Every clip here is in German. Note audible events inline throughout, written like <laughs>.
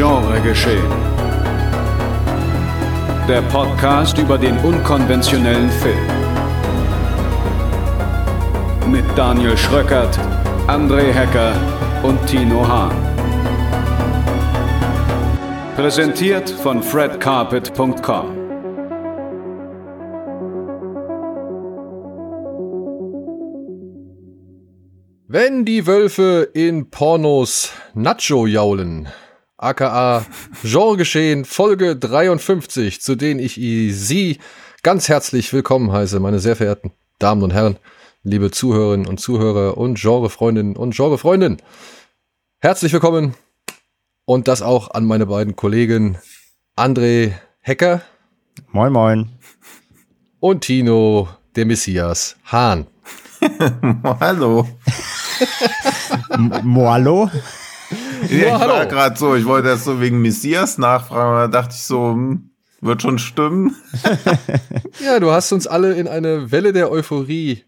Genregeschehen. Der Podcast über den unkonventionellen Film. Mit Daniel Schröckert, André Hecker und Tino Hahn. Präsentiert von fredcarpet.com. Wenn die Wölfe in Pornos Nacho jaulen, aka Genregeschehen Folge 53, zu denen ich Sie ganz herzlich willkommen heiße, meine sehr verehrten Damen und Herren, liebe Zuhörerinnen und Zuhörer und Genrefreundinnen und Genrefreundinnen. Herzlich willkommen und das auch an meine beiden Kollegen André Hecker. Moin, moin. Und Tino, der Messias Hahn. <laughs> Hallo. Moalo? Ja, ich war gerade so, ich wollte das so wegen Messias nachfragen, aber da dachte ich so, hm, wird schon stimmen. <laughs> ja, du hast uns alle in eine Welle der Euphorie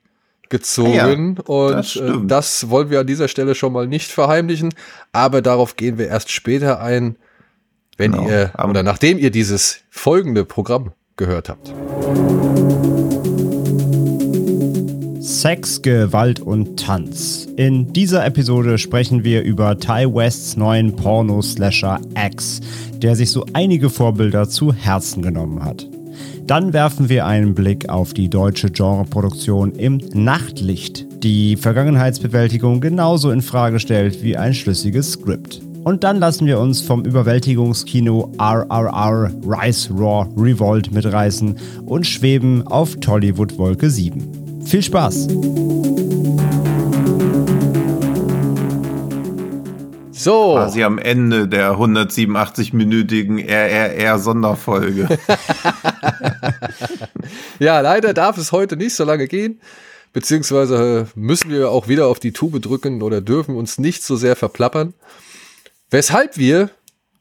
gezogen ja, und das, äh, das, wollen wir an dieser Stelle schon mal nicht verheimlichen, aber darauf gehen wir erst später ein, wenn genau. ihr oder nachdem ihr dieses folgende Programm gehört habt. Sex, Gewalt und Tanz. In dieser Episode sprechen wir über Ty Wests neuen Porno-Slasher X, der sich so einige Vorbilder zu Herzen genommen hat. Dann werfen wir einen Blick auf die deutsche Genreproduktion im Nachtlicht, die Vergangenheitsbewältigung genauso in Frage stellt wie ein schlüssiges Skript. Und dann lassen wir uns vom Überwältigungskino RRR Rise Raw Revolt mitreißen und schweben auf Tollywood Wolke 7. Viel Spaß! So. Quasi am Ende der 187-minütigen RRR-Sonderfolge. <laughs> ja, leider darf es heute nicht so lange gehen. Beziehungsweise müssen wir auch wieder auf die Tube drücken oder dürfen uns nicht so sehr verplappern. Weshalb wir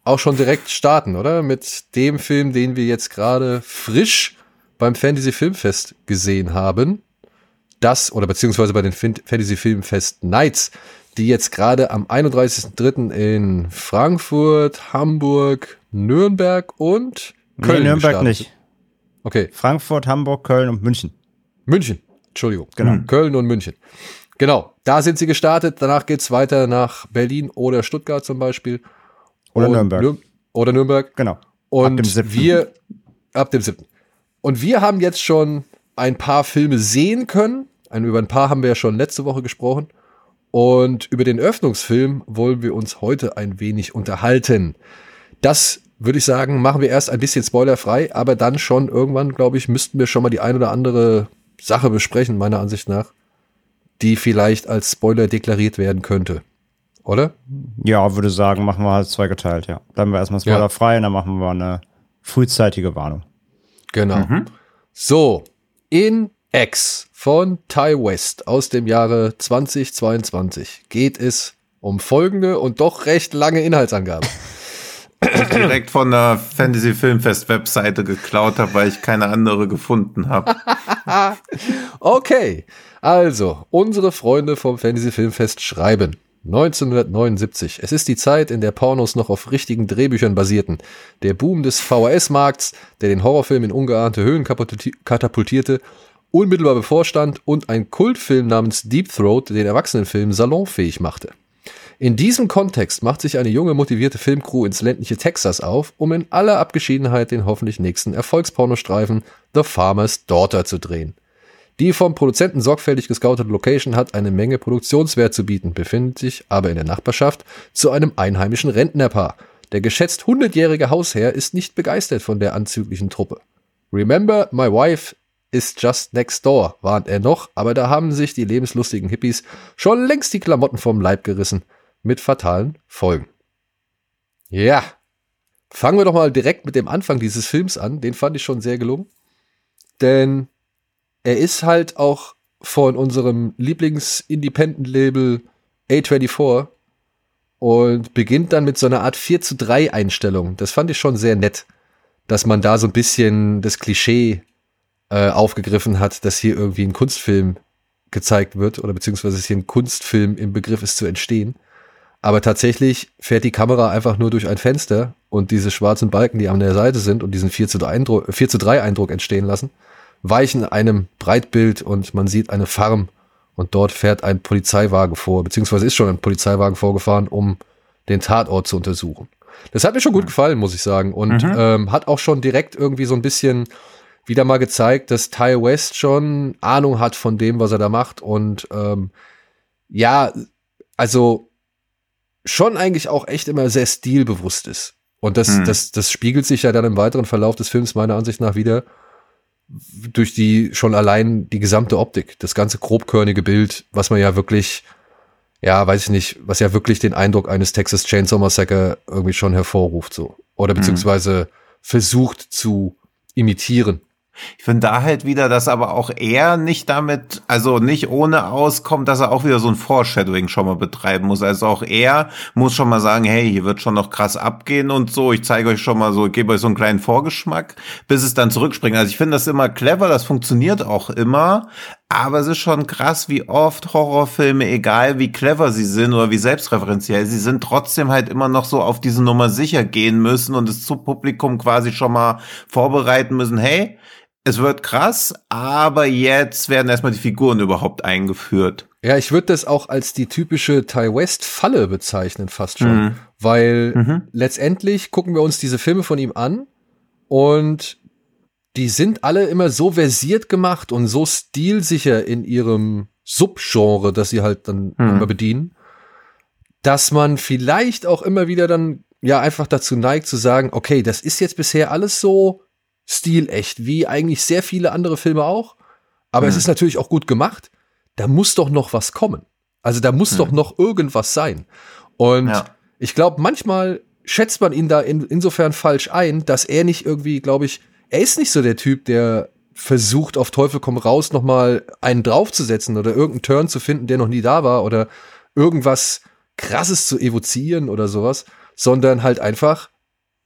auch schon direkt starten, oder? Mit dem Film, den wir jetzt gerade frisch beim Fantasy Filmfest gesehen haben das, oder beziehungsweise bei den Fantasy Filmfest Nights, die jetzt gerade am 31.03. in Frankfurt, Hamburg, Nürnberg und Köln. Nee, Nürnberg gestartet. nicht. Okay. Frankfurt, Hamburg, Köln und München. München, Entschuldigung. Genau. Mhm. Köln und München. Genau, da sind sie gestartet. Danach geht's weiter nach Berlin oder Stuttgart zum Beispiel. Oder und Nürnberg. Nür oder Nürnberg. Genau. Und ab dem wir, ab dem 7. Und wir haben jetzt schon ein paar Filme sehen können über ein paar haben wir ja schon letzte Woche gesprochen. Und über den Öffnungsfilm wollen wir uns heute ein wenig unterhalten. Das würde ich sagen, machen wir erst ein bisschen spoilerfrei, aber dann schon irgendwann, glaube ich, müssten wir schon mal die ein oder andere Sache besprechen, meiner Ansicht nach, die vielleicht als Spoiler deklariert werden könnte. Oder? Ja, würde sagen, machen wir halt zwei geteilt, ja. Bleiben wir erstmal spoilerfrei ja. und dann machen wir eine frühzeitige Warnung. Genau. Mhm. So, in X von Ty West aus dem Jahre 2022 geht es um folgende und doch recht lange Inhaltsangaben. <laughs> direkt von der Fantasy Filmfest Webseite geklaut habe, weil ich keine andere gefunden habe. <laughs> okay, also unsere Freunde vom Fantasy Filmfest schreiben. 1979. Es ist die Zeit, in der Pornos noch auf richtigen Drehbüchern basierten. Der Boom des VHS-Markts, der den Horrorfilm in ungeahnte Höhen katapultierte, unmittelbar bevorstand und ein Kultfilm namens Deep Throat den Erwachsenenfilm salonfähig machte. In diesem Kontext macht sich eine junge, motivierte Filmcrew ins ländliche Texas auf, um in aller Abgeschiedenheit den hoffentlich nächsten Erfolgspornostreifen The Farmer's Daughter zu drehen. Die vom Produzenten sorgfältig gescoutete Location hat eine Menge Produktionswert zu bieten, befindet sich aber in der Nachbarschaft zu einem einheimischen Rentnerpaar. Der geschätzt 100-jährige Hausherr ist nicht begeistert von der anzüglichen Truppe. Remember, my wife is just next door, warnt er noch, aber da haben sich die lebenslustigen Hippies schon längst die Klamotten vom Leib gerissen, mit fatalen Folgen. Ja, fangen wir doch mal direkt mit dem Anfang dieses Films an, den fand ich schon sehr gelungen, denn er ist halt auch von unserem Lieblings-Independent-Label A24 und beginnt dann mit so einer Art 4 zu 3 Einstellung. Das fand ich schon sehr nett, dass man da so ein bisschen das Klischee äh, aufgegriffen hat, dass hier irgendwie ein Kunstfilm gezeigt wird oder beziehungsweise dass hier ein Kunstfilm im Begriff ist zu entstehen. Aber tatsächlich fährt die Kamera einfach nur durch ein Fenster und diese schwarzen Balken, die an der Seite sind und diesen 4 zu 3 Eindruck, 4 zu 3 Eindruck entstehen lassen, weichen einem Breitbild und man sieht eine Farm und dort fährt ein Polizeiwagen vor, beziehungsweise ist schon ein Polizeiwagen vorgefahren, um den Tatort zu untersuchen. Das hat mir schon gut gefallen, muss ich sagen. Und mhm. ähm, hat auch schon direkt irgendwie so ein bisschen wieder mal gezeigt, dass Ty West schon Ahnung hat von dem, was er da macht. Und ähm, ja, also schon eigentlich auch echt immer sehr stilbewusst ist. Und das, mhm. das, das spiegelt sich ja dann im weiteren Verlauf des Films meiner Ansicht nach wieder durch die schon allein die gesamte Optik, das ganze grobkörnige Bild, was man ja wirklich ja, weiß ich nicht, was ja wirklich den Eindruck eines Texas Chainsaw Massacre irgendwie schon hervorruft, so. Oder mhm. beziehungsweise mhm. versucht zu imitieren. Ich finde da halt wieder, dass aber auch er nicht damit, also nicht ohne auskommt, dass er auch wieder so ein Foreshadowing schon mal betreiben muss. Also auch er muss schon mal sagen, hey, hier wird schon noch krass abgehen und so. Ich zeige euch schon mal so, gebe euch so einen kleinen Vorgeschmack, bis es dann zurückspringt. Also ich finde das immer clever, das funktioniert auch immer. Aber es ist schon krass, wie oft Horrorfilme, egal wie clever sie sind oder wie selbstreferenziell sie sind, trotzdem halt immer noch so auf diese Nummer sicher gehen müssen und das Publikum quasi schon mal vorbereiten müssen. Hey, es wird krass, aber jetzt werden erstmal die Figuren überhaupt eingeführt. Ja, ich würde das auch als die typische Ty West Falle bezeichnen, fast schon. Mhm. Weil mhm. letztendlich gucken wir uns diese Filme von ihm an und die sind alle immer so versiert gemacht und so stilsicher in ihrem Subgenre, das sie halt dann mhm. immer bedienen, dass man vielleicht auch immer wieder dann ja einfach dazu neigt zu sagen, okay, das ist jetzt bisher alles so stilecht, wie eigentlich sehr viele andere Filme auch. Aber mhm. es ist natürlich auch gut gemacht. Da muss doch noch was kommen. Also da muss mhm. doch noch irgendwas sein. Und ja. ich glaube, manchmal schätzt man ihn da in, insofern falsch ein, dass er nicht irgendwie, glaube ich, er ist nicht so der Typ, der versucht, auf Teufel komm raus, noch mal einen draufzusetzen oder irgendeinen Turn zu finden, der noch nie da war oder irgendwas krasses zu evozieren oder sowas, sondern halt einfach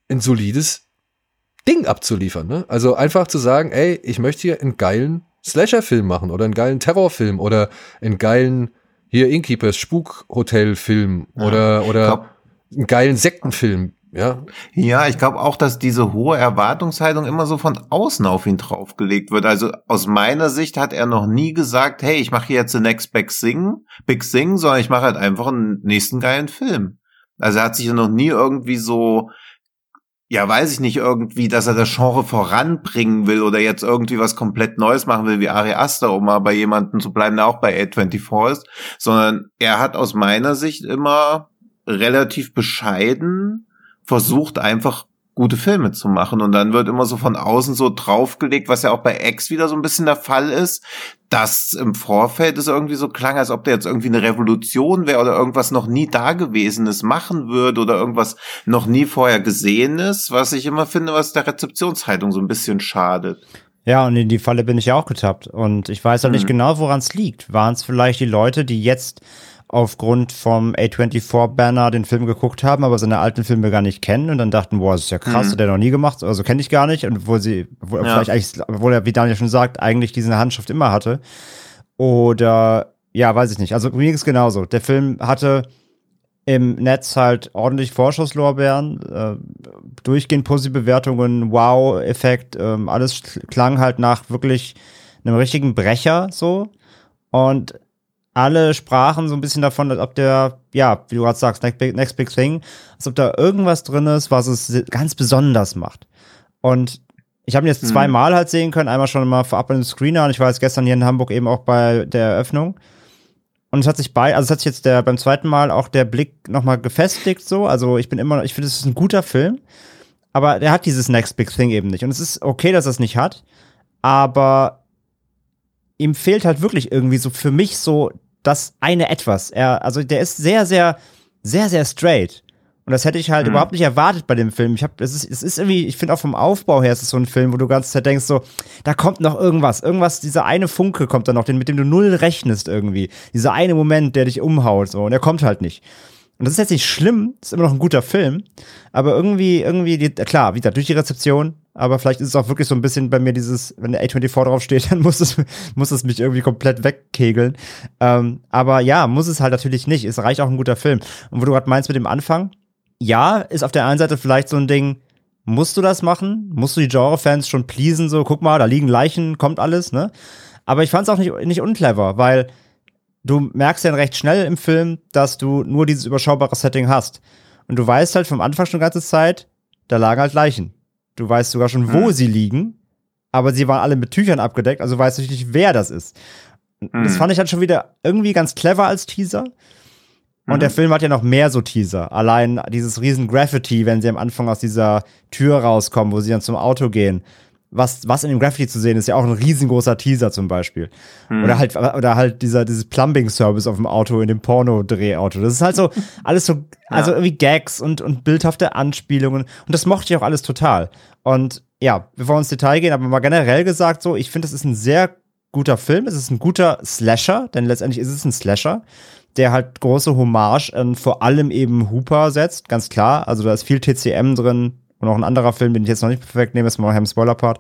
ein solides Ding abzuliefern. Ne? Also einfach zu sagen, ey, ich möchte hier einen geilen Slasher-Film machen oder einen geilen Terrorfilm oder einen geilen hier Innkeepers Spukhotel-Film ja, oder oder glaub, einen geilen Sektenfilm. Ja, ja ich glaube auch, dass diese hohe Erwartungshaltung immer so von außen auf ihn draufgelegt wird. Also aus meiner Sicht hat er noch nie gesagt, hey, ich mache jetzt the next big thing, big thing, sondern ich mache halt einfach einen nächsten geilen Film. Also er hat sich ja noch nie irgendwie so ja, weiß ich nicht, irgendwie, dass er das Genre voranbringen will oder jetzt irgendwie was komplett Neues machen will wie Ari Aster, um mal bei jemandem zu bleiben, der auch bei A24 ist, sondern er hat aus meiner Sicht immer relativ bescheiden versucht, einfach gute Filme zu machen. Und dann wird immer so von außen so draufgelegt, was ja auch bei X wieder so ein bisschen der Fall ist, dass im Vorfeld es irgendwie so klang, als ob der jetzt irgendwie eine Revolution wäre oder irgendwas noch nie Dagewesenes machen würde oder irgendwas noch nie vorher Gesehenes, was ich immer finde, was der Rezeptionshaltung so ein bisschen schadet. Ja, und in die Falle bin ich ja auch getappt. Und ich weiß halt mhm. nicht genau, woran es liegt. Waren es vielleicht die Leute, die jetzt aufgrund vom A24-Banner den Film geguckt haben, aber seine alten Filme gar nicht kennen und dann dachten, boah, das ist ja krass, mhm. hat er noch nie gemacht, also kenne ich gar nicht. Und wo sie, wo ja. vielleicht eigentlich, obwohl er, wie Daniel schon sagt, eigentlich diese Handschrift immer hatte. Oder ja, weiß ich nicht. Also mir ging es genauso. Der Film hatte im Netz halt ordentlich Vorschusslorbeeren, äh, durchgehend positive Bewertungen, Wow-Effekt, äh, alles klang halt nach wirklich einem richtigen Brecher so. Und alle sprachen so ein bisschen davon, als ob der, ja, wie du gerade sagst, Next Big, Next Big Thing, als ob da irgendwas drin ist, was es ganz besonders macht. Und ich habe ihn jetzt mhm. zweimal halt sehen können, einmal schon mal vorab in den Screener und ich war jetzt gestern hier in Hamburg eben auch bei der Eröffnung. Und es hat sich bei, also es hat sich jetzt der, beim zweiten Mal auch der Blick nochmal gefestigt, so. Also ich bin immer, ich finde, es ist ein guter Film, aber der hat dieses Next Big Thing eben nicht. Und es ist okay, dass er es nicht hat, aber ihm fehlt halt wirklich irgendwie so für mich so das eine etwas. Er, also der ist sehr, sehr, sehr, sehr straight. Und das hätte ich halt mhm. überhaupt nicht erwartet bei dem Film. Ich habe, es ist, es ist irgendwie, ich finde auch vom Aufbau her ist es so ein Film, wo du ganz Zeit denkst so, da kommt noch irgendwas, irgendwas, dieser eine Funke kommt da noch, den, mit dem du null rechnest irgendwie. Dieser eine Moment, der dich umhaut, so, und er kommt halt nicht. Und das ist jetzt nicht schlimm, ist immer noch ein guter Film, aber irgendwie, irgendwie, die, klar, wieder durch die Rezeption, aber vielleicht ist es auch wirklich so ein bisschen bei mir dieses, wenn der A24 draufsteht, <laughs> dann muss es, muss es mich irgendwie komplett wegkegeln. Ähm, aber ja, muss es halt natürlich nicht. Es reicht auch ein guter Film. Und wo du gerade meinst mit dem Anfang, ja, ist auf der einen Seite vielleicht so ein Ding, musst du das machen? Musst du die Genre-Fans schon pleasen, so, guck mal, da liegen Leichen, kommt alles, ne? Aber ich fand es auch nicht, nicht unclever, weil du merkst ja recht schnell im Film, dass du nur dieses überschaubare Setting hast. Und du weißt halt vom Anfang schon ganze Zeit, da lagen halt Leichen. Du weißt sogar schon, wo hm. sie liegen, aber sie waren alle mit Tüchern abgedeckt, also weißt du nicht, wer das ist. Hm. Das fand ich halt schon wieder irgendwie ganz clever als Teaser. Und mhm. der Film hat ja noch mehr so Teaser. Allein dieses riesen Graffiti, wenn sie am Anfang aus dieser Tür rauskommen, wo sie dann zum Auto gehen was, was in dem Graffiti zu sehen ist, ja auch ein riesengroßer Teaser zum Beispiel. Hm. Oder halt, oder halt dieser, dieses Plumbing-Service auf dem Auto, in dem Porno-Drehauto. Das ist halt so, <laughs> alles so, also ja. irgendwie Gags und, und bildhafte Anspielungen. Und das mochte ich auch alles total. Und ja, bevor wir ins Detail gehen, aber mal generell gesagt so, ich finde, es ist ein sehr guter Film. Es ist ein guter Slasher, denn letztendlich ist es ein Slasher, der halt große Hommage an vor allem eben Hooper setzt, ganz klar. Also da ist viel TCM drin, und auch ein anderer Film, den ich jetzt noch nicht perfekt nehme, ist mal im Spoiler-Part.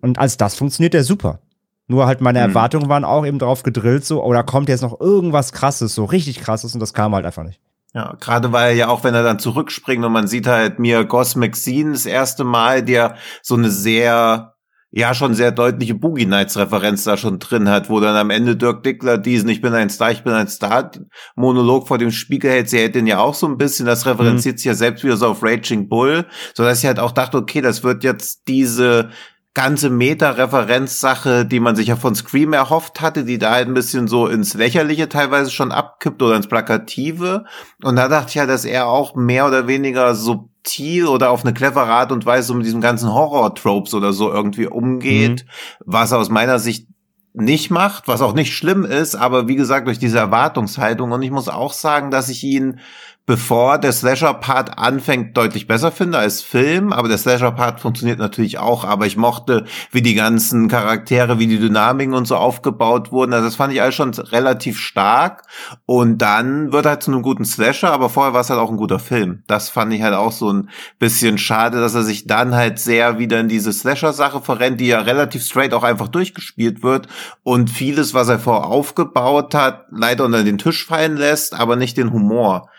Und als das funktioniert der super. Nur halt meine mhm. Erwartungen waren auch eben drauf gedrillt, so, oder oh, kommt jetzt noch irgendwas krasses, so richtig krasses, und das kam halt einfach nicht. Ja, gerade weil ja auch, wenn er dann zurückspringt und man sieht halt mir Goss McScene das erste Mal, der so eine sehr ja schon sehr deutliche Boogie Nights Referenz da schon drin hat, wo dann am Ende Dirk Dickler diesen Ich bin ein Star, ich bin ein Star Monolog vor dem Spiegel hält. Sie hält den ja auch so ein bisschen, das referenziert mhm. sich ja selbst wieder so auf Raging Bull, so dass ich halt auch dachte, okay, das wird jetzt diese ganze Meta-Referenz-Sache, die man sich ja von Scream erhofft hatte, die da halt ein bisschen so ins Lächerliche teilweise schon abkippt oder ins Plakative. Und da dachte ich ja, dass er auch mehr oder weniger subtil oder auf eine clevere Art und Weise mit diesem ganzen Horror-Tropes oder so irgendwie umgeht, mhm. was aus meiner Sicht nicht macht, was auch nicht schlimm ist, aber wie gesagt, durch diese Erwartungshaltung. Und ich muss auch sagen, dass ich ihn bevor der Slasher-Part anfängt, deutlich besser finde als Film. Aber der Slasher-Part funktioniert natürlich auch. Aber ich mochte, wie die ganzen Charaktere, wie die Dynamiken und so aufgebaut wurden. Also das fand ich alles schon relativ stark. Und dann wird halt zu einem guten Slasher. Aber vorher war es halt auch ein guter Film. Das fand ich halt auch so ein bisschen schade, dass er sich dann halt sehr wieder in diese Slasher-Sache verrennt, die ja relativ straight auch einfach durchgespielt wird. Und vieles, was er vorher aufgebaut hat, leider unter den Tisch fallen lässt, aber nicht den Humor.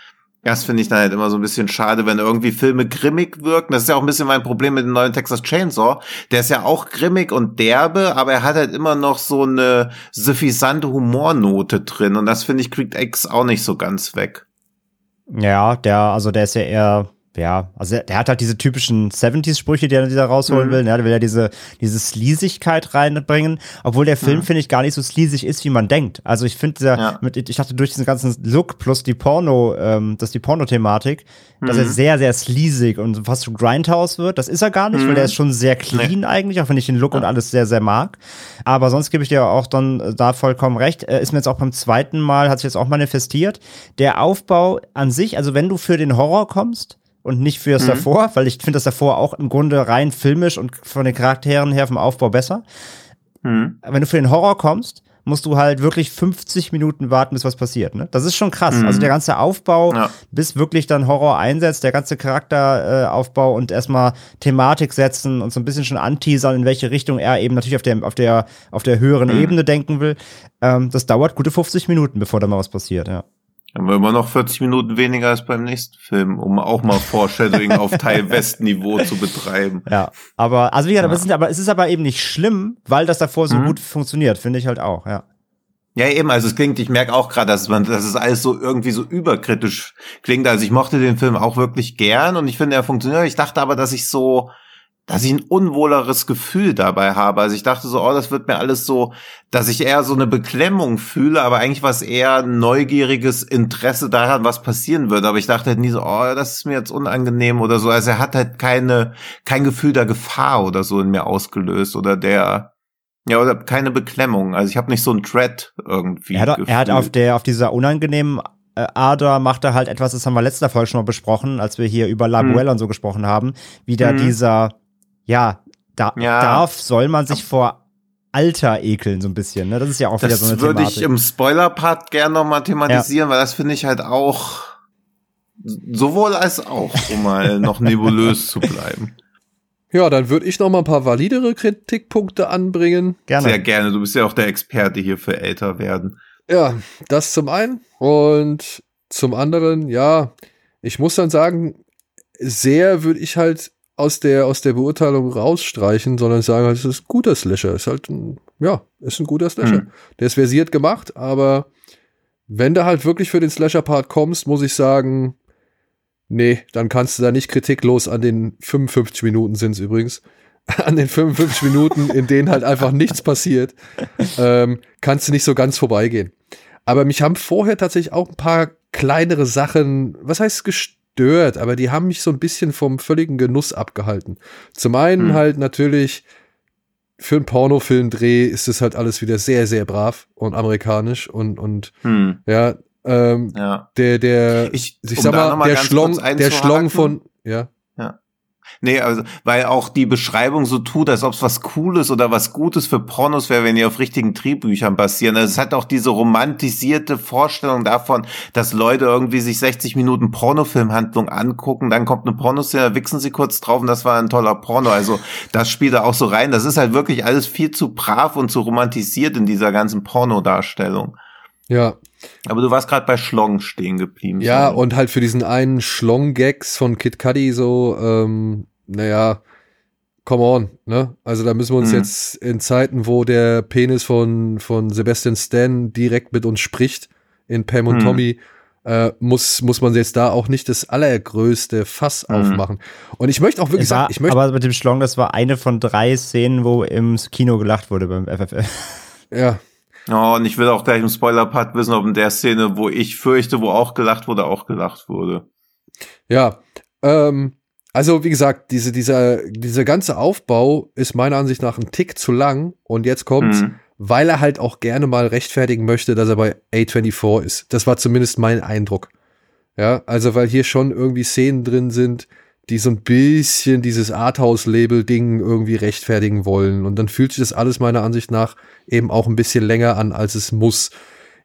Das finde ich dann halt immer so ein bisschen schade, wenn irgendwie Filme grimmig wirken. Das ist ja auch ein bisschen mein Problem mit dem neuen Texas Chainsaw. Der ist ja auch grimmig und derbe, aber er hat halt immer noch so eine suffisante Humornote drin. Und das finde ich kriegt X auch nicht so ganz weg. Ja, der, also der ist ja eher ja, also der, der, hat halt diese typischen 70s-Sprüche, die er da rausholen mhm. will. Ne? Der will ja diese, diese Sleasigkeit reinbringen, obwohl der Film, mhm. finde ich, gar nicht so sleasig ist, wie man denkt. Also ich finde, ja. ich dachte durch diesen ganzen Look plus die Porno, ähm, das die Porno-Thematik, mhm. dass er mhm. sehr, sehr sleasig und fast schon Grindhouse wird. Das ist er gar nicht, weil der ist schon sehr clean nee. eigentlich, auch wenn ich den Look ja. und alles sehr, sehr mag. Aber sonst gebe ich dir auch dann äh, da vollkommen recht. Äh, ist mir jetzt auch beim zweiten Mal, hat sich jetzt auch manifestiert. Der Aufbau an sich, also wenn du für den Horror kommst, und nicht für das mhm. davor, weil ich finde das davor auch im Grunde rein filmisch und von den Charakteren her vom Aufbau besser. Mhm. Wenn du für den Horror kommst, musst du halt wirklich 50 Minuten warten, bis was passiert. Ne? Das ist schon krass. Mhm. Also der ganze Aufbau, ja. bis wirklich dann Horror einsetzt, der ganze Charakteraufbau äh, und erstmal Thematik setzen und so ein bisschen schon anteasern, in welche Richtung er eben natürlich auf der, auf der, auf der höheren mhm. Ebene denken will. Ähm, das dauert gute 50 Minuten, bevor da mal was passiert, ja. Haben wir immer noch 40 Minuten weniger als beim nächsten Film, um auch mal Foreshadowing auf Teil <laughs> West-Niveau zu betreiben. Ja, aber, also wie gesagt, ja. aber, es ist, aber es ist aber eben nicht schlimm, weil das davor so mhm. gut funktioniert, finde ich halt auch, ja. Ja, eben, also es klingt, ich merke auch gerade, dass man, dass es alles so irgendwie so überkritisch klingt. Also ich mochte den Film auch wirklich gern und ich finde, er funktioniert. Ich dachte aber, dass ich so, dass ich ein unwohleres Gefühl dabei habe. Also ich dachte so, oh, das wird mir alles so, dass ich eher so eine Beklemmung fühle, aber eigentlich war es eher neugieriges Interesse daran, was passieren wird. Aber ich dachte halt nie so, oh, das ist mir jetzt unangenehm oder so. Also er hat halt keine, kein Gefühl der Gefahr oder so in mir ausgelöst oder der, ja, oder keine Beklemmung. Also ich habe nicht so ein Dread irgendwie. Er hat, er hat auf der, auf dieser unangenehmen äh, Ader macht er halt etwas, das haben wir letzter Folge schon mal besprochen, als wir hier über Labuel hm. und so gesprochen haben, wieder hm. dieser ja, da, ja. darf, soll man sich vor Alter ekeln, so ein bisschen. Ne? Das ist ja auch wieder das so eine Das würde ich im Spoiler-Part gerne nochmal thematisieren, ja. weil das finde ich halt auch Sowohl als auch, um mal <laughs> noch nebulös zu bleiben. Ja, dann würde ich noch mal ein paar validere Kritikpunkte anbringen. Gerne. Sehr gerne. Du bist ja auch der Experte hier für älter werden. Ja, das zum einen. Und zum anderen, ja, ich muss dann sagen, sehr würde ich halt aus der, aus der Beurteilung rausstreichen, sondern sagen, halt, es ist ein guter Slasher. Ist halt ein, ja, ist ein guter Slasher. Mhm. Der ist versiert gemacht, aber wenn du halt wirklich für den Slasher-Part kommst, muss ich sagen, nee, dann kannst du da nicht kritiklos an den 55 Minuten sind es übrigens, <laughs> an den 55 Minuten, in denen halt einfach nichts passiert, ähm, kannst du nicht so ganz vorbeigehen. Aber mich haben vorher tatsächlich auch ein paar kleinere Sachen, was heißt gestört, aber die haben mich so ein bisschen vom völligen Genuss abgehalten. Zum einen Hm. halt natürlich für einen Pornofilmdreh ist es halt alles wieder sehr, sehr brav und amerikanisch und, und Hm, ja, ähm, ja. der, der, Ich, ich um sag mal, der Schlong, der Schlong von, ja, Nee, also, weil auch die Beschreibung so tut, als ob es was Cooles oder was Gutes für Pornos wäre, wenn die auf richtigen Drehbüchern basieren. Also es hat auch diese romantisierte Vorstellung davon, dass Leute irgendwie sich 60 Minuten Pornofilmhandlung angucken, dann kommt eine Pornoszene, wichsen sie kurz drauf und das war ein toller Porno. Also das spielt da auch so rein. Das ist halt wirklich alles viel zu brav und zu romantisiert in dieser ganzen Pornodarstellung. ja, Aber du warst gerade bei Schlong stehen geblieben. Ja, und halt für diesen einen Schlong-Gags von Kid Cudi so, ähm, naja, come on, ne? Also da müssen wir uns Mhm. jetzt in Zeiten, wo der Penis von, von Sebastian Stan direkt mit uns spricht, in Pam und Mhm. Tommy, äh, muss, muss man jetzt da auch nicht das allergrößte Fass Mhm. aufmachen. Und ich möchte auch wirklich war, sagen, ich möchte, aber mit dem Schlong, das war eine von drei Szenen, wo im Kino gelacht wurde beim FFL. ja, Oh, und ich will auch gleich im Spoiler-Part wissen, ob in der Szene, wo ich fürchte, wo auch gelacht wurde, auch gelacht wurde. Ja, ähm, also wie gesagt, diese, dieser, dieser ganze Aufbau ist meiner Ansicht nach ein Tick zu lang und jetzt kommt's, Mhm. weil er halt auch gerne mal rechtfertigen möchte, dass er bei A24 ist. Das war zumindest mein Eindruck. Ja, also weil hier schon irgendwie Szenen drin sind, die so ein bisschen dieses Arthouse-Label-Ding irgendwie rechtfertigen wollen. Und dann fühlt sich das alles meiner Ansicht nach eben auch ein bisschen länger an, als es muss.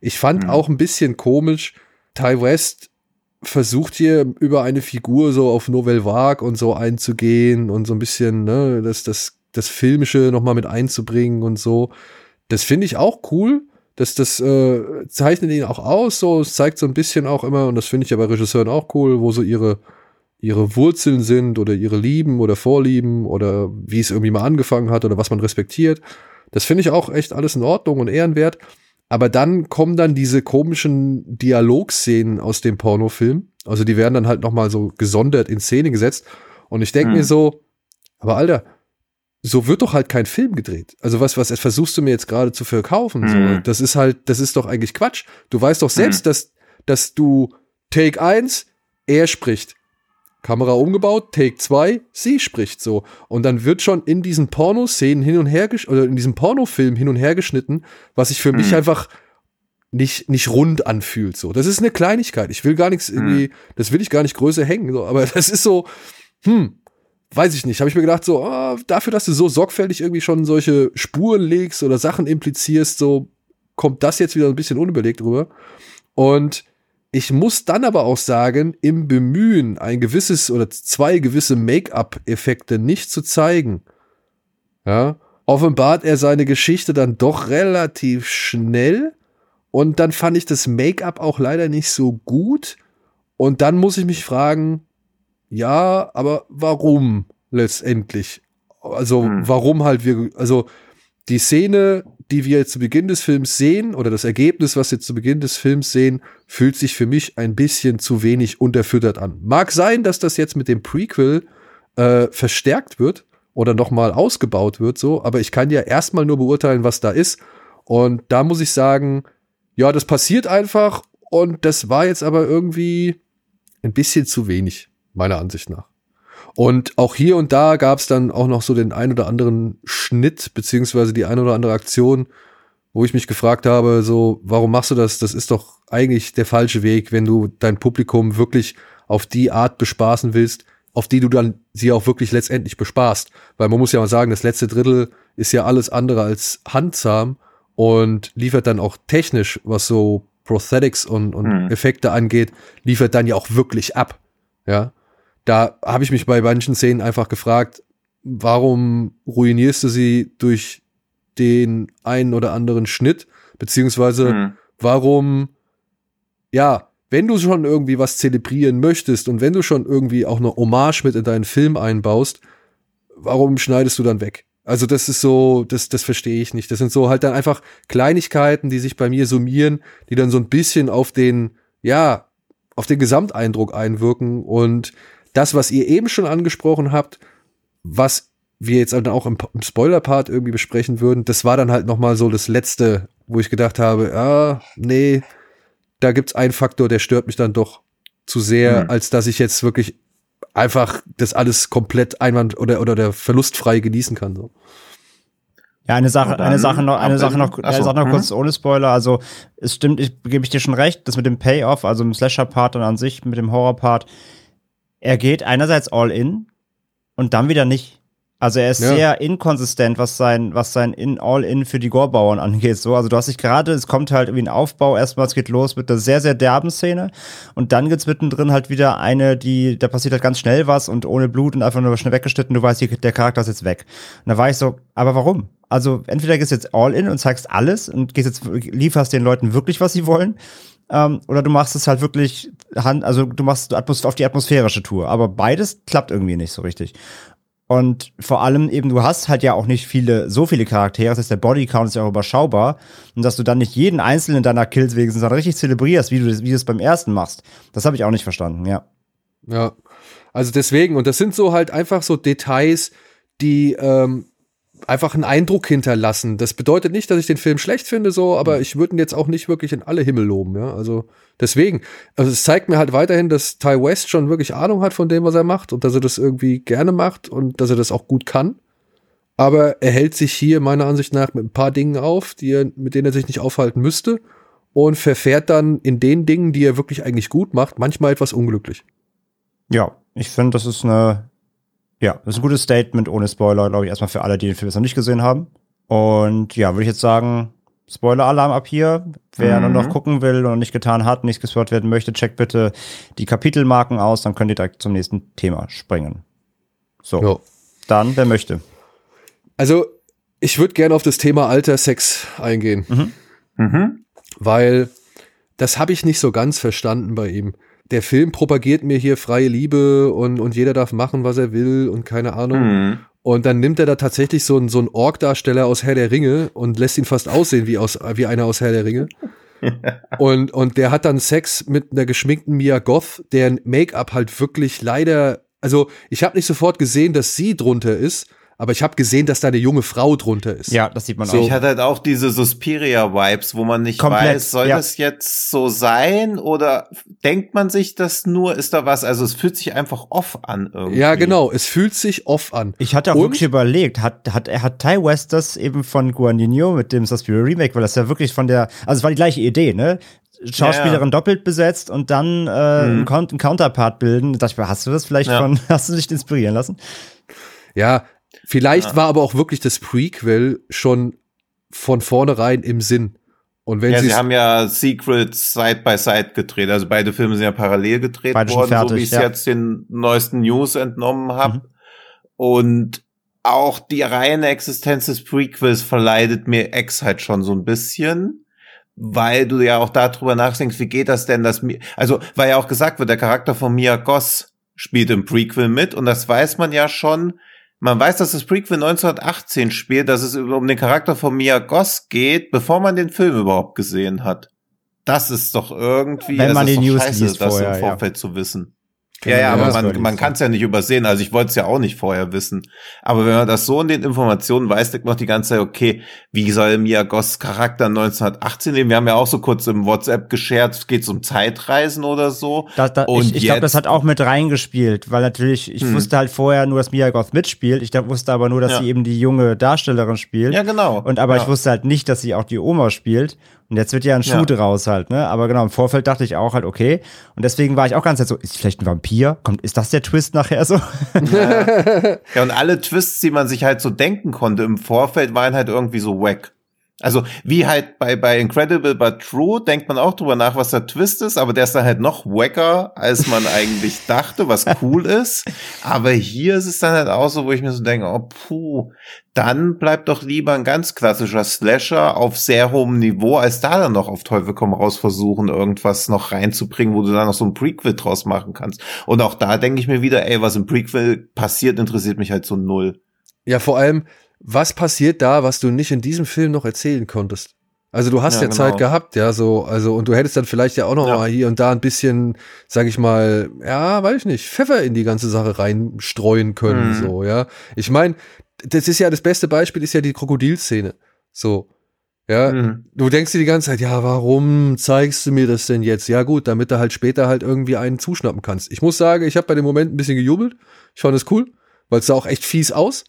Ich fand Mhm. auch ein bisschen komisch, Ty West versucht hier über eine Figur so auf Nouvelle Vague und so einzugehen und so ein bisschen, ne, das, das, das Filmische nochmal mit einzubringen und so. Das finde ich auch cool. Das, das äh, zeichnet ihn auch aus, so, es zeigt so ein bisschen auch immer, und das finde ich ja bei Regisseuren auch cool, wo so ihre, ihre Wurzeln sind oder ihre Lieben oder Vorlieben oder wie es irgendwie mal angefangen hat oder was man respektiert. Das finde ich auch echt alles in Ordnung und ehrenwert. Aber dann kommen dann diese komischen Dialogszenen aus dem Pornofilm. Also die werden dann halt nochmal so gesondert in Szene gesetzt. Und ich denke Hm. mir so, aber Alter, so wird doch halt kein Film gedreht. Also was, was versuchst du mir jetzt gerade zu verkaufen? So, Hm. das ist halt, das ist doch eigentlich Quatsch. Du weißt doch selbst, dass, dass du Take 1, er spricht. Kamera umgebaut, Take 2, sie spricht so. Und dann wird schon in diesen Pornoszenen hin und her, oder in diesem Pornofilm hin und her geschnitten, was sich für mich Hm. einfach nicht, nicht rund anfühlt. So. Das ist eine Kleinigkeit. Ich will gar nichts irgendwie, das will ich gar nicht größer hängen. So. Aber <laughs> das ist so, hm, weiß ich nicht. Habe ich mir gedacht, so, ah, dafür, dass du so sorgfältig irgendwie schon solche Spuren legst oder Sachen implizierst, so kommt das jetzt wieder ein bisschen unüberlegt rüber. Und ich muss dann aber auch sagen, im Bemühen, ein gewisses oder zwei gewisse Make-up-Effekte nicht zu zeigen, ja, offenbart er seine Geschichte dann doch relativ schnell. Und dann fand ich das Make-up auch leider nicht so gut. Und dann muss ich mich fragen, ja, aber warum letztendlich? Also, Hm. warum halt wir, also die Szene, die wir zu Beginn des Films sehen, oder das Ergebnis, was wir zu Beginn des Films sehen, fühlt sich für mich ein bisschen zu wenig unterfüttert an. Mag sein, dass das jetzt mit dem Prequel äh, verstärkt wird oder nochmal ausgebaut wird, so, aber ich kann ja erstmal nur beurteilen, was da ist. Und da muss ich sagen, ja, das passiert einfach und das war jetzt aber irgendwie ein bisschen zu wenig, meiner Ansicht nach. Und auch hier und da gab es dann auch noch so den ein oder anderen Schnitt, beziehungsweise die ein oder andere Aktion, wo ich mich gefragt habe, so, warum machst du das? Das ist doch eigentlich der falsche Weg, wenn du dein Publikum wirklich auf die Art bespaßen willst, auf die du dann sie auch wirklich letztendlich bespaßt. Weil man muss ja mal sagen, das letzte Drittel ist ja alles andere als handzahm und liefert dann auch technisch, was so Prosthetics und, und Mhm. Effekte angeht, liefert dann ja auch wirklich ab. Ja. Da habe ich mich bei manchen Szenen einfach gefragt, warum ruinierst du sie durch den einen oder anderen Schnitt? Beziehungsweise, Hm. warum, ja, wenn du schon irgendwie was zelebrieren möchtest und wenn du schon irgendwie auch eine Hommage mit in deinen Film einbaust, warum schneidest du dann weg? Also das ist so, das, das verstehe ich nicht. Das sind so halt dann einfach Kleinigkeiten, die sich bei mir summieren, die dann so ein bisschen auf den, ja, auf den Gesamteindruck einwirken und das, was ihr eben schon angesprochen habt, was wir jetzt dann auch im, im Spoiler-Part irgendwie besprechen würden, das war dann halt noch mal so das Letzte, wo ich gedacht habe, ah, nee, da gibt's einen Faktor, der stört mich dann doch zu sehr, Mhm. als dass ich jetzt wirklich einfach das alles komplett einwand oder oder der verlustfrei genießen kann. So. Ja, eine Sache, eine Sache noch, eine Sache noch, eine Sache noch kurz ohne Spoiler. Also, es stimmt, ich gebe ich dir schon recht, das mit dem Payoff, also im Slasher-Part und an sich, mit dem Horror-Part, er geht einerseits all in und dann wieder nicht. Also er ist Ja. sehr inkonsistent, was sein, was sein in All-In für die Gore-Bauern angeht. So, also du hast dich gerade, es kommt halt irgendwie ein Aufbau. Erstmal, es geht los mit einer sehr, sehr derben Szene und dann gibt's mittendrin halt wieder eine, die, da passiert halt ganz schnell was und ohne Blut und einfach nur schnell weggeschnitten. Du weißt, hier, der Charakter ist jetzt weg. Und da war ich so, aber warum? Also entweder gehst du jetzt All-In und zeigst alles und gehst jetzt, lieferst den Leuten wirklich, was sie wollen. Ähm, oder du machst es halt wirklich, also du machst auf die atmosphärische Tour. Aber beides klappt irgendwie nicht so richtig. Und vor allem eben, du hast halt ja auch nicht viele, so viele Charaktere, das heißt, der Bodycount ist ja auch überschaubar. Und dass du dann nicht jeden einzelnen deiner Kills wenigstens dann richtig zelebrierst, wie du das, wie du es beim ersten machst. Das habe ich auch nicht verstanden, ja. Ja. Also deswegen, und das sind so halt einfach so Details, die ähm, einfach einen Eindruck hinterlassen. Das bedeutet nicht, dass ich den Film schlecht finde, so, aber ich würde ihn jetzt auch nicht wirklich in alle Himmel loben, ja. Also deswegen, also es zeigt mir halt weiterhin, dass Ty West schon wirklich Ahnung hat von dem, was er macht und dass er das irgendwie gerne macht und dass er das auch gut kann. Aber er hält sich hier meiner Ansicht nach mit ein paar Dingen auf, die er, mit denen er sich nicht aufhalten müsste und verfährt dann in den Dingen, die er wirklich eigentlich gut macht, manchmal etwas unglücklich. Ja, ich finde, das ist eine, ja, das ist ein gutes Statement ohne Spoiler, glaube ich, erstmal für alle, die den Film jetzt noch nicht gesehen haben. Und ja, würde ich jetzt sagen, Spoiler-Alarm ab hier. Wer Mhm. nur noch gucken will und noch nicht getan hat, nicht gespoilt werden möchte, checkt bitte die Kapitelmarken aus, dann könnt ihr direkt zum nächsten Thema springen. So, Ja. dann, wer möchte. Also, ich würde gerne auf das Thema Alter Sex eingehen, Mhm. weil das habe ich nicht so ganz verstanden bei ihm. Der Film propagiert mir hier freie Liebe und, und jeder darf machen, was er will und keine Ahnung. Mhm. Und dann nimmt er da tatsächlich so einen, so einen Ork-Darsteller aus Herr der Ringe und lässt ihn fast aussehen wie, aus, wie einer aus Herr der Ringe. <laughs> und, und der hat dann Sex mit einer geschminkten Mia Goth, deren Make-up halt wirklich leider, also ich habe nicht sofort gesehen, dass sie drunter ist, aber ich habe gesehen, dass da eine junge Frau drunter ist. Ja, das sieht man So. auch. Ich hatte halt auch diese Suspiria-Vibes, wo man nicht Komplett, weiß, soll ja. das jetzt so sein oder denkt man sich das nur, ist da was? Also es fühlt sich einfach off an irgendwie. Ja, genau. Es fühlt sich off an. Ich hatte auch Und- wirklich überlegt, hat, hat, er hat Ty West das eben von Guadagnino mit dem Suspiria Remake, weil das ja wirklich von der, also es war die gleiche Idee, ne? Schauspielerin doppelt besetzt und dann äh, einen, Count- einen Counterpart bilden. Da dachte ich mir, hast du das vielleicht Ja. von, <laughs> hast du dich inspirieren lassen? Ja, vielleicht war aber auch wirklich das Prequel schon von vornherein im Sinn. Und wenn Ja, sie haben ja Secrets Side by Side gedreht. Also beide Filme sind ja parallel gedreht Beide worden, so fertig, wie ich es ja. jetzt den neuesten News entnommen habe. Mhm. Und auch die reine Existenz des Prequels verleidet mir Ex halt schon so ein bisschen, weil du ja auch darüber nachdenkst, wie geht das denn, dass mir, also, weil ja auch gesagt wird, der Charakter von Mia Goss spielt im Prequel mit und das weiß man ja schon. Man weiß, dass das Prequel 1918 spielt, dass es um den Charakter von Mia Goss geht, bevor man den Film überhaupt gesehen hat. Das ist doch irgendwie, Wenn das man die News scheiße, liest das vorher, im ja. Vorfeld zu wissen. Genau, Ja, ja, ja, aber man, man kann es ja nicht übersehen. Also ich wollte es ja auch nicht vorher wissen. Aber wenn man das so in den Informationen weiß, denkt man die ganze Zeit, okay, wie soll Mia Goss Charakter 1918 leben? Wir haben ja auch so kurz im WhatsApp gescherzt, geht es um Zeitreisen oder so. Da, da, Und ich ich glaube, das hat auch mit reingespielt, weil natürlich, ich Hm. wusste halt vorher nur, dass Mia Goth mitspielt. Ich da- wusste aber nur, dass Ja. sie eben die junge Darstellerin spielt. Ja, genau. Und aber ja. ich wusste halt nicht, dass sie auch die Oma spielt. Und jetzt wird ja ein Schuh Ja. draus halt, ne? Aber genau, im Vorfeld dachte ich auch halt, okay. Und deswegen war ich auch ganz Zeit so, ist vielleicht ein Vampir? Kommt, ist das der Twist nachher so? <laughs> Ja, und alle Twists, die man sich halt so denken konnte im Vorfeld, waren halt irgendwie so wack. Also wie halt bei, bei Incredible but True denkt man auch drüber nach, was der Twist ist, aber der ist dann halt noch wacker, als man <laughs> eigentlich dachte, was cool ist. Aber hier ist es dann halt auch so, wo ich mir so denke, oh puh, dann bleibt doch lieber ein ganz klassischer Slasher auf sehr hohem Niveau, als da dann noch auf Teufel komm raus versuchen, irgendwas noch reinzubringen, wo du dann noch so ein Prequel draus machen kannst. Und auch da denke ich mir wieder, ey, was im Prequel passiert, interessiert mich halt so null. Ja, vor allem, was passiert da, was du nicht in diesem Film noch erzählen konntest? Also du hast ja, ja genau. Zeit gehabt, ja, so, also, und du hättest dann vielleicht ja auch noch ja. mal hier und da ein bisschen, sag ich mal, ja, weiß ich nicht, Pfeffer in die ganze Sache reinstreuen können, mhm. so, ja. Ich meine, das ist ja das beste Beispiel, ist ja die Krokodilszene. So. Ja, mhm. du denkst dir die ganze Zeit, ja, warum zeigst du mir das denn jetzt? Ja, gut, damit du halt später halt irgendwie einen zuschnappen kannst. Ich muss sagen, ich habe bei dem Moment ein bisschen gejubelt. Ich fand es cool, weil es sah auch echt fies aus.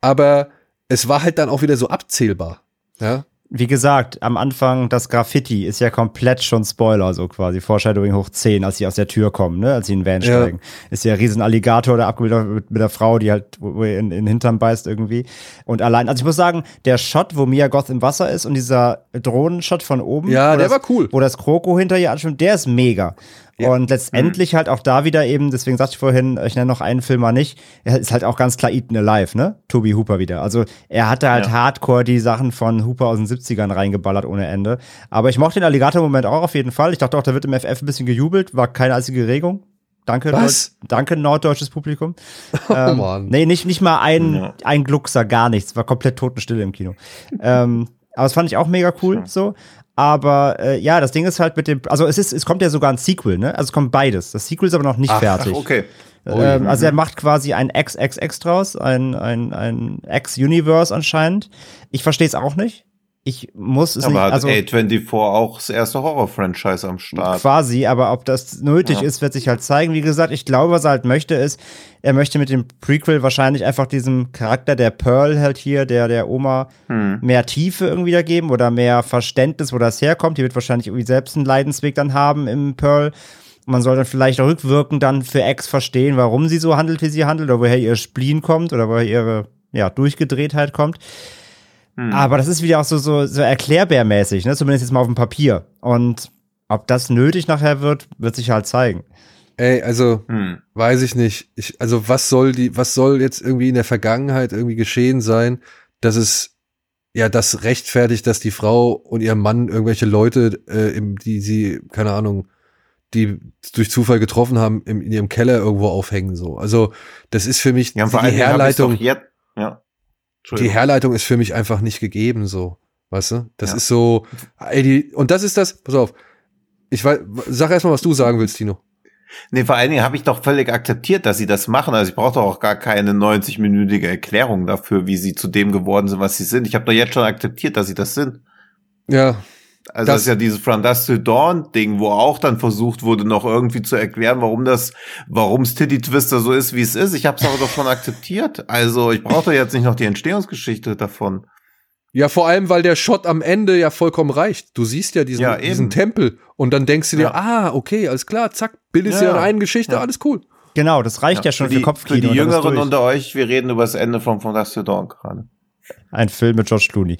Aber es war halt dann auch wieder so abzählbar. Ja. Wie gesagt, am Anfang das Graffiti ist ja komplett schon Spoiler, so quasi. Foreshadowing hoch 10, als sie aus der Tür kommen, ne, als sie in den Van steigen. Ja. Ist ja ein riesen Alligator, der abgebildet mit, mit der Frau, die halt wo in, in den Hintern beißt irgendwie. Und allein, also ich muss sagen, der Shot, wo Mia Goth im Wasser ist und dieser Drohnenshot von oben. Ja, der das, war cool. Wo das Kroko hinter ihr anschwimmt, der ist mega. Ja. Und letztendlich mhm. halt auch da wieder eben, deswegen sagte ich vorhin, ich nenne noch einen Film mal nicht, er ist halt auch ganz klar Eaten Alive, ne? Toby Hooper wieder. Also er hatte halt ja. hardcore die Sachen von Hooper aus den 70ern reingeballert ohne Ende. Aber ich mochte den Alligator-Moment auch auf jeden Fall. Ich dachte auch, da wird im FF ein bisschen gejubelt, war keine einzige Regung. Danke, Was? Nord danke norddeutsches Publikum. <laughs> Oh ähm, Mann. Nee, nicht, nicht mal ein, ja. ein Gluckser, gar nichts. War komplett Totenstille im Kino. ähm, aber das fand ich auch mega cool, so. Aber äh, ja, das Ding ist halt mit dem, also es ist, es kommt ja sogar ein Sequel, ne? Also es kommt beides. Das Sequel ist aber noch nicht ach, fertig. Ach, okay. Ähm, also er macht quasi ein XXX draus, ein, ein, ein X-Universe anscheinend. Ich verstehe es auch nicht. Ich muss es aber nicht. Hat also A24 auch das erste Horror-Franchise am Start. Quasi, aber ob das nötig ja. ist, wird sich halt zeigen. Wie gesagt, ich glaube, was er halt möchte, ist, er möchte mit dem Prequel wahrscheinlich einfach diesem Charakter der Pearl halt hier, der der Oma, hm. mehr Tiefe irgendwie da geben oder mehr Verständnis, wo das herkommt. Die wird wahrscheinlich irgendwie selbst einen Leidensweg dann haben im Pearl. Man soll dann vielleicht rückwirkend dann für Ex verstehen, warum sie so handelt, wie sie handelt, oder woher ihr Spleen kommt oder woher ihre ja, Durchgedrehtheit kommt. Hm. Aber das ist wieder auch so, so, so erklärbärmäßig, ne? Zumindest jetzt mal auf dem Papier. Und ob das nötig nachher wird, wird sich halt zeigen. Ey, also hm. weiß ich nicht. Ich, also was soll die, was soll jetzt irgendwie in der Vergangenheit irgendwie geschehen sein, dass es ja das rechtfertigt, dass die Frau und ihr Mann irgendwelche Leute, äh, im, die sie, keine Ahnung, die durch Zufall getroffen haben, im, in ihrem Keller irgendwo aufhängen. So, also das ist für mich ja, die Herleitung. Jetzt, ja die Herleitung ist für mich einfach nicht gegeben, so. Weißt du? Das ja. ist so, ey, die, und das ist das, pass auf. Ich weiß, sag erstmal, was du sagen willst, Tino. Nee, vor allen Dingen habe ich doch völlig akzeptiert, dass sie das machen. Also ich brauche doch auch gar keine 90-minütige Erklärung dafür, wie sie zu dem geworden sind, was sie sind. Ich habe doch jetzt schon akzeptiert, dass sie das sind. Ja, also das, das, ist ja dieses From Dust to Dawn Ding, wo auch dann versucht wurde, noch irgendwie zu erklären, warum das, warum's Titty Twister so ist, wie es ist. Ich habe es aber doch schon akzeptiert. Also ich brauche jetzt nicht noch die Entstehungsgeschichte davon. Ja, vor allem, weil der Shot am Ende ja vollkommen reicht. Du siehst ja diesen, ja, diesen Tempel und dann denkst du dir, ja. ah, okay, alles klar, zack, bildest ja, ja eine Geschichte, alles cool. Genau, das reicht ja, schon für, die, für Kopfkino. Für die Jüngeren unter euch, wir reden über das Ende von From Dust to Dawn gerade. Ein Film mit George Clooney.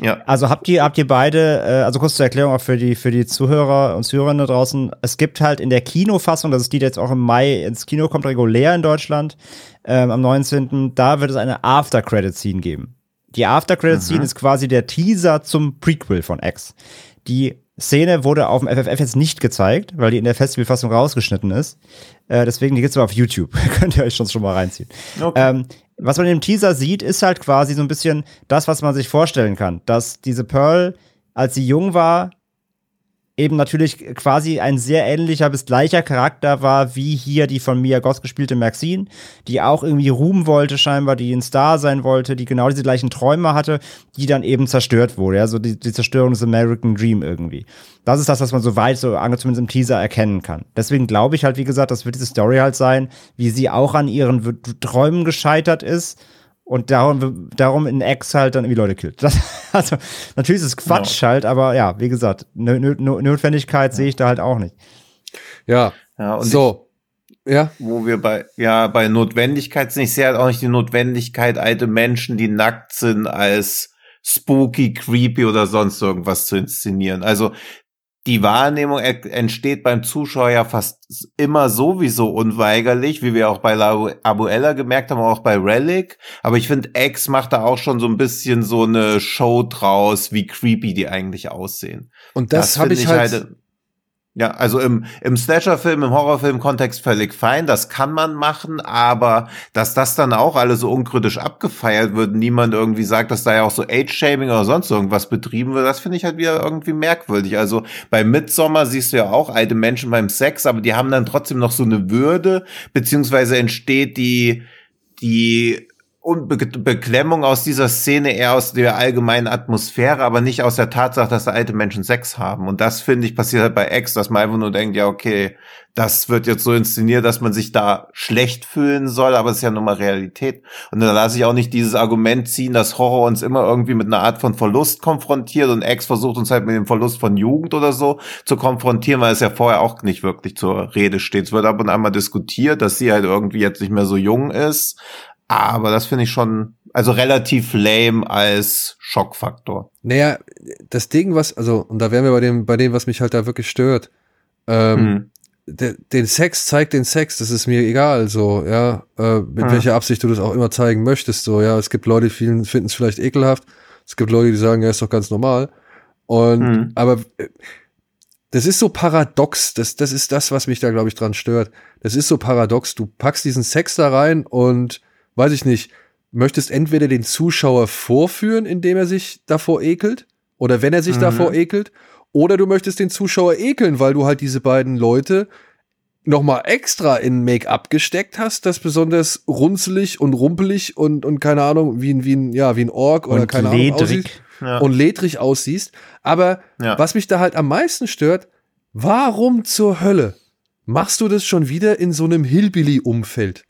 Ja. Also habt ihr, habt ihr beide, äh, also kurz zur Erklärung auch für die, für die Zuhörer und Zuhörerinnen da draußen. Es gibt halt in der Kinofassung, das ist die, die jetzt auch im Mai ins Kino kommt, regulär in Deutschland, ähm, am 19., da wird es eine After-Credit-Scene geben. Die After-Credit-Scene mhm. ist quasi der Teaser zum Prequel von X. Die Szene wurde auf dem FFF jetzt nicht gezeigt, weil die in der Festivalfassung rausgeschnitten ist. Äh, deswegen, die gibt's aber auf YouTube. <laughs> Könnt ihr euch schon, schon mal reinziehen. Okay. Ähm, was man im Teaser sieht, ist halt quasi so ein bisschen das, was man sich vorstellen kann. Dass diese Pearl, als sie jung war, eben natürlich quasi ein sehr ähnlicher bis gleicher Charakter war wie hier die von Mia Goss gespielte Maxine, die auch irgendwie Ruhm wollte scheinbar, die ein Star sein wollte, die genau diese gleichen Träume hatte, die dann eben zerstört wurde, also die, die Zerstörung des American Dream irgendwie. Das ist das, was man so weit, so zumindest im Teaser erkennen kann. Deswegen glaube ich halt, wie gesagt, das wird diese Story halt sein, wie sie auch an ihren Träumen gescheitert ist und darum, darum in X halt dann irgendwie Leute killt. Das, <laughs> also, natürlich ist es Quatsch genau. halt, aber ja, wie gesagt, Notwendigkeit ja. sehe ich da halt auch nicht. Ja, ja und so. Ich, ja. Wo wir bei, ja, bei Notwendigkeit sind, ich sehe halt auch nicht die Notwendigkeit, alte Menschen, die nackt sind, als spooky, creepy oder sonst irgendwas zu inszenieren. Also die Wahrnehmung entsteht beim Zuschauer ja fast immer sowieso unweigerlich, wie wir auch bei Abuela gemerkt haben, auch bei Relic. Aber ich finde, X macht da auch schon so ein bisschen so eine Show draus, wie creepy die eigentlich aussehen. Und das, das habe ich halt, halt ja, also im, im Slasher-Film, im Horrorfilm-Kontext völlig fein, das kann man machen, aber dass das dann auch alle so unkritisch abgefeiert wird, niemand irgendwie sagt, dass da ja auch so Age-Shaming oder sonst irgendwas betrieben wird, das finde ich halt wieder irgendwie merkwürdig. Also bei Midsommar siehst du ja auch alte Menschen beim Sex, aber die haben dann trotzdem noch so eine Würde, beziehungsweise entsteht die, die und Be Beklemmung aus dieser Szene eher aus der allgemeinen Atmosphäre, aber nicht aus der Tatsache, dass da alte Menschen Sex haben. Und das finde ich passiert halt bei X, dass man einfach nur denkt, ja, okay, das wird jetzt so inszeniert, dass man sich da schlecht fühlen soll, aber es ist ja nun mal Realität. Und da lasse ich auch nicht dieses Argument ziehen, dass Horror uns immer irgendwie mit einer Art von Verlust konfrontiert und X versucht uns halt mit dem Verlust von Jugend oder so zu konfrontieren, weil es ja vorher auch nicht wirklich zur Rede steht. Es wird ab und an mal diskutiert, dass sie halt irgendwie jetzt nicht mehr so jung ist, aber das finde ich schon, also relativ lame als Schockfaktor. Naja, das Ding, was, also, und da wären wir bei dem, bei dem, was mich halt da wirklich stört. Ähm, hm. de, den Sex zeigt den Sex, das ist mir egal, so, ja, äh, mit hm. welcher Absicht du das auch immer zeigen möchtest, so, ja. Es gibt Leute, die finden es vielleicht ekelhaft. Es gibt Leute, die sagen, ja, ist doch ganz normal. Und, hm. aber, äh, das ist so paradox, das, das ist das, was mich da, glaube ich, dran stört. Das ist so paradox. Du packst diesen Sex da rein und weiß ich nicht, möchtest entweder den Zuschauer vorführen, indem er sich davor ekelt, oder wenn er sich mhm. davor ekelt, oder du möchtest den Zuschauer ekeln, weil du halt diese beiden Leute nochmal extra in Make-up gesteckt hast, das besonders runzelig und rumpelig und, und keine Ahnung, wie ein, wie ein, ja, wie ein Ork oder keine ledrig. Ahnung aussieht. Ja. Und ledrig aussiehst. Aber ja. was mich da halt am meisten stört, warum zur Hölle machst du das schon wieder in so einem Hillbilly-Umfeld?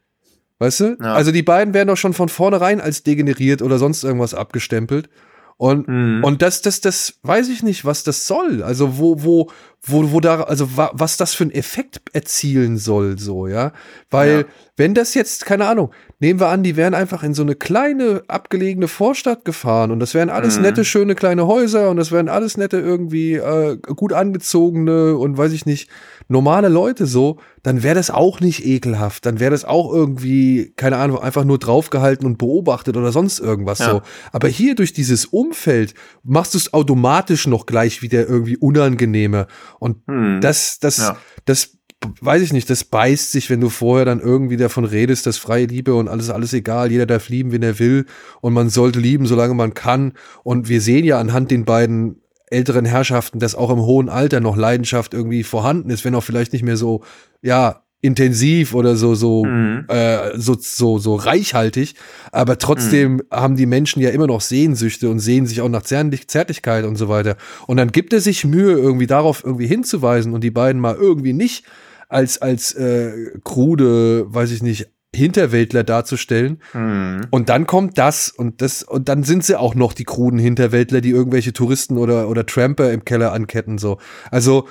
Weißt du? Ja. Also die beiden werden doch schon von vornherein als degeneriert oder sonst irgendwas abgestempelt. Und, mhm. und das, das, das weiß ich nicht, was das soll. Also wo, wo, wo, wo da, also wa, was das für einen Effekt erzielen soll, so, ja. Weil, ja. wenn das jetzt, keine Ahnung, nehmen wir an, die wären einfach in so eine kleine, abgelegene Vorstadt gefahren und das wären alles mhm. nette, schöne kleine Häuser und das wären alles nette, irgendwie äh, gut angezogene und weiß ich nicht, normale Leute so, dann wäre das auch nicht ekelhaft. Dann wäre das auch irgendwie, keine Ahnung, einfach nur draufgehalten und beobachtet oder sonst irgendwas ja. so. Aber hier durch dieses Umfeld machst du es automatisch noch gleich wieder irgendwie unangenehmer. Und hm. das, das, ja. das weiß ich nicht, das beißt sich, wenn du vorher dann irgendwie davon redest, dass freie Liebe und alles, alles egal, jeder darf lieben, wenn er will und man sollte lieben, solange man kann. Und wir sehen ja anhand den beiden älteren Herrschaften, dass auch im hohen Alter noch Leidenschaft irgendwie vorhanden ist, wenn auch vielleicht nicht mehr so, ja, intensiv oder so so mhm. äh, so so so reichhaltig, aber trotzdem mhm. haben die Menschen ja immer noch Sehnsüchte und sehen sich auch nach Zärtlichkeit und so weiter. Und dann gibt er sich Mühe irgendwie darauf irgendwie hinzuweisen und die beiden mal irgendwie nicht als als äh, krude, weiß ich nicht, Hinterwäldler darzustellen. Mhm. Und dann kommt das und das und dann sind sie auch noch die kruden Hinterwäldler, die irgendwelche Touristen oder oder Tramper im Keller anketten so. Also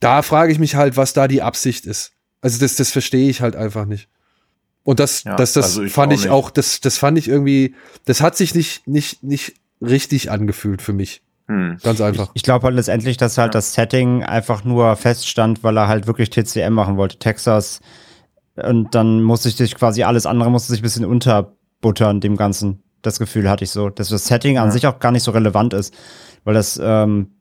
da frage ich mich halt, was da die Absicht ist. Also das das verstehe ich halt einfach nicht. Und das ja, das das also ich fand auch ich auch das das fand ich irgendwie das hat sich nicht nicht nicht richtig angefühlt für mich. Hm. Ganz einfach. Ich, ich glaube halt letztendlich, dass halt ja. das Setting einfach nur feststand, weil er halt wirklich TCM machen wollte. Texas und dann musste ich sich quasi alles andere musste sich ein bisschen unterbuttern, dem Ganzen. Das Gefühl hatte ich so, dass das Setting an ja. sich auch gar nicht so relevant ist. Weil das, ähm,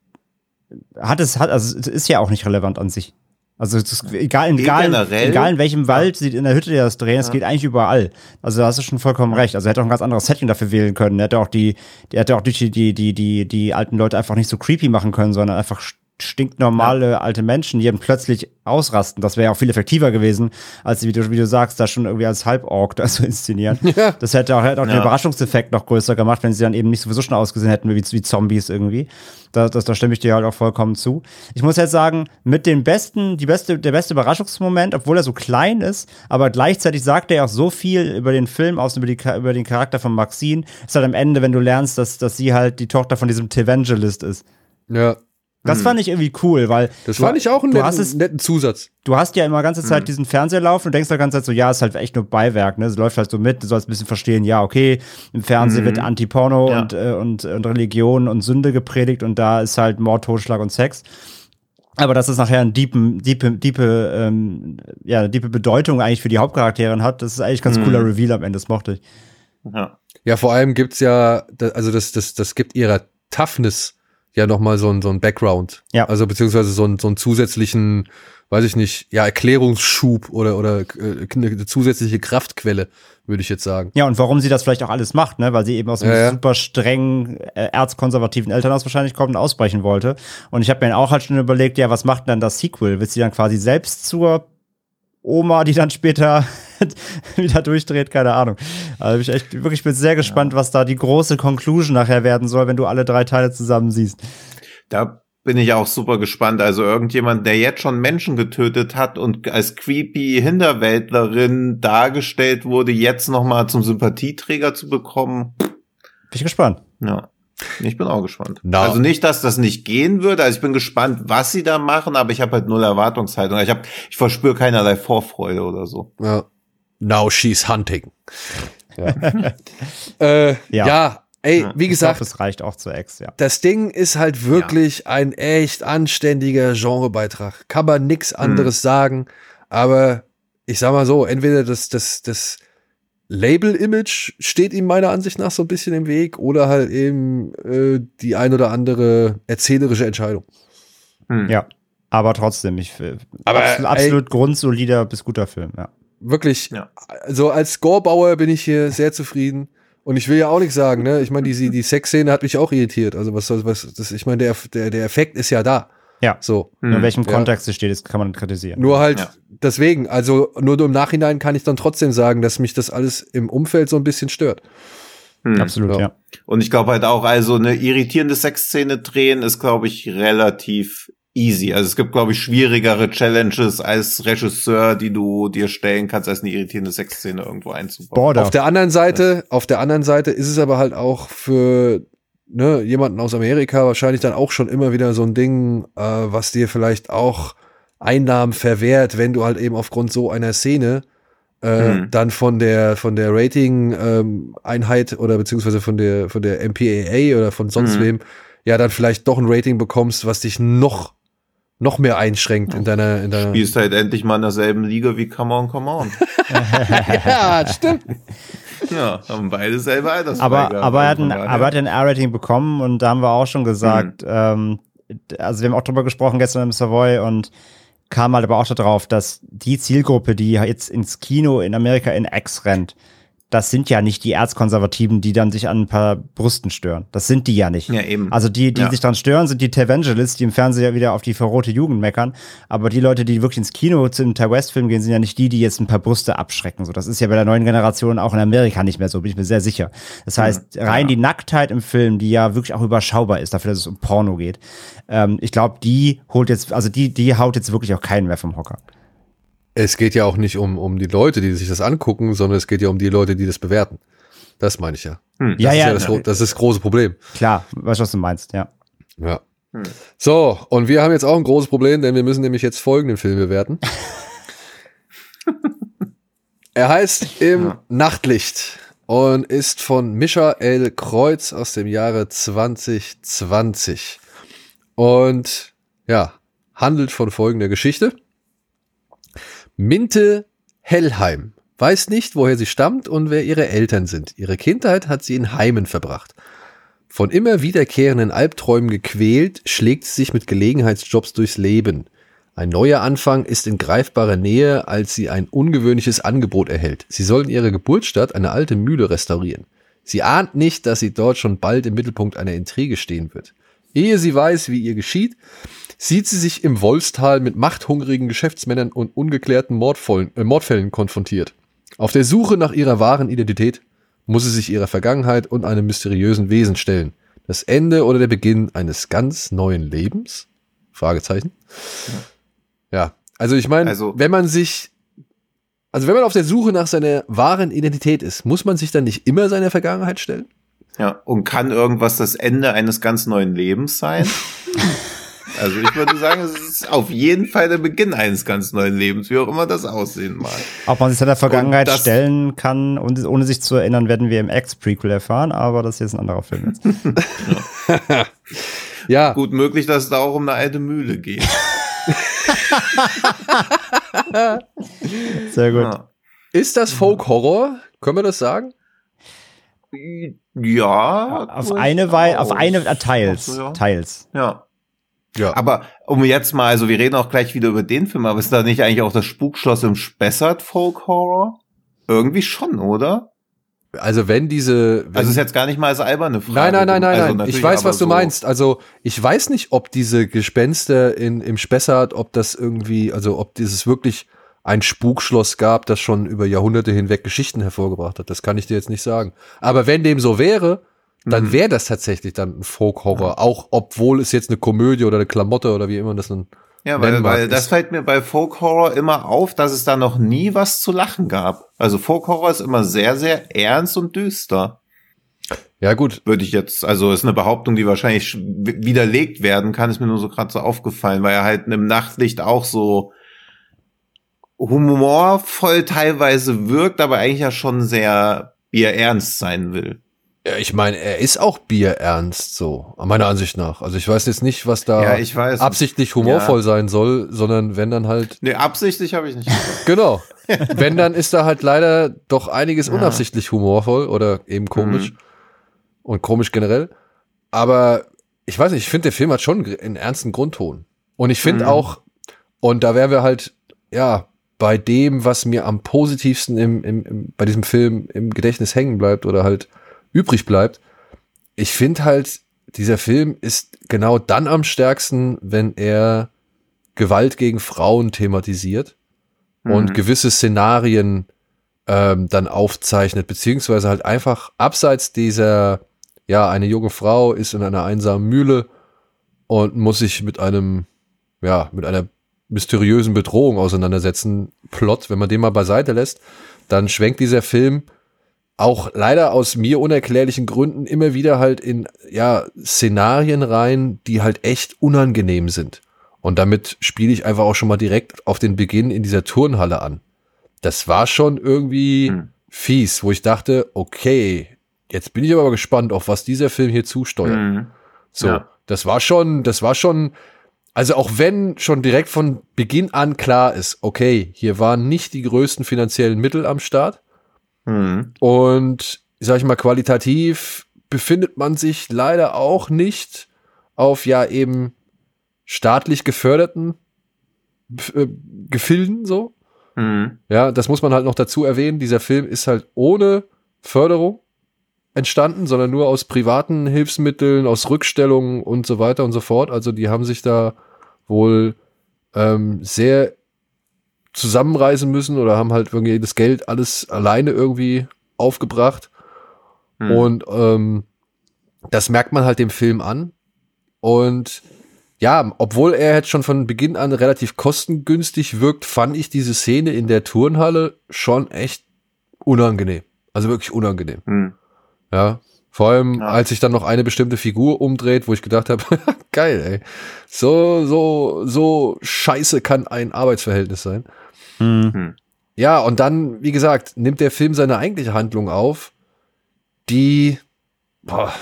hat es, hat, also es ist ja auch nicht relevant an sich. Also ist, egal, egal, egal in welchem Wald sie in der Hütte das drehen, es ja. geht eigentlich überall. Also da hast du schon vollkommen recht. Also er hätte auch ein ganz anderes Setting dafür wählen können. Er hätte auch die, der hätte auch die, die, die, die, die alten Leute einfach nicht so creepy machen können, sondern einfach stinknormale ja. alte Menschen, die dann plötzlich ausrasten. Das wäre ja auch viel effektiver gewesen, als wie du, wie du sagst, da schon irgendwie als Halborg <laughs> da zu inszenieren. <laughs> Ja. Das hätte auch, hätte auch ja. den Überraschungseffekt noch größer gemacht, wenn sie dann eben nicht sowieso schon ausgesehen hätten wie, wie Zombies irgendwie. Da, das, da stimme ich dir halt auch vollkommen zu. Ich muss jetzt sagen, mit dem besten, die beste, der beste Überraschungsmoment, obwohl er so klein ist, aber gleichzeitig sagt er auch so viel über den Film aus, über, die, über den Charakter von Maxine, ist halt am Ende, wenn du lernst, dass, dass sie halt die Tochter von diesem Tevangelist ist. Ja. Das Hm. fand ich irgendwie cool, weil Das du, fand ich auch einen netten, es, netten Zusatz. du hast ja immer ganze Zeit Mhm. diesen Fernseher laufen und denkst die ganze Zeit so, ja, ist halt echt nur Beiwerk, ne? Es läuft halt so mit, du sollst ein bisschen verstehen, ja, okay, im Fernsehen Mhm. wird Anti-Porno Ja. und, äh, und, und Religion und Sünde gepredigt und da ist halt Mord, Totschlag und Sex. Aber dass es nachher eine diepe, diepe, diepe, ähm, ja, diepe Bedeutung eigentlich für die Hauptcharakterin hat, das ist eigentlich ganz Mhm. cooler Reveal am Ende, das mochte ich. Ja. Ja, vor allem gibt's ja, da- also das, das, das gibt ihrer Toughness ja nochmal so ein, so ein Background. Ja. Also beziehungsweise so, ein, so einen zusätzlichen, weiß ich nicht, ja, Erklärungsschub oder, oder äh, eine zusätzliche Kraftquelle, würde ich jetzt sagen. Ja, und warum sie das vielleicht auch alles macht, ne? Weil sie eben aus einem Ja, ja. super strengen, äh, erzkonservativen Elternhaus wahrscheinlich kommt und ausbrechen wollte. Und ich habe mir auch halt schon überlegt, ja, was macht denn dann das Sequel? Wird sie dann quasi selbst zur Oma, die dann später <laughs> wieder durchdreht? Keine Ahnung. Also ich echt wirklich bin sehr gespannt, was da die große Conclusion nachher werden soll, wenn du alle drei Teile zusammen siehst. Da bin ich auch super gespannt. Also irgendjemand, der jetzt schon Menschen getötet hat und als creepy Hinterwäldlerin dargestellt wurde, jetzt noch mal zum Sympathieträger zu bekommen. Bin ich gespannt. Ja. Ich bin auch gespannt. Na. Also nicht, dass das nicht gehen würde. Also ich bin gespannt, was sie da machen, aber ich habe halt null Erwartungshaltung. Ich habe, ich verspüre keinerlei Vorfreude oder so. Ja. Now she's hunting. Ja, <laughs> äh, ja. Ja. ey, Ja, wie Ich gesagt, glaube, es reicht auch zur Ex, ja. das Ding ist halt wirklich ein echt anständiger Genrebeitrag. Kann man nix anderes sagen. Aber ich sag mal so, entweder das, das, das Label-Image steht ihm meiner Ansicht nach so ein bisschen im Weg oder halt eben äh, die ein oder andere erzählerische Entscheidung. Hm. Ja. Aber trotzdem, ich äh, Aber, absolut, ey- absolut grundsolider bis guter Film, ja. Wirklich, Ja. also als Scorebauer bin ich hier sehr zufrieden. Und ich will ja auch nichts sagen, ne? Ich meine, die, die Sexszene hat mich auch irritiert. Also was soll was das, ich meine, der, der, der Effekt ist ja da. Ja. So. In welchem Ja. Kontext es steht, das kann man kritisieren. Nur halt Ja. deswegen, also nur im Nachhinein kann ich dann trotzdem sagen, dass mich das alles im Umfeld so ein bisschen stört. Hm. Absolut, Ja. ja. Und ich glaube halt auch, also eine irritierende Sexszene drehen ist, glaube ich, relativ easy. Also es gibt, glaube ich, schwierigere Challenges als Regisseur, die du dir stellen kannst, als eine irritierende Sexszene irgendwo einzubauen. Border. Auf der anderen Seite, auf der anderen Seite ist es aber halt auch für ne, jemanden aus Amerika wahrscheinlich dann auch schon immer wieder so ein Ding, äh, was dir vielleicht auch Einnahmen verwehrt, wenn du halt eben aufgrund so einer Szene äh, Mhm. dann von der von der Rating ähm, Einheit oder beziehungsweise von der von der MPAA oder von sonst Mhm. wem ja dann vielleicht doch ein Rating bekommst, was dich noch noch mehr einschränkt in deiner in deiner Spielst halt endlich mal in derselben Liga wie Come On, Come On. <laughs> ja, stimmt. ja, haben beide selber aber, Altersfreigabe. aber er hat ein, aber er hat ein R-Rating bekommen und da haben wir auch schon gesagt, ähm, also wir haben auch drüber gesprochen gestern im Savoy und kam halt aber auch darauf, dass die Zielgruppe, die jetzt ins Kino in Amerika in X rennt, das sind ja nicht die Erzkonservativen, die dann sich an ein paar Brüsten stören. Das sind die ja nicht. Ja, eben. Also die, die Ja. sich dran stören, sind die Televangelists, die im Fernsehen ja wieder auf die verrohte Jugend meckern. Aber die Leute, die wirklich ins Kino zum Ty West-Film gehen, sind ja nicht die, die jetzt ein paar Brüste abschrecken. So, das ist ja bei der neuen Generation auch in Amerika nicht mehr so, bin ich mir sehr sicher. Das heißt, rein die Nacktheit im Film, die ja wirklich auch überschaubar ist, dafür, dass es um Porno geht. Ähm, ich glaube, die holt jetzt, also die, die haut jetzt wirklich auch keinen mehr vom Hocker. Es geht ja auch nicht um, um die Leute, die sich das angucken, sondern es geht ja um die Leute, die das bewerten. Das meine ich ja. Hm. Ja, Das ist ja, das, gro- das ist das große Problem. klar, weißt du, was du meinst, ja. Ja. So, und wir haben jetzt auch ein großes Problem, denn wir müssen nämlich jetzt folgenden Film bewerten. <laughs> er heißt Im Ja. Nachtlicht und ist von Michael Kreuz aus dem Jahre 2020. Und ja, handelt von folgender Geschichte. Minte Hellheim weiß nicht, woher sie stammt und wer ihre Eltern sind. Ihre Kindheit hat sie in Heimen verbracht. Von immer wiederkehrenden Albträumen gequält, schlägt sie sich mit Gelegenheitsjobs durchs Leben. Ein neuer Anfang ist in greifbarer Nähe, als sie ein ungewöhnliches Angebot erhält. Sie soll in ihrer Geburtsstadt eine alte Mühle restaurieren. Sie ahnt nicht, dass sie dort schon bald im Mittelpunkt einer Intrige stehen wird. Ehe sie weiß, wie ihr geschieht, sieht sie sich im Wolfstal mit machthungrigen Geschäftsmännern und ungeklärten Mordfällen, äh, Mordfällen konfrontiert. Auf der Suche nach ihrer wahren Identität muss sie sich ihrer Vergangenheit und einem mysteriösen Wesen stellen. Das Ende oder der Beginn eines ganz neuen Lebens? Fragezeichen. Ja, also ich meine, Also- wenn man sich, also wenn man auf der Suche nach seiner wahren Identität ist, muss man sich dann nicht immer seiner Vergangenheit stellen? Ja, und kann irgendwas das Ende eines ganz neuen Lebens sein? <laughs> Also ich würde sagen, es ist auf jeden Fall der Beginn eines ganz neuen Lebens, wie auch immer das aussehen mag. Ob man sich in der Vergangenheit stellen kann, und, ohne sich zu erinnern, werden wir im X-Prequel erfahren, aber das hier ist ein anderer Film jetzt. <laughs> Ja, Gut möglich, dass es da auch um eine alte Mühle geht. Sehr gut. Ja. ist das Folk-Horror? Können wir das sagen? Ja. Auf eine Weise, auf eine, äh, teils, so, ja. teils. Ja. Ja. Aber um jetzt mal, also wir reden auch gleich wieder über den Film, aber ist da nicht eigentlich auch das Spukschloss im Spessart Folk Horror? Irgendwie schon, oder? Also wenn diese... Wenn Also ist jetzt gar nicht mal als alberne Frage. Nein, nein, nein, nein, Also nein. Ich weiß, was du so- meinst. Also ich weiß nicht, ob diese Gespenster in, im Spessart, ob das irgendwie, also ob dieses wirklich ein Spukschloss gab, das schon über Jahrhunderte hinweg Geschichten hervorgebracht hat. Das kann ich dir jetzt nicht sagen. Aber wenn dem so wäre, dann Mhm. wäre das tatsächlich dann ein Folk-Horror. Auch obwohl es jetzt eine Komödie oder eine Klamotte oder wie immer das dann Ja, weil, weil das fällt mir bei Folk Horror immer auf, dass es da noch nie was zu lachen gab. Also Folk Horror ist immer sehr, sehr ernst und düster. Ja gut, Würde ich jetzt, also ist eine Behauptung, die wahrscheinlich widerlegt werden kann, ist mir nur so gerade so aufgefallen, weil er halt im Nachtlicht auch so humorvoll teilweise wirkt, aber eigentlich ja schon sehr eher ernst sein will. Ja, ich meine, er ist auch bierernst so, meiner Ansicht nach. Also ich weiß jetzt nicht, was da Ja, ich weiß. absichtlich humorvoll sein soll, sondern wenn dann halt, Nee, absichtlich habe ich nicht. <laughs> genau. wenn dann ist da halt leider doch einiges unabsichtlich humorvoll oder eben komisch Mhm. und komisch generell. Aber ich weiß nicht, ich finde, der Film hat schon einen ernsten Grundton. Und ich finde Mhm. auch, und da wären wir halt, ja, bei dem, was mir am positivsten im, im, im, bei diesem Film im Gedächtnis hängen bleibt oder halt übrig bleibt. Ich finde halt, dieser Film ist genau dann am stärksten, wenn er Gewalt gegen Frauen thematisiert und Mhm. gewisse Szenarien ähm, dann aufzeichnet, beziehungsweise halt einfach abseits dieser, ja, eine junge Frau ist in einer einsamen Mühle und muss sich mit einem, ja, mit einer mysteriösen Bedrohung auseinandersetzen, Plot, wenn man den mal beiseite lässt, dann schwenkt dieser Film auch leider aus mir unerklärlichen Gründen immer wieder halt in, ja, Szenarien rein, die halt echt unangenehm sind. Und damit spiele ich einfach auch schon mal direkt auf den Beginn in dieser Turnhalle an. Das war schon irgendwie Hm. fies, wo ich dachte, okay, jetzt bin ich aber gespannt, auf was dieser Film hier zusteuert. Mhm. So, Ja. das war schon, das war schon, also auch wenn schon direkt von Beginn an klar ist, okay, hier waren nicht die größten finanziellen Mittel am Start Mhm. und, sag ich mal, qualitativ befindet man sich leider auch nicht auf ja eben staatlich geförderten äh, Gefilden so. Mhm. Ja, das muss man halt noch dazu erwähnen. Dieser Film ist halt ohne Förderung entstanden, sondern nur aus privaten Hilfsmitteln, aus Rückstellungen und so weiter und so fort. Also die haben sich da wohl ähm, sehr zusammenreißen müssen oder haben halt irgendwie das Geld alles alleine irgendwie aufgebracht. Mhm. Und ähm, das merkt man halt dem Film an. Und ja, obwohl er jetzt schon von Beginn an relativ kostengünstig wirkt, fand ich diese Szene in der Turnhalle schon echt unangenehm. Also wirklich unangenehm. Mhm. Ja. Vor allem, Ja. als sich dann noch eine bestimmte Figur umdreht, wo ich gedacht habe, <laughs> geil, ey. So, so, so scheiße kann ein Arbeitsverhältnis sein. Hm. Ja, und dann, wie gesagt, nimmt der Film seine eigentliche Handlung auf, die boah,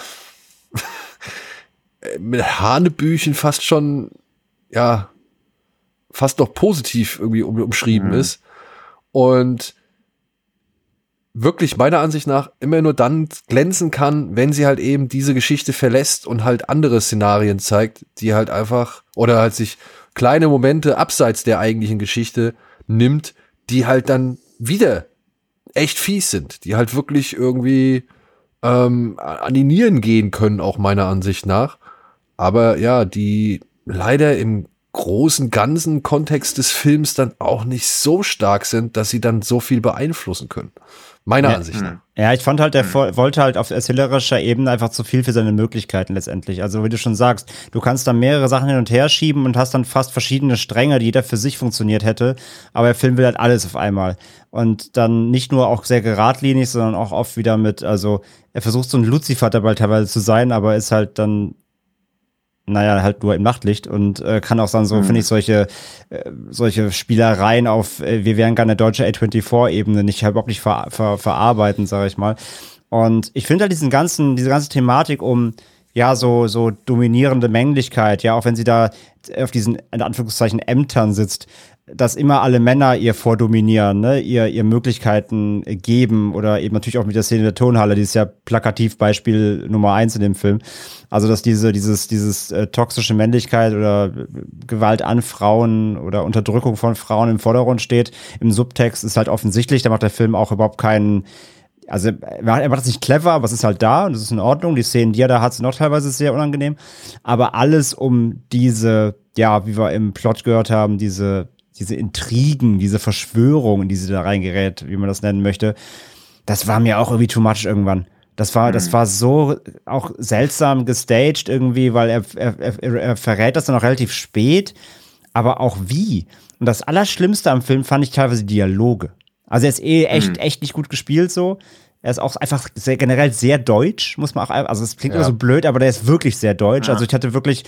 <laughs> mit Hanebüchen fast schon, ja, fast noch positiv irgendwie um, umschrieben Mhm. ist. Und wirklich meiner Ansicht nach immer nur dann glänzen kann, wenn sie halt eben diese Geschichte verlässt und halt andere Szenarien zeigt, die halt einfach oder halt sich kleine Momente abseits der eigentlichen Geschichte nimmt, die halt dann wieder echt fies sind, die halt wirklich irgendwie ähm, an die Nieren gehen können, auch meiner Ansicht nach. Aber ja, die leider im großen ganzen Kontext des Films dann auch nicht so stark sind, dass sie dann so viel beeinflussen können. Meiner Ja. Ansicht nach. Ja, ich fand halt, er vo- wollte halt auf erzählerischer Ebene einfach zu viel für seine Möglichkeiten letztendlich. Also wie du schon sagst, du kannst da mehrere Sachen hin und her schieben und hast dann fast verschiedene Stränge, die jeder für sich funktioniert hätte. Aber der Film will halt alles auf einmal. Und dann nicht nur auch sehr geradlinig, sondern auch oft wieder mit, also er versucht so ein Lucifer dabei teilweise zu sein, aber ist halt dann naja, halt nur im Nachtlicht und äh, kann auch dann so, mhm. finde ich, solche, äh, solche Spielereien auf, äh, wir wären gerne deutsche A24-Ebene nicht überhaupt nicht ver, ver, verarbeiten, sage ich mal. Und ich finde halt diesen ganzen, diese ganze Thematik um ja, so, so dominierende Männlichkeit, ja, auch wenn sie da auf diesen, in Anführungszeichen, Ämtern sitzt, dass immer alle Männer ihr vordominieren, ne, ihr, ihr Möglichkeiten geben oder eben natürlich auch mit der Szene der Tonhalle, die ist ja plakativ Beispiel Nummer eins in dem Film. Also, dass diese, dieses, dieses äh, toxische Männlichkeit oder Gewalt an Frauen oder Unterdrückung von Frauen im Vordergrund steht, im Subtext ist halt offensichtlich, da macht der Film auch überhaupt keinen, also er macht es nicht clever, aber es ist halt da und es ist in Ordnung. Die Szenen, die er da hat, sind auch teilweise sehr unangenehm. Aber alles um diese, ja, wie wir im Plot gehört haben, diese diese Intrigen, diese Verschwörungen, die sie da reingerät, wie man das nennen möchte, das war mir auch irgendwie too much irgendwann. Das war, mhm. das war so auch seltsam gestaged irgendwie, weil er, er, er, er verrät das dann auch relativ spät, aber auch wie. Und das Allerschlimmste am Film fand ich teilweise Dialoge. Also er ist eh echt, mhm. echt nicht gut gespielt so. Er ist auch einfach sehr, generell sehr deutsch, muss man auch, also es klingt ja. immer so blöd, aber der ist wirklich sehr deutsch. Ja. Also ich hatte wirklich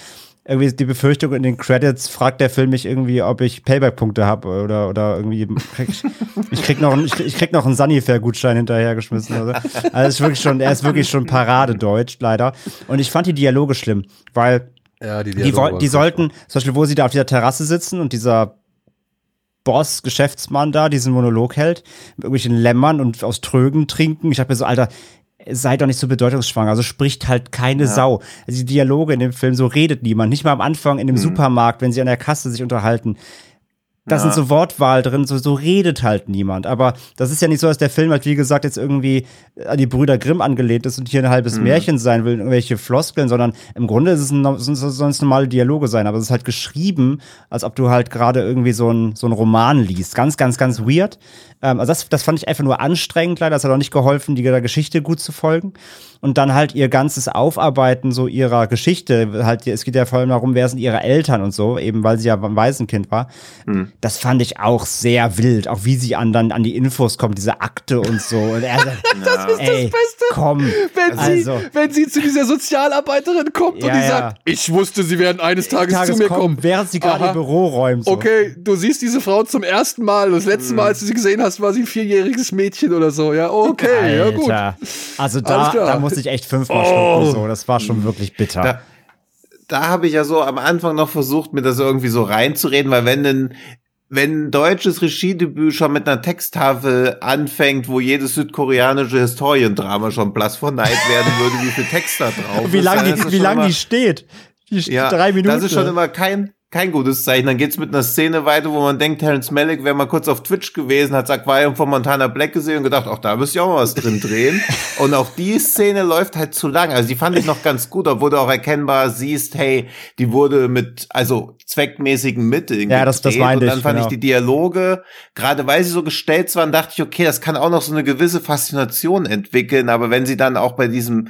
irgendwie die Befürchtung in den Credits fragt der Film mich irgendwie, ob ich Payback-Punkte habe oder, oder irgendwie krieg ich, krieg noch, ich, ich krieg noch einen Sunnyfair-Gutschein hinterhergeschmissen. Also, also ist wirklich schon, er ist wirklich schon Paradedeutsch, leider. Und ich fand die Dialoge schlimm, weil ja, die, Dialoge die, die sollten, zum Beispiel, wo sie da auf dieser Terrasse sitzen und dieser Boss, Geschäftsmann da diesen Monolog hält, mit irgendwelchen Lämmern und aus Trögen trinken. Ich hab mir so, Alter, sei doch nicht so bedeutungsschwanger. Also spricht halt keine ja. Sau. Also die Dialoge in dem Film, so redet niemand. Nicht mal am Anfang in dem mhm. Supermarkt, wenn sie an der Kasse sich unterhalten. Da ja. sind so Wortwahl drin, so, so redet halt niemand. Aber das ist ja nicht so, dass der Film halt, wie gesagt, jetzt irgendwie an die Brüder Grimm angelehnt ist und hier ein halbes mhm. Märchen sein will, irgendwelche Floskeln, sondern im Grunde ist es ein, sollen es normale Dialoge sein. Aber es ist halt geschrieben, als ob du halt gerade irgendwie so ein, so ein Roman liest. Ganz, ganz, ganz weird. Ähm, also das, das fand ich einfach nur anstrengend, leider. Das hat auch nicht geholfen, die der Geschichte gut zu folgen. Und dann halt ihr ganzes Aufarbeiten so ihrer Geschichte. Halt, es geht ja vor allem darum, wer sind ihre Eltern und so, eben weil sie ja beim Waisenkind war. Mhm. Das fand ich auch sehr wild. Auch wie sie an, dann an die Infos kommt, diese Akte und so. Und er sagt, <laughs> das ist ey, das Beste. Komm. Wenn, also. sie, wenn sie zu dieser Sozialarbeiterin kommt ja, und die ja. sagt, ich wusste, sie werden eines Tages, Tages zu mir kommen. kommen. Während sie gerade ihr Büro räumt. So. Okay, du siehst diese Frau zum ersten Mal. Das letzte Mal, als du sie gesehen hast, war sie ein vierjähriges Mädchen oder so. Ja, okay, Alter. ja gut. Also da, da musste ich echt fünfmal oh. schlucken. So. Das war schon wirklich bitter. Da, da habe ich ja so am Anfang noch versucht, mir das irgendwie so reinzureden, weil wenn denn wenn ein deutsches Regiedebüt schon mit einer Texttafel anfängt, wo jedes südkoreanische Historiendrama schon Platz vor Neid werden würde, wie viel Text da drauf wie lang ist, die, wie lang die steht. Die ja, drei Minuten. Das ist schon immer kein, kein gutes Zeichen. Dann geht's mit einer Szene weiter, wo man denkt, Terence Malick wäre mal kurz auf Twitch gewesen, hat das Aquarium von Montana Black gesehen und gedacht, auch da müsste ich auch mal was drin drehen. <laughs> und auch die Szene läuft halt zu lang. Also die fand ich noch ganz gut, obwohl du auch erkennbar siehst, hey, die wurde mit, also zweckmäßigen Mitteln Ja, das, das meinte Und dann fand genau. ich die Dialoge, gerade weil sie so gestellt waren, dachte ich, okay, das kann auch noch so eine gewisse Faszination entwickeln. Aber wenn sie dann auch bei diesem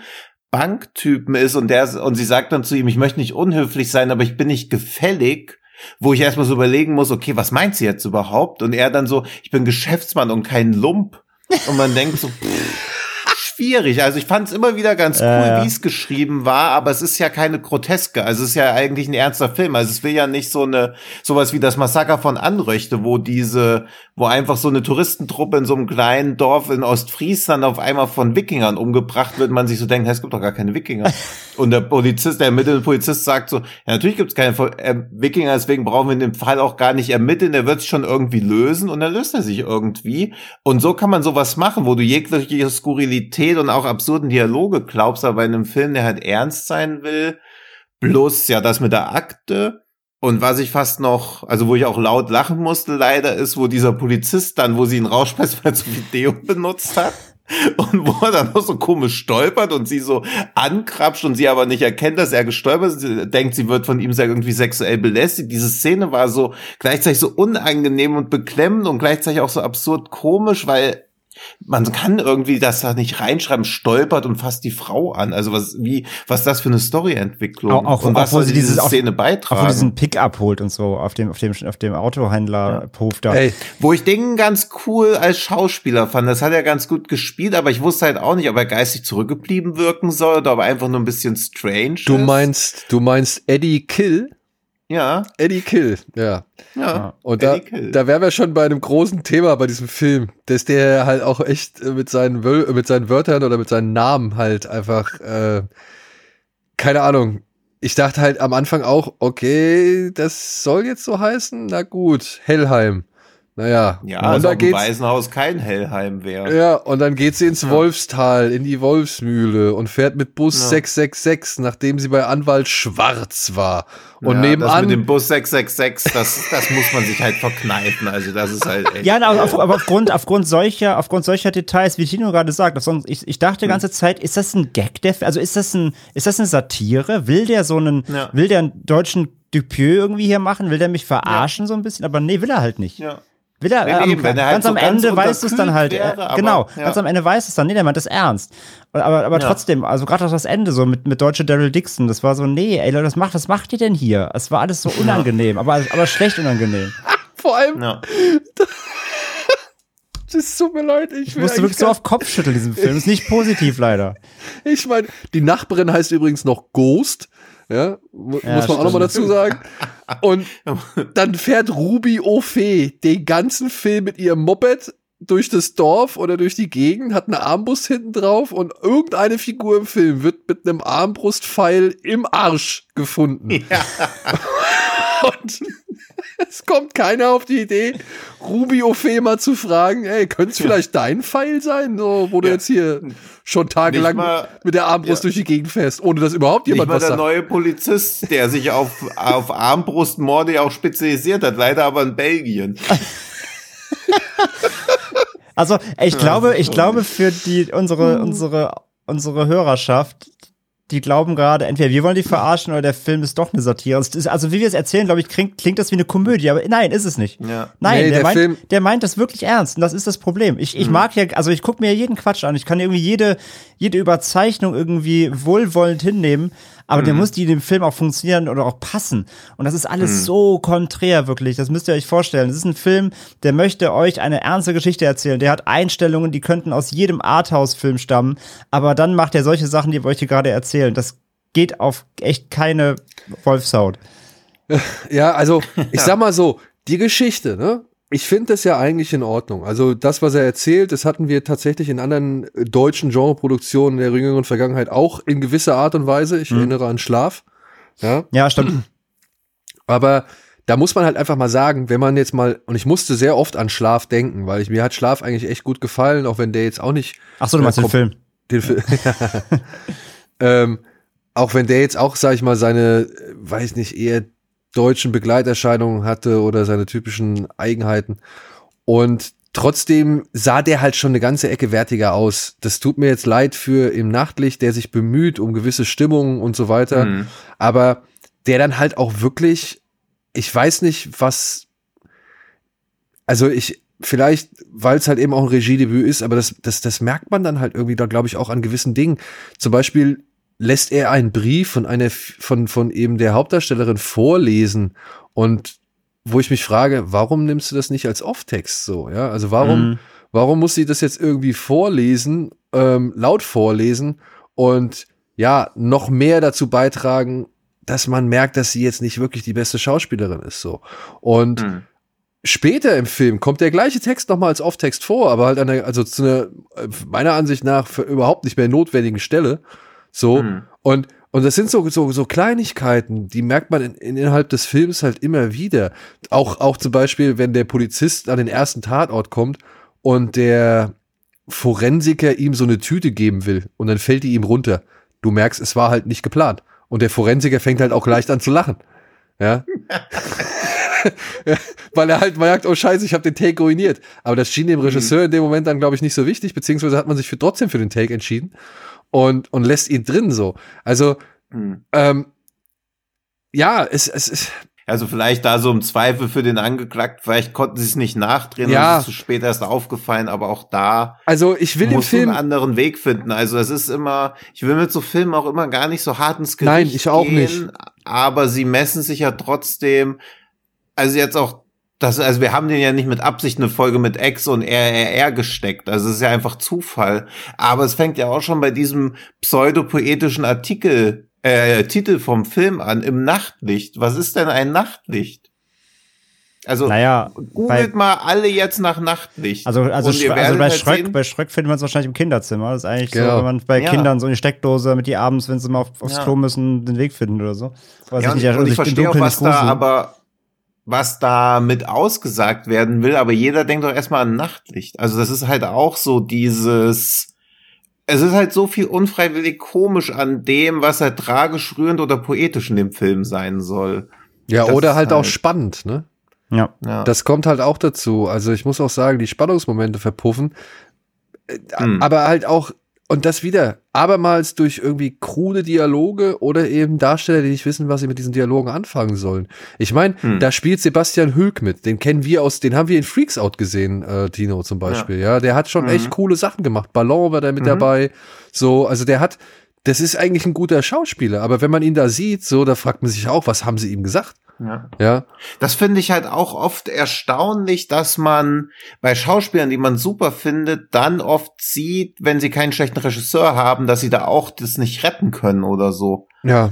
Banktypen ist und der und sie sagt dann zu ihm, ich möchte nicht unhöflich sein, aber ich bin nicht gefällig, wo ich erstmal so überlegen muss, okay, was meint sie jetzt überhaupt? Und er dann so, ich bin Geschäftsmann und kein Lump. Und man denkt so, pff, schwierig. Also ich fand es immer wieder ganz cool, äh, wie es geschrieben war, aber es ist ja keine Groteske. Also es ist ja eigentlich ein ernster Film. Also es will ja nicht so eine sowas wie das Massaker von Anröchte, wo diese, wo einfach so eine Touristentruppe in so einem kleinen Dorf in Ostfriesland auf einmal von Wikingern umgebracht wird. Man sich so denkt, hey, es gibt doch gar keine Wikinger. <laughs> Und der Polizist, der ermittelnde Polizist sagt so, ja natürlich gibt es keine äh, Wikinger, deswegen brauchen wir in dem Fall auch gar nicht ermitteln. Der wird sich schon irgendwie lösen und dann löst er sich irgendwie. Und so kann man sowas machen, wo du jegliche Skurrilität Absurdität und auch absurden Dialoge glaubst, aber in einem Film, der halt ernst sein will, bloß ja das mit der Akte. Und was ich fast noch, also wo ich auch laut lachen musste, leider ist, wo dieser Polizist dann, wo sie ihn rausschmeißt, <laughs> weil er zu Video benutzt hat. <laughs> Und wo er dann auch so komisch stolpert und sie so ankrapscht und sie aber nicht erkennt, dass er gestolpert ist. Sie denkt, sie wird von ihm irgendwie sexuell belästigt. Diese Szene war so gleichzeitig so unangenehm und beklemmend und gleichzeitig auch so absurd komisch, weil man kann irgendwie das da nicht reinschreiben, stolpert und fasst die Frau an. Also was, wie, was das für eine Storyentwicklung Auch, auch, und auch was soll sie diese dieses Szene auch, beitragen. Auch wo diesen Pick-up holt und so auf dem, auf dem, auf dem Autohändler-Hof da. Ey, Wo ich den ganz cool als Schauspieler fand. Das hat er ganz gut gespielt, aber ich wusste halt auch nicht, ob er geistig zurückgeblieben wirken soll oder ob er einfach nur ein bisschen strange du ist. meinst, du meinst Eddie Kill? Ja, Eddie Kill, ja. ja. Und da, Eddie Kill. da wären wir schon bei einem großen Thema bei diesem Film, dass der halt auch echt äh, mit seinen, Wöl mit seinen Wörtern oder mit seinen Namen halt einfach, äh, keine Ahnung. Ich dachte halt am Anfang auch, okay, das soll jetzt so heißen, na gut, Hellheim. Naja, ja, und als da geht's, Waisenhaus kein Hellheim wäre. ja, und dann geht sie ins Wolfstal, in die Wolfsmühle und fährt mit Bus Ja. 666, nachdem sie bei Anwalt Schwarz war. Und ja, Das nebenan, mit dem Bus 666, das, das muss man sich halt verkneifen. Also das ist halt echt. Ja, aber, auf, aber aufgrund, aufgrund solcher, aufgrund solcher Details, wie Tino gerade sagt, sonst, ich, ich dachte die ganze Zeit, ist das ein Gag, der, also ist das ein, ist das eine Satire? Will der so einen, Ja. will der einen deutschen Dupieux irgendwie hier machen? Will der mich verarschen so ein bisschen? Aber nee, will er halt nicht. ja. Will er, Nee, äh, am- eben, wenn er halt ganz so am ganz Ende weißt du es dann halt. äh, wäre, aber- genau, ja. ganz am Ende weißt du es dann. Nee, der meint das ernst. Aber, aber Ja. trotzdem, also gerade auch das Ende so mit, mit deutsche Daryl Dixon, das war so, nee, ey Leute, was macht, was macht ihr denn hier? Es war alles so unangenehm, aber, aber schlecht unangenehm. <laughs> vor allem, Ja. <laughs> das tut mir leid, ich, Ich will musste wirklich so auf Kopf schütteln, diesen Film. Ist nicht positiv, leider. <laughs> Ich meine, die Nachbarin heißt übrigens noch Ghost. Ja, mu- Ja, muss man auch nochmal dazu sagen. <laughs> Und <laughs> dann fährt Ruby O'Fee den ganzen Film mit ihrem Moped durch das Dorf oder durch die Gegend, hat eine Armbrust hinten drauf und irgendeine Figur im Film wird mit einem Armbrustpfeil im Arsch gefunden. Und <laughs> es kommt keiner auf die Idee, Ruby O'Fee mal zu fragen, ey, könnte es vielleicht dein Pfeil sein, so, wo du Ja. jetzt hier schon tagelang mal- mit der Armbrust ja. durch die Gegend fährst, ohne dass überhaupt Nicht jemand mal was der sagt. neue Polizist, der sich auf, auf Armbrustmorde ja auch spezialisiert hat, leider aber in Belgien. Also, ich glaube, ich glaube für die, unsere, unsere, unsere Hörerschaft, die glauben gerade, entweder wir wollen die verarschen oder der Film ist doch eine Satire. Also, wie wir es erzählen, glaube ich, klingt, klingt das wie eine Komödie, aber nein, ist es nicht. Ja. Nein, Nee, der, der meint, Film- der meint das wirklich ernst und das ist das Problem. Ich, ich mag ja, also ich gucke mir jeden Quatsch an. Ich kann irgendwie jede, jede Überzeichnung irgendwie wohlwollend hinnehmen, aber der muss die dem Film auch funktionieren oder auch passen. Und das ist alles so konträr, wirklich. Das müsst ihr euch vorstellen. Das ist ein Film, der möchte euch eine ernste Geschichte erzählen. Der hat Einstellungen, die könnten aus jedem Arthouse-Film stammen, aber dann macht er solche Sachen, die wir euch hier gerade erzählen. Das geht auf echt keine Wolfshaut. <laughs> Ja, also ich <laughs> sag mal so, die Geschichte, ne? Ich finde das ja eigentlich in Ordnung. Also das, was er erzählt, das hatten wir tatsächlich in anderen äh, deutschen Genreproduktionen der jüngeren Vergangenheit auch in gewisser Art und Weise. Ich erinnere an Schlaf. Ja, Ja, stimmt. <clears throat> aber da muss man halt einfach mal sagen, wenn man jetzt mal, und ich musste sehr oft an Schlaf denken, weil ich, mir hat Schlaf eigentlich echt gut gefallen, auch wenn der jetzt auch nicht Ach so, du Ja, meinst den. Film. den Film. <laughs> <laughs> ähm, auch wenn der jetzt auch, sag ich mal, seine, äh, weiß nicht, eher deutschen Begleiterscheinungen hatte oder seine typischen Eigenheiten. Und trotzdem sah der halt schon eine ganze Ecke wertiger aus. Das tut mir jetzt leid für im Nachtlicht, der sich bemüht um gewisse Stimmungen und so weiter. Mhm. Aber der dann halt auch wirklich, ich weiß nicht, was, also ich, vielleicht, weil es halt eben auch ein Regiedebüt ist, aber das, das, das merkt man dann halt irgendwie da, glaube ich, auch an gewissen Dingen. Zum Beispiel lässt er einen Brief von einer, von, von eben der Hauptdarstellerin vorlesen und wo ich mich frage, warum nimmst du das nicht als Off-Text so, ja? Also warum, Mhm. warum muss sie das jetzt irgendwie vorlesen, ähm, laut vorlesen und ja, noch mehr dazu beitragen, dass man merkt, dass sie jetzt nicht wirklich die beste Schauspielerin ist, so. Und Mhm. später im Film kommt der gleiche Text nochmal als Off-Text vor, aber halt an der, also zu einer, äh, meiner Ansicht nach, für überhaupt nicht mehr notwendigen Stelle. So. Mhm. Und, und das sind so, so, so Kleinigkeiten, die merkt man in, in, innerhalb des Films halt immer wieder. Auch, auch zum Beispiel, wenn der Polizist an den ersten Tatort kommt und der Forensiker ihm so eine Tüte geben will und dann fällt die ihm runter. Du merkst, es war halt nicht geplant. Und der Forensiker fängt halt auch leicht an zu lachen. Ja. Ja, <laughs> Weil er halt merkt, oh scheiße, ich habe den Take ruiniert. Aber das schien dem Regisseur in dem Moment dann, glaube ich, nicht so wichtig, beziehungsweise hat man sich für trotzdem für den Take entschieden und, und lässt ihn drin so. Also, Mhm. ähm, ja, es, es ist. Also vielleicht da so im Zweifel für den Angeklagten, vielleicht konnten sie es nicht nachdrehen Ja. ist zu spät erst aufgefallen, aber auch da Also ich will du Film. einen anderen Weg finden. Also es ist immer, ich will mit so Filmen auch immer gar nicht so hart ins Gericht Nein, ich auch gehen, nicht. aber sie messen sich ja trotzdem, also jetzt auch das, also wir haben den ja nicht mit Absicht eine Folge mit X und RRR gesteckt. Also es ist ja einfach Zufall. Aber es fängt ja auch schon bei diesem pseudopoetischen Artikel, äh, Titel vom Film an, im Nachtlicht. Was ist denn ein Nachtlicht? Also Naja, bei, googelt mal alle jetzt nach Nachtlicht. also, also, Und also bei, halt Schröck, bei Schröck findet man es wahrscheinlich im Kinderzimmer. Das ist eigentlich Genau. so, wenn man bei Ja. Kindern so in die Steckdose, damit die abends, wenn sie mal auf, aufs Ja. Klo müssen, den Weg finden oder so. Weil Ja, und, nicht- und ich sich im verstehe auch, was nicht da aber, was da mit ausgesagt werden will, aber jeder denkt doch erstmal an Nachtlicht. Also das ist halt auch so dieses, es ist halt so viel unfreiwillig komisch an dem, was halt tragisch, rührend oder poetisch in dem Film sein soll. Ja, das oder ist halt auch halt- spannend, ne? Ja. Ja. Das kommt halt auch dazu. Also ich muss auch sagen, die Spannungsmomente verpuffen. Äh, Hm. Aber halt auch, und das wieder, abermals durch irgendwie krude Dialoge oder eben Darsteller, die nicht wissen, was sie mit diesen Dialogen anfangen sollen. Ich meine, Hm. da spielt Sebastian Hülk mit. Den kennen wir aus, den haben wir in Freaks Out gesehen, äh, Tino zum Beispiel. Ja, der hat schon Mhm. echt coole Sachen gemacht. Ballon war da mit Mhm. dabei. So, also der hat, das ist eigentlich ein guter Schauspieler. Aber wenn man ihn da sieht, so, da fragt man sich auch, was haben sie ihm gesagt? Ja. Ja, Das finde ich halt auch oft erstaunlich, dass man bei Schauspielern, die man super findet, dann oft sieht, wenn sie keinen schlechten Regisseur haben, dass sie da auch das nicht retten können oder so. ja.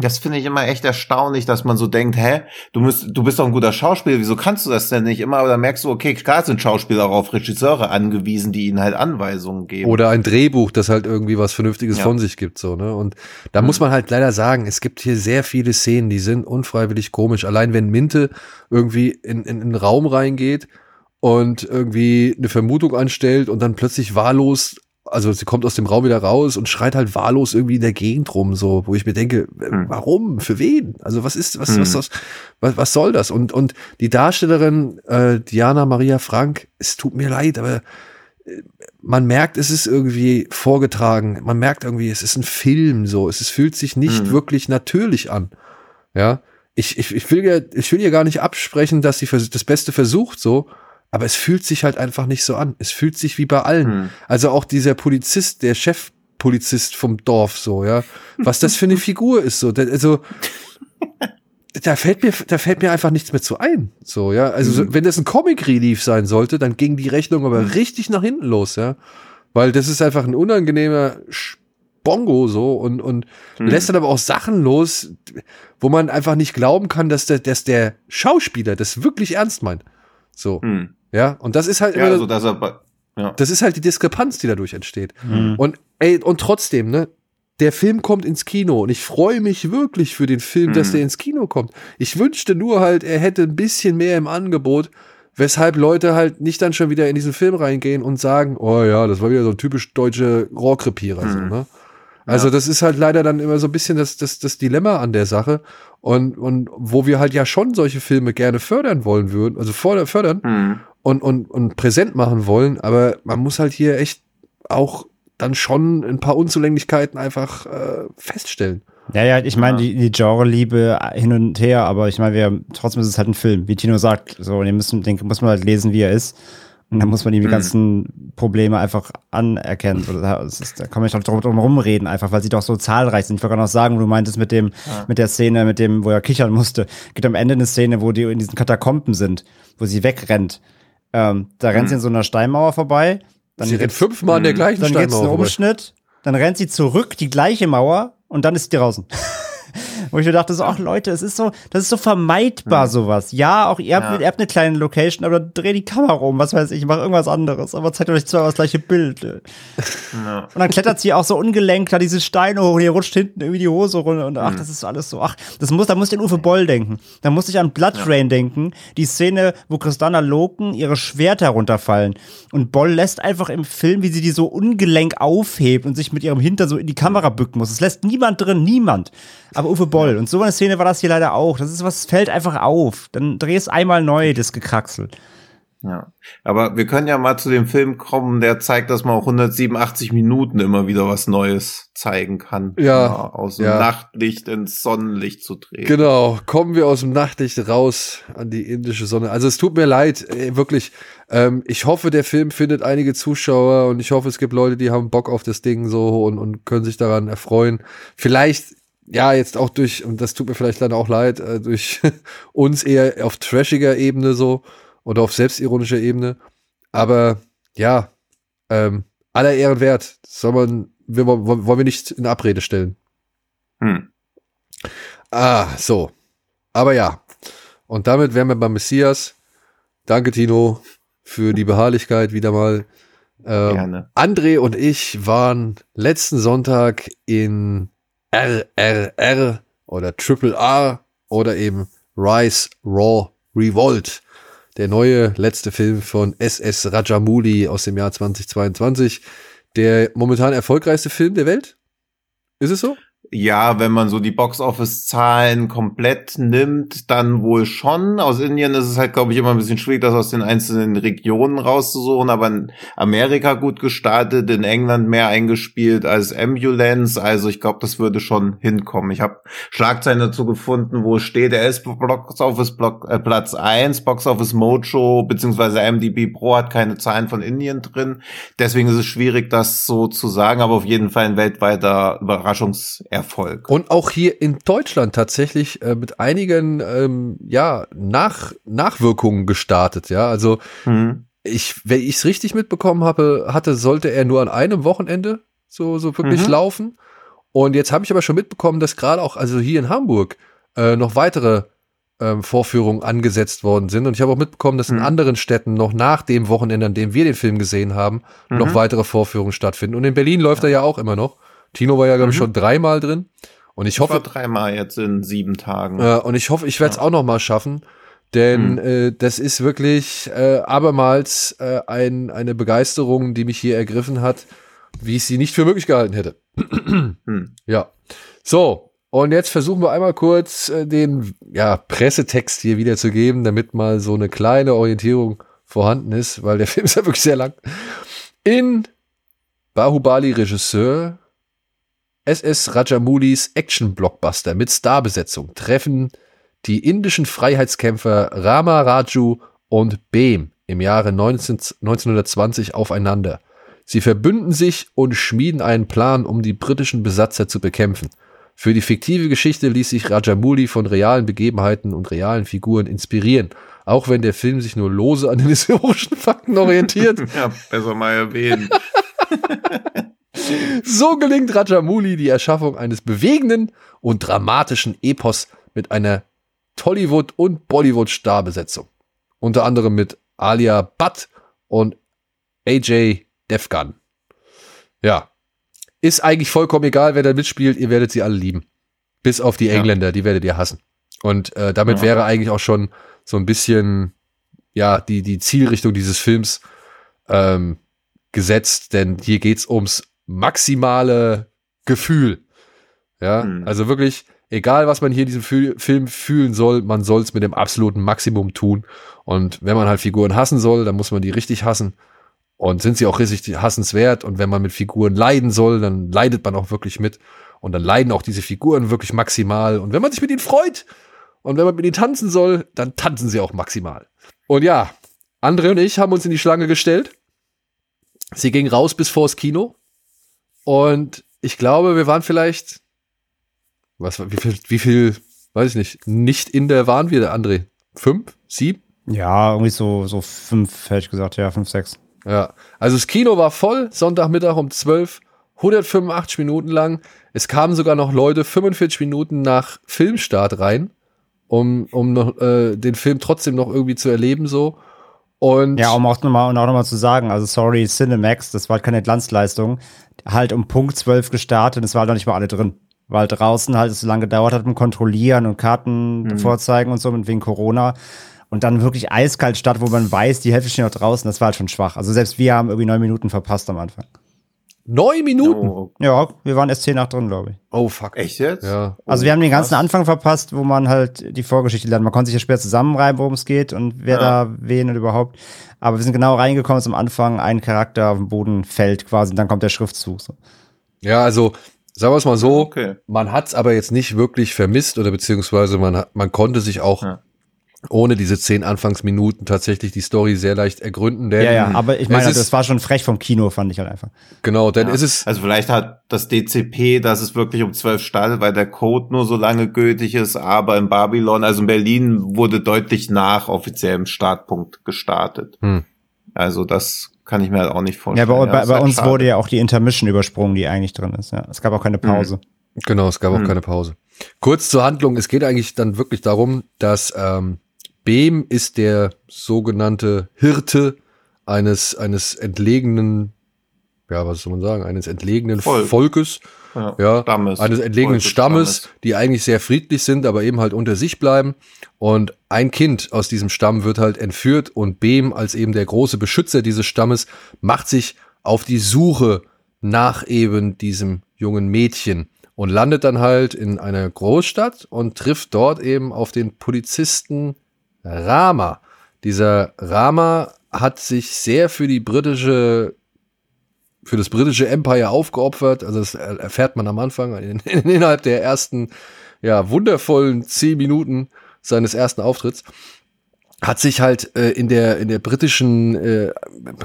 Das finde ich immer echt erstaunlich, dass man so denkt, hä, du musst, du bist doch ein guter Schauspieler, wieso kannst du das denn nicht immer? Aber dann merkst du, okay, klar sind Schauspieler auch auf Regisseure angewiesen, die ihnen halt Anweisungen geben. Oder ein Drehbuch, das halt irgendwie was Vernünftiges Ja. von sich gibt, so, ne? Und da Mhm. muss man halt leider sagen, es gibt hier sehr viele Szenen, die sind unfreiwillig komisch. Allein wenn Minte irgendwie in, in, in einen Raum reingeht und irgendwie eine Vermutung anstellt und dann plötzlich wahllos, also sie kommt aus dem Raum wieder raus und schreit halt wahllos irgendwie in der Gegend rum, so, wo ich mir denke, äh, Mhm. warum? Für wen? Also was ist, was, was, was, was, was soll das? Und, und die Darstellerin, äh, Diana Maria Frank, es tut mir leid, aber man merkt, es ist irgendwie vorgetragen. Man merkt irgendwie, es ist ein Film so. Es, es fühlt sich nicht Mhm. wirklich natürlich an. Ja. Ich, ich, ich will ja, ich will ihr gar nicht absprechen, dass sie das Beste versucht so. Aber es fühlt sich halt einfach nicht so an. Es fühlt sich wie bei allen. Hm. Also auch dieser Polizist, der Chefpolizist vom Dorf so, ja. Was das für eine <laughs> Figur ist so. Also, da fällt mir, da fällt mir einfach nichts mehr zu ein. So, ja. Also, so, wenn das ein Comic Relief sein sollte, dann ging die Rechnung aber richtig nach hinten los, ja. Weil das ist einfach ein unangenehmer Bongo so und, und lässt dann aber auch Sachen los, wo man einfach nicht glauben kann, dass der, dass der Schauspieler das wirklich ernst meint. So, Hm. Ja. Und das ist halt Ja, immer, also dass er, ja. das ist halt die Diskrepanz, die dadurch entsteht. Mhm. Und ey, und trotzdem, ne? Der Film kommt ins Kino und ich freue mich wirklich für den Film, dass Mhm. der ins Kino kommt. Ich wünschte nur halt, er hätte ein bisschen mehr im Angebot, weshalb Leute halt nicht dann schon wieder in diesen Film reingehen und sagen, oh ja, das war wieder so ein typisch deutsche Rohrkrepierer, so, Mhm. ne? Also das ist halt leider dann immer so ein bisschen das, das, das Dilemma an der Sache und, und wo wir halt ja schon solche Filme gerne fördern wollen würden, also fördern, fördern Hm. Und, und, und präsent machen wollen, aber man muss halt hier echt auch dann schon ein paar Unzulänglichkeiten einfach äh, feststellen. Ja, ja, ich meine, Ja. die, die Genre-Liebe hin und her, aber ich meine, wir, trotzdem ist es halt ein Film, wie Tino sagt. So, und den, müssen, den muss man halt lesen, wie er ist. Und dann muss man ihm die Mhm. ganzen Probleme einfach anerkennen. Da, es ist, da kann man nicht drum, drum rumreden, einfach, weil sie doch so zahlreich sind. Ich wollte gerade noch sagen, du meintest mit dem, mit der Szene, mit dem, wo er kichern musste. Gibt am Ende eine Szene, wo die in diesen Katakomben sind, wo sie wegrennt. Ähm, da rennt sie in so einer Steinmauer vorbei. Dann Sie rennt fünfmal an der Mhm. gleichen dann geht's einen Steinmauer vorbei. Umschnitt, dann rennt sie zurück, die gleiche Mauer, und dann ist sie draußen. Wo ich mir dachte, so, ach Leute, es ist so, das ist so vermeidbar, sowas. Ja, auch ihr habt, Ja. ihr habt eine kleine Location, aber dreh die Kamera um, was weiß ich, mach irgendwas anderes, aber zeigt euch zwar das gleiche Bild. Und Ja. dann klettert sie auch so ungelenkt da diese Steine hoch und ihr rutscht hinten irgendwie die Hose runter und ach, das ist alles so, ach, das muss, da muss ich an Uwe Boll denken. Da muss ich an Blood Rain denken, die Szene, wo Christina Loken ihre Schwerter runterfallen und Boll lässt einfach im Film, wie sie die so ungelenk aufhebt und sich mit ihrem Hintern so in die Kamera bücken muss. Es lässt niemand drin, niemand. Aber Uwe Boll. Und so eine Szene war das hier leider auch. Das ist was, fällt einfach auf. Dann dreh es einmal neu, das Gekraxel. Ja, aber wir können ja mal zu dem Film kommen, der zeigt, dass man auch 187 Minuten immer wieder was Neues zeigen kann. Ja, aus dem ja. Nachtlicht ins Sonnenlicht zu drehen. Genau, kommen wir aus dem Nachtlicht raus an die indische Sonne. Also es tut mir leid, ey, wirklich. Ähm, ich hoffe, der Film findet einige Zuschauer und ich hoffe, es gibt Leute, die haben Bock auf das Ding so und, und können sich daran erfreuen. Vielleicht, ja, jetzt auch durch, und das tut mir vielleicht dann auch leid, äh, durch <laughs> uns eher auf trashiger Ebene so oder auf selbstironischer Ebene. Aber ja, ähm, aller Ehren wert. Soll man, wir, wollen wir nicht in Abrede stellen. Hm. Ah, so. Aber ja. Und damit wären wir beim Messias. Danke, Tino, für die Beharrlichkeit wieder mal. Ähm, Gerne. André und ich waren letzten Sonntag in RRR oder Triple R oder eben Rise Raw Revolt. Der neue letzte Film von SS Rajamouli aus dem Jahr 2022. Der momentan erfolgreichste Film der Welt. Ist es so? Ja, wenn man so die Box-Office-Zahlen komplett nimmt, dann wohl schon. Aus Indien ist es halt, glaube ich, immer ein bisschen schwierig, das aus den einzelnen Regionen rauszusuchen, aber in Amerika gut gestartet, in England mehr eingespielt als Ambulance, also ich glaube, das würde schon hinkommen. Ich habe Schlagzeilen dazu gefunden, wo steht, er ist Box-Office äh, Platz 1, Box-Office Mojo, beziehungsweise MDB Pro hat keine Zahlen von Indien drin, deswegen ist es schwierig, das so zu sagen, aber auf jeden Fall ein weltweiter Überraschungserfolg. Und auch hier in Deutschland tatsächlich äh, mit einigen ähm, ja, Nach Nachwirkungen gestartet, ja. Also Mhm. ich, wenn ich es richtig mitbekommen habe, hatte, sollte er nur an einem Wochenende so, so wirklich Mhm. laufen. Und jetzt habe ich aber schon mitbekommen, dass gerade auch, also hier in Hamburg, äh, noch weitere ähm, Vorführungen angesetzt worden sind. Und ich habe auch mitbekommen, dass in Mhm. anderen Städten noch nach dem Wochenende, an dem wir den Film gesehen haben, noch Mhm. weitere Vorführungen stattfinden. Und in Berlin läuft er ja auch immer noch. Tino war ja, glaube ich, Mhm. schon dreimal drin. Und ich Ich hoffe, dreimal jetzt in sieben Tagen. äh, und ich hoffe, ich werde es Ja. auch noch mal schaffen, denn Mhm. äh, das ist wirklich äh, abermals äh, ein, eine Begeisterung, die mich hier ergriffen hat, wie ich sie nicht für möglich gehalten hätte. Hm. Ja. So, und jetzt versuchen wir einmal kurz äh, den ja, Pressetext hier wiederzugeben, damit mal so eine kleine Orientierung vorhanden ist, weil der <laughs> Film ist ja wirklich sehr lang. In Bahubali Regisseur SS Rajamoulis Action-Blockbuster mit Starbesetzung treffen die indischen Freiheitskämpfer Rama Raju und Behm im Jahre 19, 1920 aufeinander. Sie verbünden sich und schmieden einen Plan, um die britischen Besatzer zu bekämpfen. Für die fiktive Geschichte ließ sich Rajamouli von realen Begebenheiten und realen Figuren inspirieren, auch wenn der Film sich nur lose an den historischen Fakten orientiert. <laughs> Ja, besser mal erwähnen. <laughs> So gelingt Rajamouli die Erschaffung eines bewegenden und dramatischen Epos mit einer Tollywood- und Bollywood-Starbesetzung. Unter anderem mit Alia Bhatt und AJ Defgan. Ja. Ist eigentlich vollkommen egal, wer da mitspielt, ihr werdet sie alle lieben. Bis auf die Ja. Engländer, die werdet ihr hassen. Und äh, damit Ja. wäre eigentlich auch schon so ein bisschen, ja, die, die Zielrichtung dieses Films ähm, gesetzt, denn hier geht's ums maximale Gefühl. Ja, Hm. also wirklich, egal was man hier in diesem Fü- Film fühlen soll, man soll es mit dem absoluten Maximum tun. Und wenn man halt Figuren hassen soll, dann muss man die richtig hassen. Und sind sie auch richtig hassenswert. Und wenn man mit Figuren leiden soll, dann leidet man auch wirklich mit. Und dann leiden auch diese Figuren wirklich maximal. Und wenn man sich mit ihnen freut und wenn man mit ihnen tanzen soll, dann tanzen sie auch maximal. Und ja, André und ich haben uns in die Schlange gestellt. Sie ging raus bis vors Kino. Und ich glaube, wir waren vielleicht, was, wie viel, wie viel, weiß ich nicht, nicht in der waren wir, André? Fünf? Sieben? Ja, irgendwie so, so fünf, hätte ich gesagt, ja, fünf, sechs. Ja, also das Kino war voll, Sonntagmittag um 12, 185 Minuten lang. Es kamen sogar noch Leute 45 Minuten nach Filmstart rein, um, um noch, äh, den Film trotzdem noch irgendwie zu erleben so. Und Ja, um auch nochmal noch mal zu sagen, also sorry, Cinemax, das war halt keine Glanzleistung, halt um Punkt 12 gestartet und es war halt noch nicht mal alle drin. Weil draußen halt es so lange gedauert hat mit Kontrollieren und Karten vorzeigen und so und wegen Corona. Und dann wirklich eiskalt statt, wo man weiß, die Hälfte steht noch draußen, das war halt schon schwach. Also selbst wir haben irgendwie neun Minuten verpasst am Anfang. Neun Minuten? Oh, Ja, wir waren erst 10 nach drin, glaube ich. Oh, fuck. echt jetzt? Ja. Also Oh, wir haben den ganzen krass. Anfang verpasst, wo man halt die Vorgeschichte lernt. Man konnte sich ja später zusammenreiben, worum es geht und wer Ja. da wen und überhaupt. Aber wir sind genau reingekommen, dass am Anfang ein Charakter auf den Boden fällt quasi und dann kommt der Schriftzug. So. Ja, also, sagen wir es mal so, Okay. man hat es aber jetzt nicht wirklich vermisst oder beziehungsweise man, man konnte sich auch Ja. Ohne diese zehn Anfangsminuten tatsächlich die Story sehr leicht ergründen. Denn, Ja, ja, aber ich meine, ist- das war schon frech vom Kino, fand ich halt einfach. Genau, denn Ja. ist es, Also vielleicht hat das DCP, dass es wirklich um zwölf startet, weil der Code nur so lange gültig ist, aber in Babylon, also in Berlin, wurde deutlich nach offiziellem Startpunkt gestartet. Hm. Also das kann ich mir halt auch nicht Ja, vorstellen. bei, bei, ist bei halt uns schade. wurde ja auch die Intermission übersprungen, die eigentlich drin ist. Ja. Es gab auch keine Pause. Genau, es gab auch Hm. keine Pause. Kurz zur Handlung, es geht eigentlich dann wirklich darum, dass ähm, Behm ist der sogenannte Hirte eines, eines entlegenen, ja, was soll man sagen, eines entlegenen Volk. Volkes, ja, ja, Stammes. eines entlegenen Volkes Stammes, die eigentlich sehr friedlich sind, aber eben halt unter sich bleiben. Und ein Kind aus diesem Stamm wird halt entführt und Behm als eben der große Beschützer dieses Stammes macht sich auf die Suche nach eben diesem jungen Mädchen und landet dann halt in einer Großstadt und trifft dort eben auf den Polizisten Rama. Dieser Rama hat sich sehr für die britische für das britische Empire aufgeopfert. Also das er- erfährt man am Anfang <laughs> in, innerhalb der ersten, ja, wundervollen zehn Minuten seines ersten Auftritts. Hat sich halt äh, in der in der britischen äh,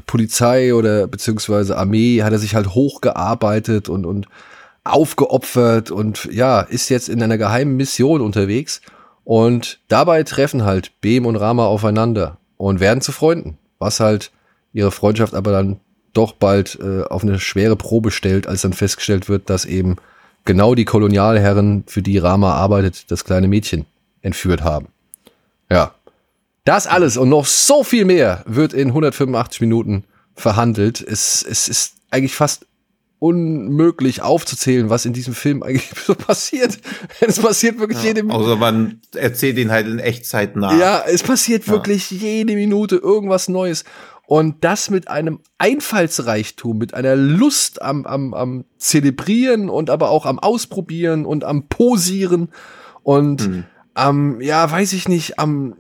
Polizei oder beziehungsweise Armee hat er sich halt hochgearbeitet und und aufgeopfert und ja ist jetzt in einer geheimen Mission unterwegs und dabei treffen halt Behm und Rama aufeinander und werden zu Freunden, was halt ihre Freundschaft aber dann doch bald äh, auf eine schwere Probe stellt, als dann festgestellt wird, dass eben genau die Kolonialherren, für die Rama arbeitet, das kleine Mädchen entführt haben. Ja. Das alles und noch so viel mehr wird in 185 Minuten verhandelt. Es, es ist eigentlich fast unmöglich aufzuzählen, was in diesem Film eigentlich <laughs> so passiert. Es passiert wirklich jede Minute. Außer man erzählt ihn halt in Echtzeit nach. Ja, es passiert wirklich jede Minute irgendwas Neues. Und das mit einem Einfallsreichtum, mit einer Lust am, am, am Zelebrieren und aber auch am Ausprobieren und am Posieren und Hm. am, ja, weiß ich nicht, am,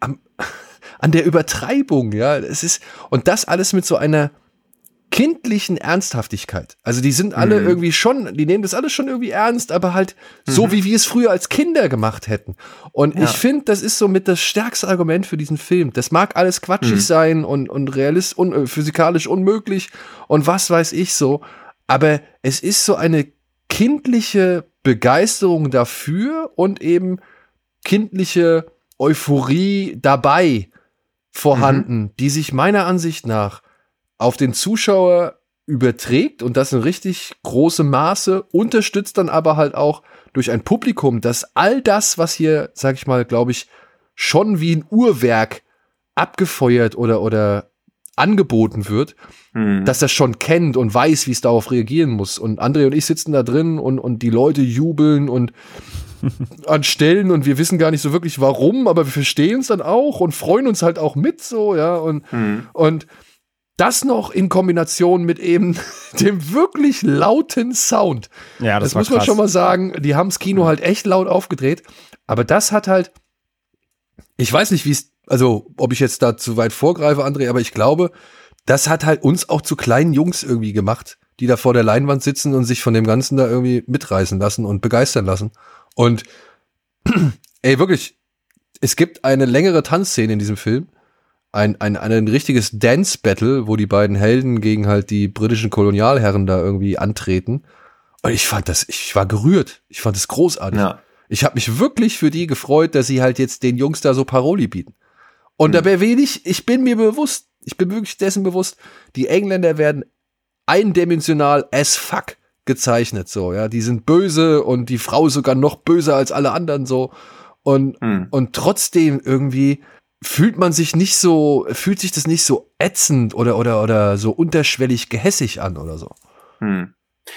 am, <laughs> an der Übertreibung, ja. Es ist, und das alles mit so einer kindlichen Ernsthaftigkeit. Also die sind alle Mhm. irgendwie schon, die nehmen das alles schon irgendwie ernst, aber halt so, Mhm. wie wir es früher als Kinder gemacht hätten. Und Ja. ich finde, das ist so mit das stärkste Argument für diesen Film. Das mag alles quatschig Mhm. sein und, und realist, un, äh, physikalisch unmöglich und was weiß ich so. Aber es ist so eine kindliche Begeisterung dafür und eben kindliche Euphorie dabei vorhanden, die sich meiner Ansicht nach auf den Zuschauer überträgt und das in richtig großem Maße, unterstützt dann aber halt auch durch ein Publikum, das all das, was hier, sag ich mal, glaube ich, schon wie ein Uhrwerk abgefeuert oder, oder angeboten wird, Hm. dass das schon kennt und weiß, wie es darauf reagieren muss. Und André und ich sitzen da drin und, und die Leute jubeln und <laughs> an Stellen und wir wissen gar nicht so wirklich warum, aber wir verstehen es dann auch und freuen uns halt auch mit so, ja. Und, Hm. und das noch in Kombination mit eben <laughs> dem wirklich lauten Sound. Ja, das, Das, muss man krass. schon mal sagen. Die haben das Kino halt echt laut aufgedreht. Aber das hat halt, ich weiß nicht, wie es, also ob ich jetzt da zu weit vorgreife, André, aber ich glaube, das hat halt uns auch zu kleinen Jungs irgendwie gemacht, die da vor der Leinwand sitzen und sich von dem Ganzen da irgendwie mitreißen lassen und begeistern lassen. Und <clears throat> ey, wirklich, es gibt eine längere Tanzszene in diesem Film. Ein, ein, ein richtiges Dance-Battle, wo die beiden Helden gegen halt die britischen Kolonialherren da irgendwie antreten. Und ich fand das, ich war gerührt. Ich fand es großartig. Ja. Ich habe mich wirklich für die gefreut, dass sie halt jetzt den Jungs da so Paroli bieten. Und Hm. dabei wenig, ich bin mir bewusst, ich bin wirklich dessen bewusst, die Engländer werden eindimensional as fuck gezeichnet, so, ja. Die sind böse und die Frau sogar noch böser als alle anderen, so. Und, Hm. und trotzdem irgendwie fühlt man sich nicht so, fühlt sich das nicht so ätzend oder, oder, oder so unterschwellig gehässig an oder so. Hm.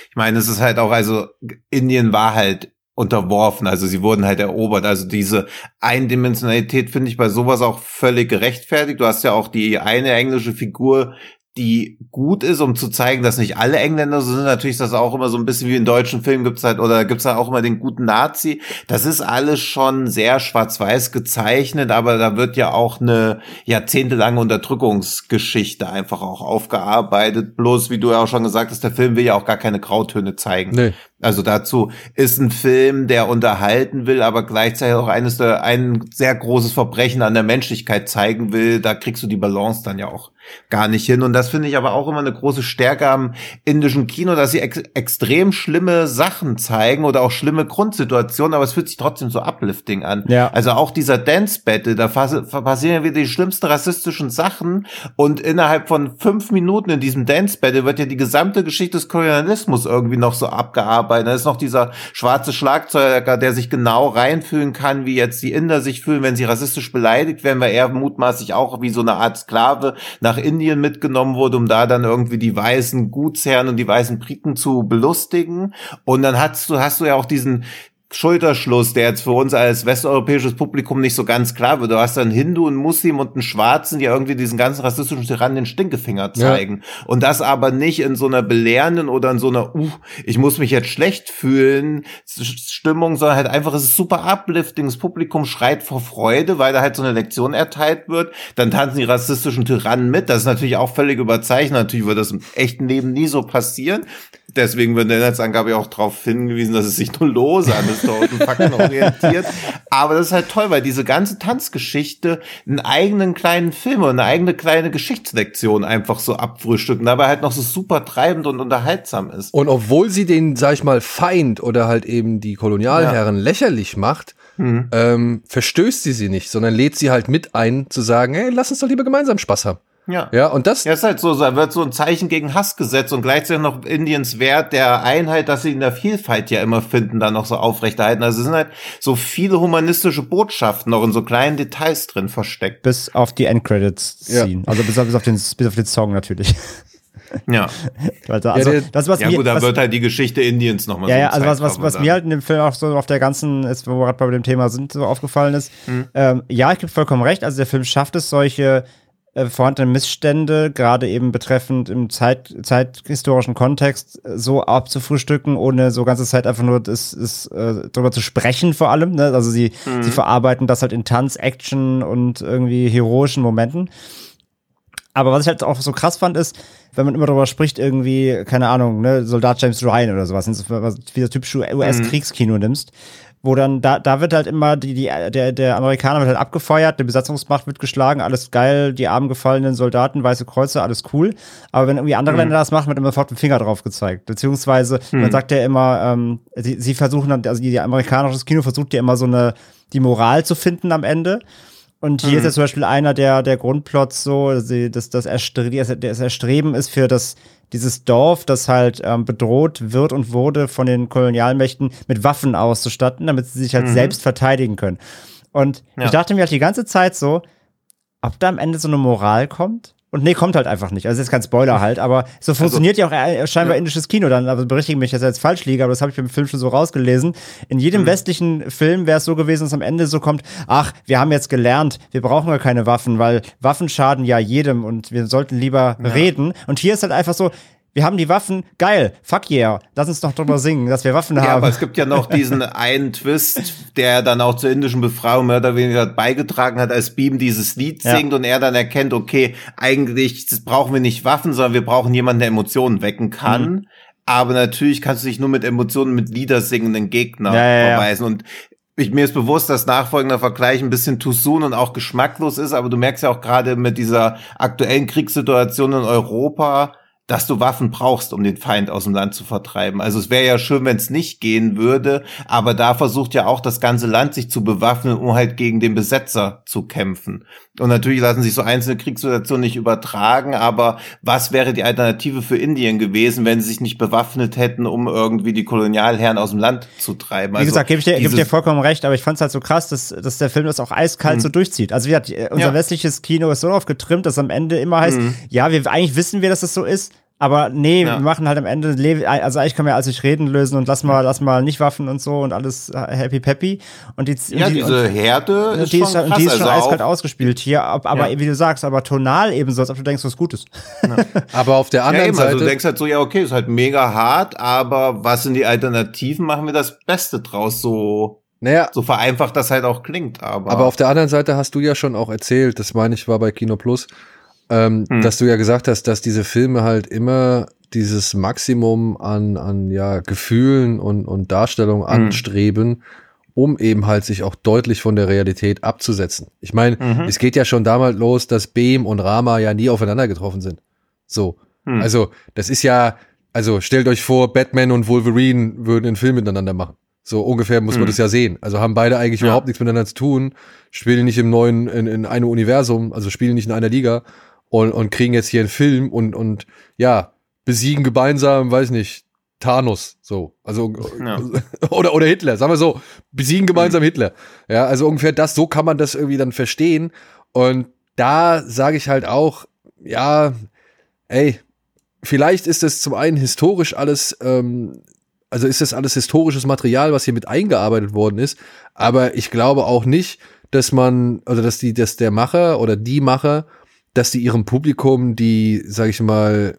Ich meine, es ist halt auch, also Indien war halt unterworfen, also sie wurden halt erobert. Also diese Eindimensionalität finde ich bei sowas auch völlig gerechtfertigt. Du hast ja auch die eine englische Figur, die gut ist, um zu zeigen, dass nicht alle Engländer so sind. Natürlich ist das auch immer so ein bisschen wie in deutschen Filmen gibt's halt, oder gibt's da auch immer den guten Nazi. Das ist alles schon sehr schwarz-weiß gezeichnet, aber da wird ja auch eine jahrzehntelange Unterdrückungsgeschichte einfach auch aufgearbeitet. Bloß, wie du ja auch schon gesagt hast, der Film will ja auch gar keine Grautöne zeigen. Nee. Also dazu ist ein Film, der unterhalten will, aber gleichzeitig auch eines der, ein sehr großes Verbrechen an der Menschlichkeit zeigen will. Da kriegst du die Balance dann ja auch gar nicht hin. Und das finde ich aber auch immer eine große Stärke am indischen Kino, dass sie ex extrem schlimme Sachen zeigen oder auch schlimme Grundsituationen, aber es fühlt sich trotzdem so uplifting an. Ja. Also auch dieser Dance Battle, da passieren wieder die schlimmsten rassistischen Sachen und innerhalb von fünf Minuten in diesem Dance Battle wird ja die gesamte Geschichte des Kolonialismus irgendwie noch so abgearbeitet. Da ist noch dieser schwarze Schlagzeuger, der sich genau reinfühlen kann, wie jetzt die Inder sich fühlen, wenn sie rassistisch beleidigt werden, weil er mutmaßlich auch wie so eine Art Sklave nach Indien mitgenommen wurde, um da dann irgendwie die weißen Gutsherren und die weißen Briten zu belustigen. Und dann hast du, hast du ja auch diesen, Schulterschluss, der jetzt für uns als westeuropäisches Publikum nicht so ganz klar wird. Du hast einen Hindu, einen Muslim und einen Schwarzen, die irgendwie diesen ganzen rassistischen Tyrannen den Stinkefinger zeigen. Ja. Und das aber nicht in so einer belehrenden oder in so einer, uh, ich muss mich jetzt schlecht fühlen, Stimmung, sondern halt einfach, es ist super uplifting. Das Publikum schreit vor Freude, weil da halt so eine Lektion erteilt wird. Dann tanzen die rassistischen Tyrannen mit. Das ist natürlich auch völlig überzeichnet. Natürlich wird das im echten Leben nie so passieren. Deswegen wird in der Netzangabe auch darauf hingewiesen, dass es sich nur lose an historischen Fakten <laughs> orientiert. Aber das ist halt toll, weil diese ganze Tanzgeschichte einen eigenen kleinen Film und eine eigene kleine Geschichtslektion einfach so abfrühstückt und dabei halt noch so super treibend und unterhaltsam ist. Und obwohl sie den, sag ich mal, Feind oder halt eben die Kolonialherren ja. lächerlich macht, mhm. ähm, verstößt sie sie nicht, sondern lädt sie halt mit ein, zu sagen, hey, lass uns doch lieber gemeinsam Spaß haben. Ja. Ja, und das. Ja, ist halt so, da wird so ein Zeichen gegen Hass gesetzt und gleichzeitig noch Indiens Wert der Einheit, dass sie in der Vielfalt ja immer finden, da noch so aufrechterhalten. Also es sind halt so viele humanistische Botschaften noch in so kleinen Details drin versteckt. Bis auf die Endcredits ziehen. Ja. Also bis auf, bis auf den, bis auf den Song natürlich. Ja. <laughs> also, also, ja, das, was ja mir, gut, da was, wird halt die Geschichte Indiens nochmal ja, so Ja, also was, was, was mir halt in dem Film auch so auf der ganzen, ist, wo wir gerade bei dem Thema sind, so aufgefallen ist, hm. ähm, ja, ich gebe vollkommen recht, also der Film schafft es, solche äh, vorhandene Missstände, gerade eben betreffend im Zeit, zeithistorischen Kontext, äh, so abzufrühstücken, ohne so ganze Zeit einfach nur das, das, äh, darüber zu sprechen vor allem. Ne? Also sie, mhm. sie verarbeiten das halt in Tanz, Action und irgendwie heroischen Momenten. Aber was ich halt auch so krass fand, ist, wenn man immer darüber spricht, irgendwie, keine Ahnung, ne, Soldat James Ryan oder sowas, wie das typische US-Kriegskino mhm. nimmst, wo dann, da, da wird halt immer die, die, der, der Amerikaner wird halt abgefeuert, die Besatzungsmacht wird geschlagen, alles geil, die armen gefallenen Soldaten, weiße Kreuze, alles cool. Aber wenn irgendwie andere mhm. Länder das machen, wird immer sofort dem Finger drauf gezeigt. Beziehungsweise, mhm. man sagt ja immer, ähm, sie, sie versuchen dann, also die, die amerikanisches Kino versucht ja immer so eine, die Moral zu finden am Ende. Und hier mhm. ist ja zum Beispiel einer der, der Grundplots so, dass das, Erstreben, das Erstreben ist für das, dieses Dorf, das halt ähm, bedroht wird und wurde von den Kolonialmächten mit Waffen auszustatten, damit sie sich halt mhm. selbst verteidigen können. Und ja. ich dachte mir halt die ganze Zeit so, ob da am Ende so eine Moral kommt? Und nee, kommt halt einfach nicht. Also das ist kein Spoiler halt, aber so also, funktioniert also, ja auch scheinbar ja. indisches Kino dann. Also berichtige mich, dass ich jetzt falsch liege, aber das habe ich beim Film schon so rausgelesen. In jedem mhm. westlichen Film wäre es so gewesen, dass am Ende so kommt, ach, wir haben jetzt gelernt, wir brauchen ja keine Waffen, weil Waffen schaden ja jedem und wir sollten lieber ja. reden. Und hier ist halt einfach so, wir haben die Waffen, geil, fuck yeah, lass uns doch drüber singen, dass wir Waffen haben. Ja, aber es gibt ja noch diesen <laughs> einen Twist, der dann auch zur indischen Befreiung mehr oder weniger beigetragen hat, als Beam dieses Lied singt ja. und er dann erkennt, okay, eigentlich brauchen wir nicht Waffen, sondern wir brauchen jemanden, der Emotionen wecken kann. Mhm. Aber natürlich kannst du dich nur mit Emotionen mit Lieder singenden Gegner ja, verweisen. Und ich, mir ist bewusst, dass nachfolgender Vergleich ein bisschen too soon und auch geschmacklos ist, aber du merkst ja auch gerade mit dieser aktuellen Kriegssituation in Europa, dass du Waffen brauchst, um den Feind aus dem Land zu vertreiben. Also es wäre ja schön, wenn es nicht gehen würde, aber da versucht ja auch das ganze Land sich zu bewaffnen, um halt gegen den Besetzer zu kämpfen. Und natürlich lassen sich so einzelne Kriegssituationen nicht übertragen, aber was wäre die Alternative für Indien gewesen, wenn sie sich nicht bewaffnet hätten, um irgendwie die Kolonialherren aus dem Land zu treiben? Also Wie gesagt, gebe ich, dir, geb ich dir vollkommen recht, aber ich fand es halt so krass, dass, dass der Film das auch eiskalt mhm. so durchzieht. Also wie gesagt, unser ja. westliches Kino ist so oft getrimmt, dass am Ende immer heißt, mhm. ja, wir eigentlich wissen wir, dass es das so ist, Aber nee, Ja. wir machen halt am Ende, also eigentlich können wir als sich reden lösen und lass mal, lass mal nicht Waffen und so und alles happy peppy. Und die, Ja, und die, diese und, Herde ist die schon ist, krass. und die ist schon also eiskalt ausgespielt hier, ab- aber Ja. wie du sagst, aber tonal ebenso, als ob du denkst, was Gutes. <laughs> Aber auf der ja, anderen eben, also du Seite, denkst halt so, ja, okay, ist halt mega hart, aber was sind die Alternativen? Machen wir das Beste draus, so, naja, so vereinfacht das halt auch klingt, aber. Aber auf der anderen Seite hast du ja schon auch erzählt, das meine ich war bei Kino Plus, ähm, Hm. dass du ja gesagt hast, dass diese Filme halt immer dieses Maximum an, an ja, Gefühlen und, und Darstellung anstreben, um eben halt sich auch deutlich von der Realität abzusetzen. Ich meine, Mhm. es geht ja schon damals los, dass Beam und Rama ja nie aufeinander getroffen sind. So. Hm. Also, das ist ja, also stellt euch vor, Batman und Wolverine würden einen Film miteinander machen. So ungefähr muss man Hm. das ja sehen. Also haben beide eigentlich Ja. überhaupt nichts miteinander zu tun, spielen nicht im neuen, in, in einem Universum, also spielen nicht in einer Liga und, und kriegen jetzt hier einen Film und, und ja, besiegen gemeinsam, weiß nicht, Thanos, so. Also, Ja. <laughs> oder, oder Hitler, sagen wir so, besiegen gemeinsam Hitler. Ja, also ungefähr das, so kann man das irgendwie dann verstehen. Und da sage ich halt auch, ja, ey, vielleicht ist es zum einen historisch alles, ähm, also ist das alles historisches Material, was hier mit eingearbeitet worden ist, aber ich glaube auch nicht, dass man, also dass die, dass der Macher oder die Macher, dass die ihrem Publikum die, sag ich mal,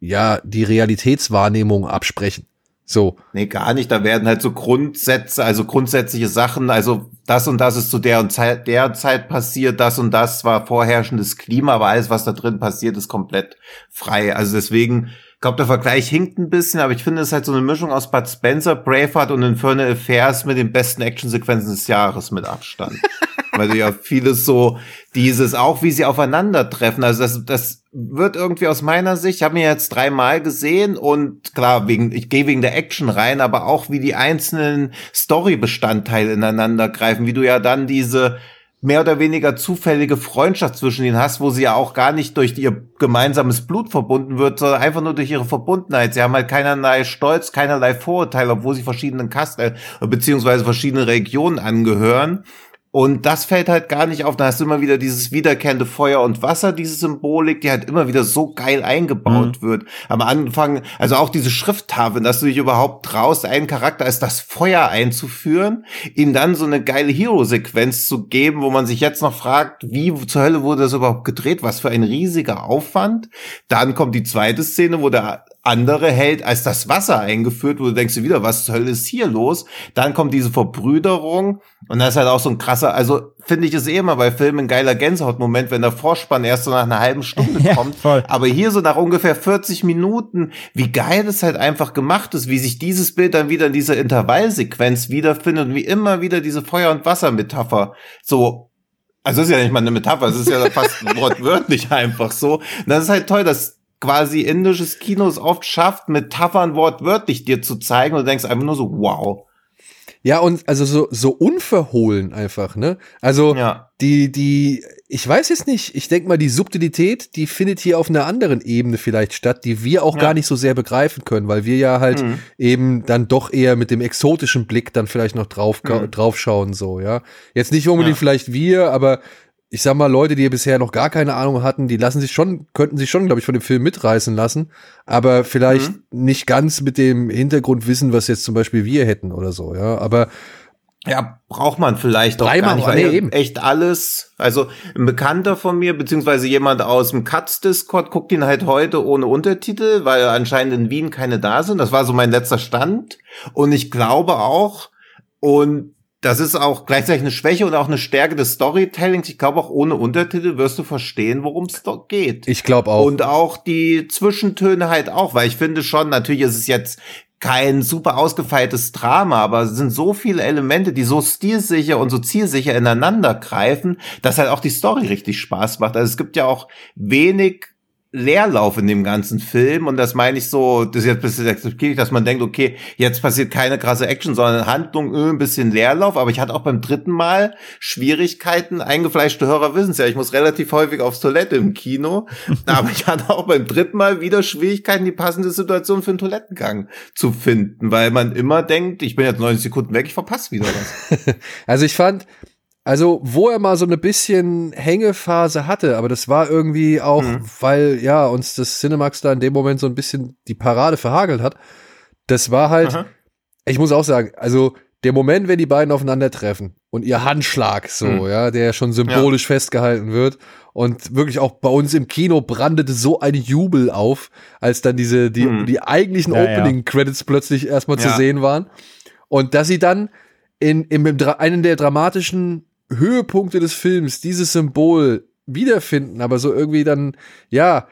ja, die Realitätswahrnehmung absprechen. So. Nee, gar nicht. Da werden halt so Grundsätze, also grundsätzliche Sachen, also das und das ist zu der und Zeit, der Zeit passiert, das und das war vorherrschendes Klima, aber alles, was da drin passiert, ist komplett frei. Also deswegen, ich glaube, der Vergleich hinkt ein bisschen, aber ich finde, es ist halt so eine Mischung aus Bud Spencer, Braveheart und Infernal Affairs mit den besten Actionsequenzen des Jahres mit Abstand. <laughs> Weil du ja vieles so, dieses auch, wie sie aufeinanderbrechen. Also das, das wird irgendwie aus meiner Sicht, ich habe mir jetzt dreimal gesehen und klar, wegen, ich gehe wegen der Action rein, aber auch wie die einzelnen Story-Bestandteile ineinander greifen, wie du ja dann diese mehr oder weniger zufällige Freundschaft zwischen ihnen hast, wo sie ja auch gar nicht durch ihr gemeinsames Blut verbunden wird, sondern einfach nur durch ihre Verbundenheit. Sie haben halt keinerlei Stolz, keinerlei Vorurteile, obwohl sie verschiedenen Kasten äh, beziehungsweise verschiedene Regionen angehören. Und das fällt halt gar nicht auf. Da hast du immer wieder dieses wiederkehrende Feuer und Wasser, diese Symbolik, die halt immer wieder so geil eingebaut wird. Am Anfang, also auch diese Schrifttafeln, dass du dich überhaupt traust, einen Charakter als das Feuer einzuführen, ihm dann so eine geile Hero-Sequenz zu geben, wo man sich jetzt noch fragt, wie zur Hölle wurde das überhaupt gedreht? Was für ein riesiger Aufwand. Dann kommt die zweite Szene, wo der andere Held als das Wasser eingeführt, wo du denkst dir wieder, was zur Hölle ist hier los? Dann kommt diese Verbrüderung und das ist halt auch so ein krasser, also finde ich es eh immer bei Filmen ein geiler Gänsehautmoment, wenn der Vorspann erst so nach einer halben Stunde <laughs> Ja, kommt. voll. Aber hier so nach ungefähr 40 Minuten, wie geil es halt einfach gemacht ist, wie sich dieses Bild dann wieder in dieser Intervallsequenz wiederfindet und wie immer wieder diese Feuer- und Wassermetapher so also es ist ja nicht mal eine Metapher, es ist ja fast <laughs> wortwörtlich einfach so. Und das ist halt toll, dass quasi indisches Kino es oft schafft, Metaphern wortwörtlich dir zu zeigen und du denkst einfach nur so, wow. Ja, und also so, so unverhohlen einfach, ne? Also Ja. die, die, ich weiß jetzt nicht, ich denke mal, die Subtilität, die findet hier auf einer anderen Ebene vielleicht statt, die wir auch Ja. gar nicht so sehr begreifen können, weil wir ja halt Mhm. eben dann doch eher mit dem exotischen Blick dann vielleicht noch drauf, Mhm. draufschauen, so, ja. Jetzt nicht unbedingt Ja. vielleicht wir, aber ich sag mal, Leute, die bisher noch gar keine Ahnung hatten, die lassen sich schon, könnten sich schon, glaube ich, von dem Film mitreißen lassen, aber vielleicht Mhm. nicht ganz mit dem Hintergrund wissen, was jetzt zum Beispiel wir hätten oder so, ja. Aber Ja, braucht man vielleicht auch gar nicht, nee, eben. echt alles, also ein Bekannter von mir, beziehungsweise jemand aus dem Katz-Discord guckt ihn halt heute ohne Untertitel, weil anscheinend in Wien keine da sind. Das war so mein letzter Stand. Und ich glaube auch, und das ist auch gleichzeitig eine Schwäche und auch eine Stärke des Storytellings. Ich glaube, auch ohne Untertitel wirst du verstehen, worum es geht. ich glaube auch. Und auch die Zwischentöne halt auch, weil ich finde schon, natürlich ist es jetzt kein super ausgefeiltes Drama, aber es sind so viele Elemente, die so stilsicher und so zielsicher ineinander greifen, dass halt auch die Story richtig Spaß macht. Also es gibt ja auch wenig Leerlauf in dem ganzen Film. Und das meine ich so, das ist jetzt ein bisschen akzeptiert, dass man denkt, okay, jetzt passiert keine krasse Action, sondern Handlung, äh, ein bisschen Leerlauf, aber ich hatte auch beim dritten Mal Schwierigkeiten, eingefleischte Hörer wissen es ja, ich muss relativ häufig aufs Toilette im Kino, <laughs> aber ich hatte auch beim dritten Mal wieder Schwierigkeiten, die passende Situation für einen Toilettengang zu finden, weil man immer denkt, ich bin jetzt 90 Sekunden weg, ich verpasse wieder was. <laughs> Also ich fand, Also, wo er mal so eine bisschen Hängephase hatte, aber das war irgendwie auch, Mhm. weil ja uns das Cinemax da in dem Moment so ein bisschen die Parade verhagelt hat. Das war halt, Aha. ich muss auch sagen, also der Moment, wenn die beiden aufeinandertreffen und ihr Handschlag so, Mhm. ja, der schon symbolisch festgehalten wird und wirklich auch bei uns im Kino brandete so ein Jubel auf, als dann diese, die, Mhm. die eigentlichen Ja, ja. Opening Credits plötzlich erstmal zu Ja. sehen waren. Und dass sie dann in, in, in einen der dramatischen Höhepunkte des Films dieses Symbol wiederfinden, aber so irgendwie dann, ja,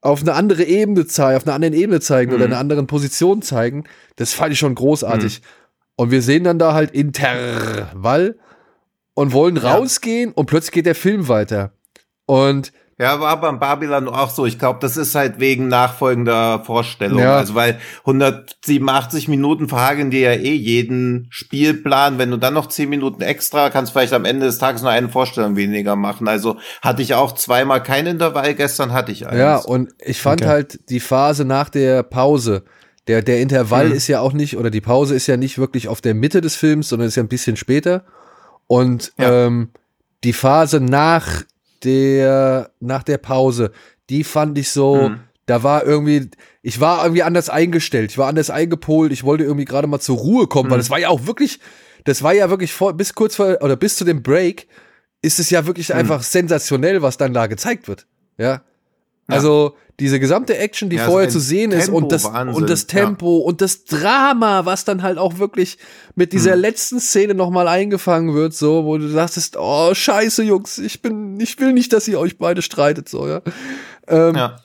auf eine andere Ebene zeigen, auf einer anderen Ebene zeigen oder Mhm. einer anderen Position zeigen, das fand ich schon großartig. Und wir sehen dann da halt Intervall und wollen Ja. rausgehen und plötzlich geht der Film weiter. Und Ja, war beim Babylon auch so. Ich glaube, das ist halt wegen nachfolgender Vorstellung. Ja. Also weil 187 Minuten verhageln dir ja eh jeden Spielplan. Wenn du dann noch 10 Minuten extra, kannst du vielleicht am Ende des Tages nur eine Vorstellung weniger machen. Also hatte ich auch zweimal kein Intervall, gestern hatte ich eins. ja, und ich fand Okay. halt die Phase nach der Pause, der, der Intervall Mhm. ist ja auch nicht, oder die Pause ist ja nicht wirklich auf der Mitte des Films, sondern ist ja ein bisschen später. Und Ja. ähm, die Phase nach der, nach der Pause, die fand ich so, Mhm. da war irgendwie, ich war irgendwie anders eingestellt, ich war anders eingepolt, ich wollte irgendwie gerade mal zur Ruhe kommen, weil Mhm. es war ja auch wirklich, das war ja wirklich vor, bis kurz vor, oder bis zu dem Break, ist es ja wirklich Mhm. einfach sensationell, was dann da gezeigt wird. Ja. Also diese gesamte Action, die Ja, vorher so zu ein sehen ist und das und das Tempo und das Drama, was dann halt auch wirklich mit dieser Hm. letzten Szene nochmal eingefangen wird, so, wo du dachtest, oh, scheiße, Jungs, ich bin, ich will nicht, dass ihr euch beide streitet, so, ja. Ähm, Ja.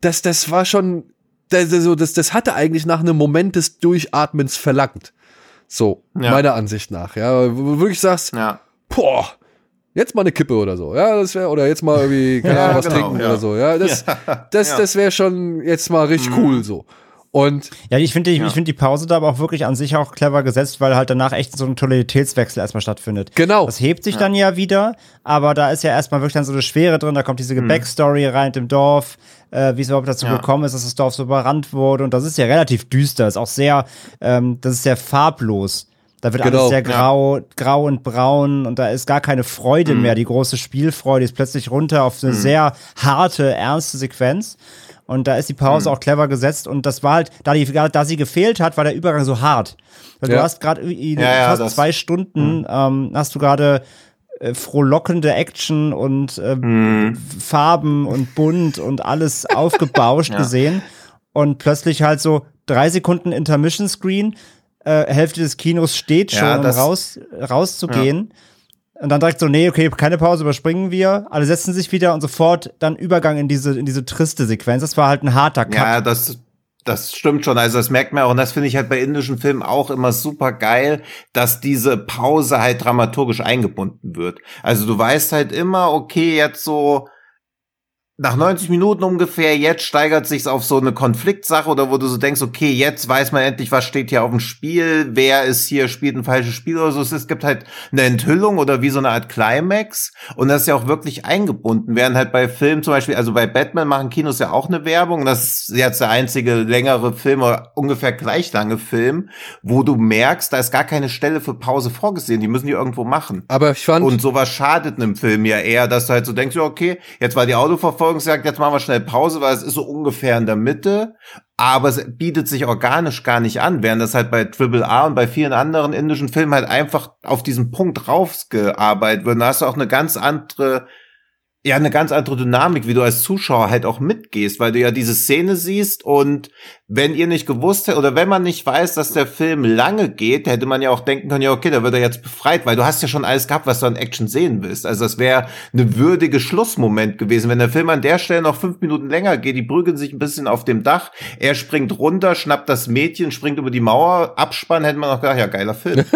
das, das war schon, das, das, das, das hatte eigentlich nach einem Moment des Durchatmens verlangt. So, Ja. meiner Ansicht nach, ja. Wo du wirklich sagst, Ja. boah, jetzt mal eine Kippe oder so, ja, das wäre, oder jetzt mal irgendwie, <laughs> keine Ja, Ahnung, was genau, trinken ja. oder so, ja, das, <laughs> das, ja. das wäre schon jetzt mal richtig Mhm. cool, so. Und Ja, ich finde die, Ja. ich finde die Pause da aber auch wirklich an sich auch clever gesetzt, weil halt danach echt so ein Tonalitätswechsel erstmal stattfindet. Genau. Das hebt sich dann ja wieder, aber da ist ja erstmal wirklich dann so eine Schwere drin, da kommt diese Backstory rein mit dem Dorf, äh, wie es überhaupt dazu Ja. gekommen ist, dass das Dorf so überrannt wurde und das ist ja relativ düster, ist auch sehr, ähm, das ist sehr farblos. Da wird Genau, alles sehr ja. grau, grau und braun und da ist gar keine Freude Mhm. mehr. Die große Spielfreude ist plötzlich runter auf eine sehr harte, ernste Sequenz. Und da ist die Mhm. Pause auch clever gesetzt. Und das war halt, da, die, da sie gefehlt hat, war der Übergang so hart. Weil Ja. du hast gerade in Ja, fast zwei Stunden ähm, hast du gerade äh, frohlockende Action und äh, Farben und bunt und alles <laughs> aufgebauscht gesehen. Und plötzlich halt so drei Sekunden Intermission Screen, äh, Hälfte des Kinos steht schon, Ja, um das- raus, rauszugehen. Und dann direkt so, nee, okay, keine Pause, überspringen wir. Alle setzen sich wieder und sofort dann Übergang in diese, in diese triste Sequenz. Das war halt ein harter Cut. Ja, das, das stimmt schon. Also das merkt man auch. Und das finde ich halt bei indischen Filmen auch immer super geil, dass diese Pause halt dramaturgisch eingebunden wird. Also du weißt halt immer, okay, jetzt so nach 90 Minuten ungefähr, jetzt steigert sich's auf so eine Konfliktsache oder wo du so denkst, okay, jetzt weiß man endlich, was steht hier auf dem Spiel, wer ist hier, spielt ein falsches Spiel oder so. Es gibt halt eine Enthüllung oder wie so eine Art Climax und das ist ja auch wirklich eingebunden. Während halt bei Filmen zum Beispiel, also bei Batman machen Kinos ja auch eine Werbung. Das ist jetzt der einzige längere Film oder ungefähr gleich lange Film, wo du merkst, da ist gar keine Stelle für Pause vorgesehen. Die müssen die irgendwo machen. aber ich fand, Und sowas schadet einem Film ja eher, dass du halt so denkst, ja, okay, jetzt war die Autoverfolgungsjagd, jetzt machen wir schnell Pause, weil es ist so ungefähr in der Mitte. Aber es bietet sich organisch gar nicht an, während das halt bei Triple A und bei vielen anderen indischen Filmen halt einfach auf diesen Punkt raufgearbeitet wird. Da hast du auch eine ganz andere ja eine ganz andere Dynamik, wie du als Zuschauer halt auch mitgehst, weil du ja diese Szene siehst und wenn ihr nicht gewusst hättet oder wenn man nicht weiß, dass der Film lange geht, hätte man ja auch denken können, ja okay, da wird er jetzt befreit, weil du hast ja schon alles gehabt, was du an Action sehen willst. Also das wäre eine würdige Schlussmoment gewesen, wenn der Film an der Stelle noch fünf Minuten länger geht, die prügeln sich ein bisschen auf dem Dach, er springt runter, schnappt das Mädchen, springt über die Mauer, Abspann, hätte man auch gedacht, ja geiler Film. <laughs>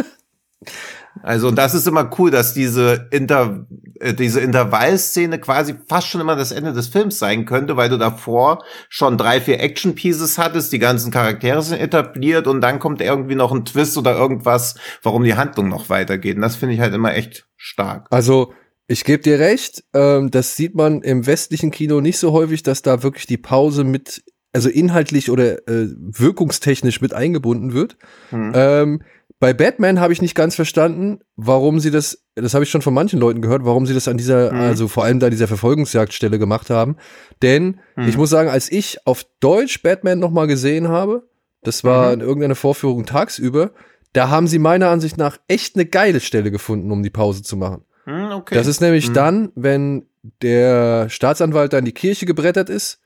Also, das ist immer cool, dass diese Inter, äh, diese Intervallszene quasi fast schon immer das Ende des Films sein könnte, weil du davor schon drei, vier Action-Pieces hattest, die ganzen Charaktere sind etabliert und dann kommt irgendwie noch ein Twist oder irgendwas, warum die Handlung noch weitergeht. Und das finde ich halt immer echt stark. also, ich gebe dir recht, ähm, das sieht man im westlichen Kino nicht so häufig, dass da wirklich die Pause mit, also inhaltlich oder äh, wirkungstechnisch mit eingebunden wird. Hm. Ähm, Bei Batman habe ich nicht ganz verstanden, warum sie das, das habe ich schon von manchen Leuten gehört, warum sie das an dieser, Mhm. also vor allem da dieser Verfolgungsjagdstelle gemacht haben. Denn Mhm. ich muss sagen, als ich auf Deutsch Batman nochmal gesehen habe, das war Mhm. in irgendeiner Vorführung tagsüber, da haben sie meiner Ansicht nach echt eine geile Stelle gefunden, um die Pause zu machen. Hm, okay. Das ist nämlich Mhm. dann, wenn der Staatsanwalt da in die Kirche gebrettert ist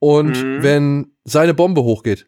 und Mhm. wenn seine Bombe hochgeht.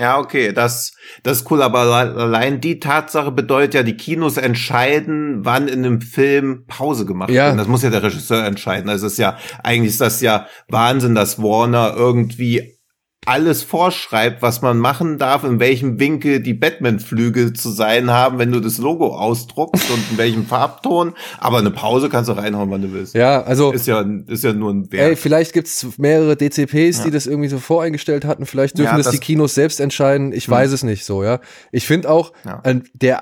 Ja, okay, das, das ist cool, aber alle- allein die Tatsache bedeutet ja, die Kinos entscheiden, wann in einem Film Pause gemacht Ja. wird. Das muss ja der Regisseur entscheiden. Also es ist ja, eigentlich ist das ja Wahnsinn, dass Warner irgendwie alles vorschreibt, was man machen darf, in welchem Winkel die Batman-Flügel zu sein haben, wenn du das Logo ausdruckst und in welchem Farbton. Aber eine Pause kannst du reinhauen, wann du willst. Ja, also Ist ja, ist ja nur ein Ey, Wert. vielleicht gibt's mehrere DCPs, Ja. die das irgendwie so voreingestellt hatten. Vielleicht dürfen Ja, das, das- die Kinos selbst entscheiden. Ich Hm. weiß es nicht so, ja. Ich finde auch, Ja. an der,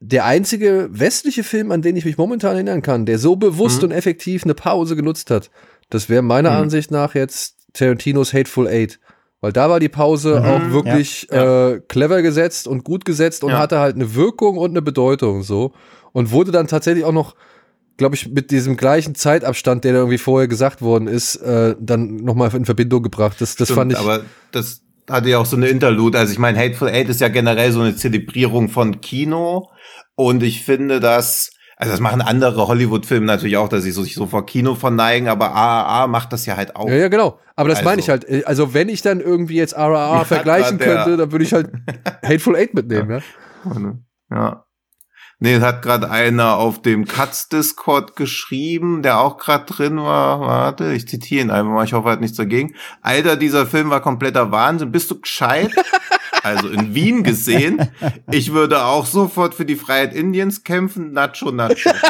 der einzige westliche Film, an den ich mich momentan erinnern kann, der so bewusst Mhm. und effektiv eine Pause genutzt hat, das wäre meiner Mhm. Ansicht nach jetzt Tarantinos Hateful Eight. Weil da war die Pause Mhm, auch wirklich ja. Äh, clever gesetzt und gut gesetzt und Ja. hatte halt eine Wirkung und eine Bedeutung so. Und wurde dann tatsächlich auch noch glaube ich, mit diesem gleichen Zeitabstand, der da irgendwie vorher gesagt worden ist, äh, dann nochmal in Verbindung gebracht. Das, das Stimmt, fand ich. Aber das hatte ja auch so eine Interlude. Also ich meine, Hateful Eight ist ja generell so eine Zelebrierung von Kino. Und ich finde, dass, also das machen andere Hollywood-Filme natürlich auch, dass sie so, sich so vor Kino verneigen, aber AAA macht das ja halt auch. ja, ja, genau. Aber das Also- meine ich halt. Äh, Also, wenn ich dann irgendwie jetzt RRR Ja, vergleichen könnte, dann würde ich halt <laughs> Hateful Eight mitnehmen, ja. Ja. Nee, es hat gerade einer auf dem Katz-Discord geschrieben, der auch gerade drin war. Warte, ich zitiere ihn einfach mal, ich hoffe, er hat nichts dagegen. Alter, dieser Film war kompletter Wahnsinn. Bist du gescheit? <laughs> Also in Wien gesehen. Ich würde auch sofort für die Freiheit Indiens kämpfen. Nacho, Nacho. <laughs>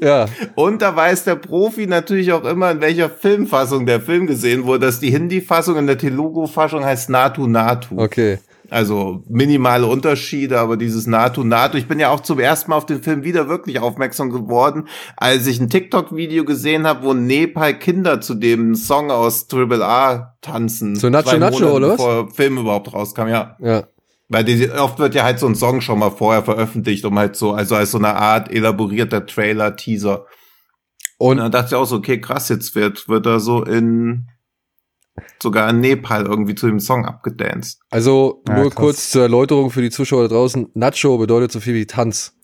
Ja, Und da weiß der Profi natürlich auch immer, in welcher Filmfassung der Film gesehen wurde. Dass die Hindi-Fassung und der Telugu-Fassung heißt Natu Natu. okay. Also minimale Unterschiede, aber dieses NATO, NATO. Ich bin ja auch zum ersten Mal auf den Film wieder wirklich aufmerksam geworden, als ich ein TikTok-Video gesehen habe, wo Nepal Kinder zu dem Song aus Triple A tanzen. Zu Nacho Nacho, oder was? Bevor der Film überhaupt rauskam, ja. Ja. Weil die, oft wird ja halt so ein Song schon mal vorher veröffentlicht, um halt so, also als so eine Art elaborierter Trailer, Teaser. Und Und dann dachte ich auch so, okay, krass, jetzt wird, wird er so in, sogar in Nepal irgendwie zu dem Song abgedanced. also Ja, nur krass. kurz zur Erläuterung für die Zuschauer da draußen. Nacho bedeutet so viel wie Tanz.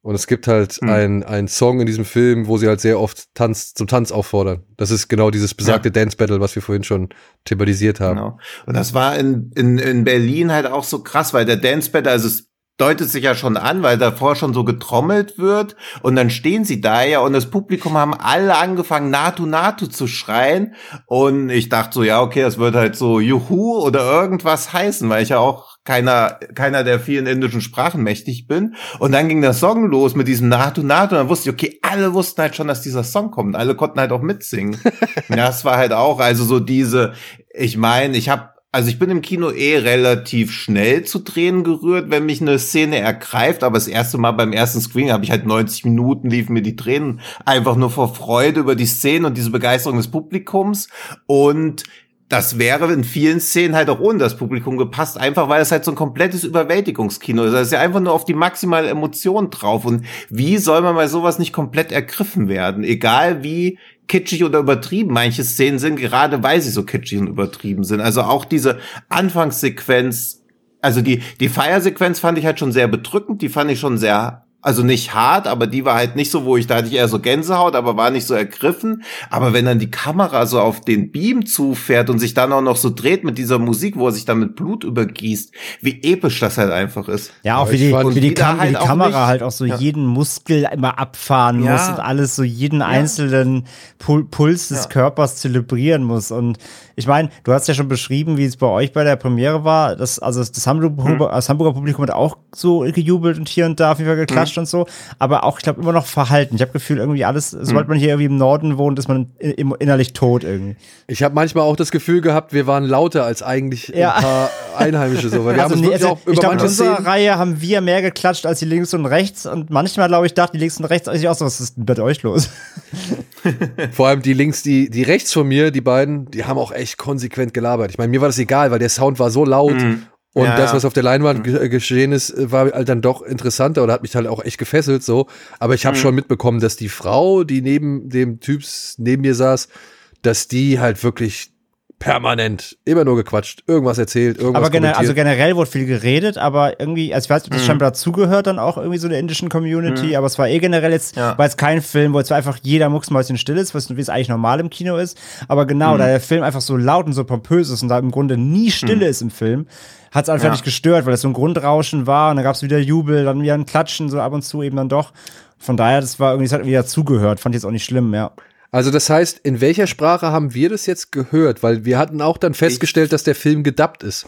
Und es gibt halt Hm. ein ein Song in diesem Film, wo sie halt sehr oft Tanz, zum Tanz auffordern. Das ist genau dieses besagte Dance Battle, was wir vorhin schon thematisiert haben. Genau. Und das war in, in, in Berlin halt auch so krass, weil der Dance Battle, also es deutet sich ja schon an, weil davor schon so getrommelt wird. Und dann stehen sie da ja und das Publikum haben alle angefangen, Natu Natu zu schreien. Und ich dachte so, ja, okay, das wird halt so Juhu oder irgendwas heißen, weil ich ja auch keiner, keiner der vielen indischen Sprachen mächtig bin. Und dann ging der Song los mit diesem Natu Natu. Und dann wusste ich, okay, alle wussten halt schon, dass dieser Song kommt, alle konnten halt auch mitsingen. <laughs> ja, das war halt auch, also so diese, ich meine, ich habe also ich bin im Kino eh relativ schnell zu Tränen gerührt, wenn mich eine Szene ergreift. Aber das erste Mal beim ersten Screen habe ich halt 90 Minuten liefen mir die Tränen einfach nur vor Freude über die Szene und diese Begeisterung des Publikums. Und das wäre in vielen Szenen halt auch ohne das Publikum gepasst, einfach weil es halt so ein komplettes Überwältigungskino ist. Da ist ja einfach nur auf die maximale Emotion drauf. Und wie soll man bei sowas nicht komplett ergriffen werden? Egal wie kitschig oder übertrieben manche Szenen sind, gerade weil sie so kitschig und übertrieben sind. Also auch diese Anfangssequenz, also die, die Feiersequenz fand ich halt schon sehr bedrückend, die fand ich schon sehr also nicht hart, aber die war halt nicht so, wo ich da hatte ich eher so Gänsehaut, aber war nicht so ergriffen. Aber wenn dann die Kamera so auf den Beam zufährt und sich dann auch noch so dreht mit dieser Musik, wo er sich dann mit Blut übergießt, wie episch das halt einfach ist. Ja, auch Ja, wie die, wie die, Kam wie halt die auch Kamera nicht- halt auch so Ja. jeden Muskel immer abfahren Ja. muss und alles so jeden einzelnen Pul Puls des Ja. Körpers zelebrieren muss. Und ich meine, du hast ja schon beschrieben, wie es bei euch bei der Premiere war. Das, also das Hamburger, Hm. das Hamburger Publikum hat auch so gejubelt und hier und da auf jeden Fall geklatscht Hm. Und so. Aber auch, ich glaube, immer noch verhalten. Ich habe Gefühl, irgendwie alles, sobald Hm. man hier irgendwie im Norden wohnt, ist man innerlich tot irgendwie. Ich habe manchmal auch das Gefühl gehabt, wir waren lauter als eigentlich Ja. ein paar <laughs> Einheimische so, weil wir haben uns nee, also, auch über ich glaube, in unserer Szenen Reihe haben wir mehr geklatscht als die links und rechts. Und manchmal, glaube ich, dachten die links und rechts eigentlich auch so, was ist denn mit euch los? <laughs> Vor allem die links, die, die rechts von mir, die beiden, die haben auch echt konsequent gelabert. Ich meine, mir war das egal, weil der Sound war so laut Und Ja, das, was auf der Leinwand ge geschehen ist, äh, war halt dann doch interessanter oder hat mich halt auch echt gefesselt so. Aber ich habe Mhm. schon mitbekommen, dass die Frau, die neben dem Typs neben mir saß, dass die halt wirklich permanent immer nur gequatscht, irgendwas erzählt, irgendwas Aber generell, also generell wurde viel geredet, aber irgendwie, also ich weiß nicht, ob Mhm. das scheinbar dazugehört dann auch irgendwie so der indischen Community, aber es war eh generell jetzt, Ja. war jetzt kein Film, wo jetzt einfach jeder Mucksmäuschen still ist, was wie es eigentlich normal im Kino ist. Aber genau, Mhm. da der Film einfach so laut und so pompös ist und da im Grunde nie Stille ist im Film, hat es einfach Ja. nicht gestört, weil es so ein Grundrauschen war und dann gab es wieder Jubel, dann wieder ein Klatschen, so ab und zu eben dann doch. Von daher, das war irgendwie, das hat wieder zugehört, fand ich jetzt auch nicht schlimm, ja. Also das heißt, in welcher Sprache haben wir das jetzt gehört? Weil wir hatten auch dann festgestellt, dass der Film gedubbt ist.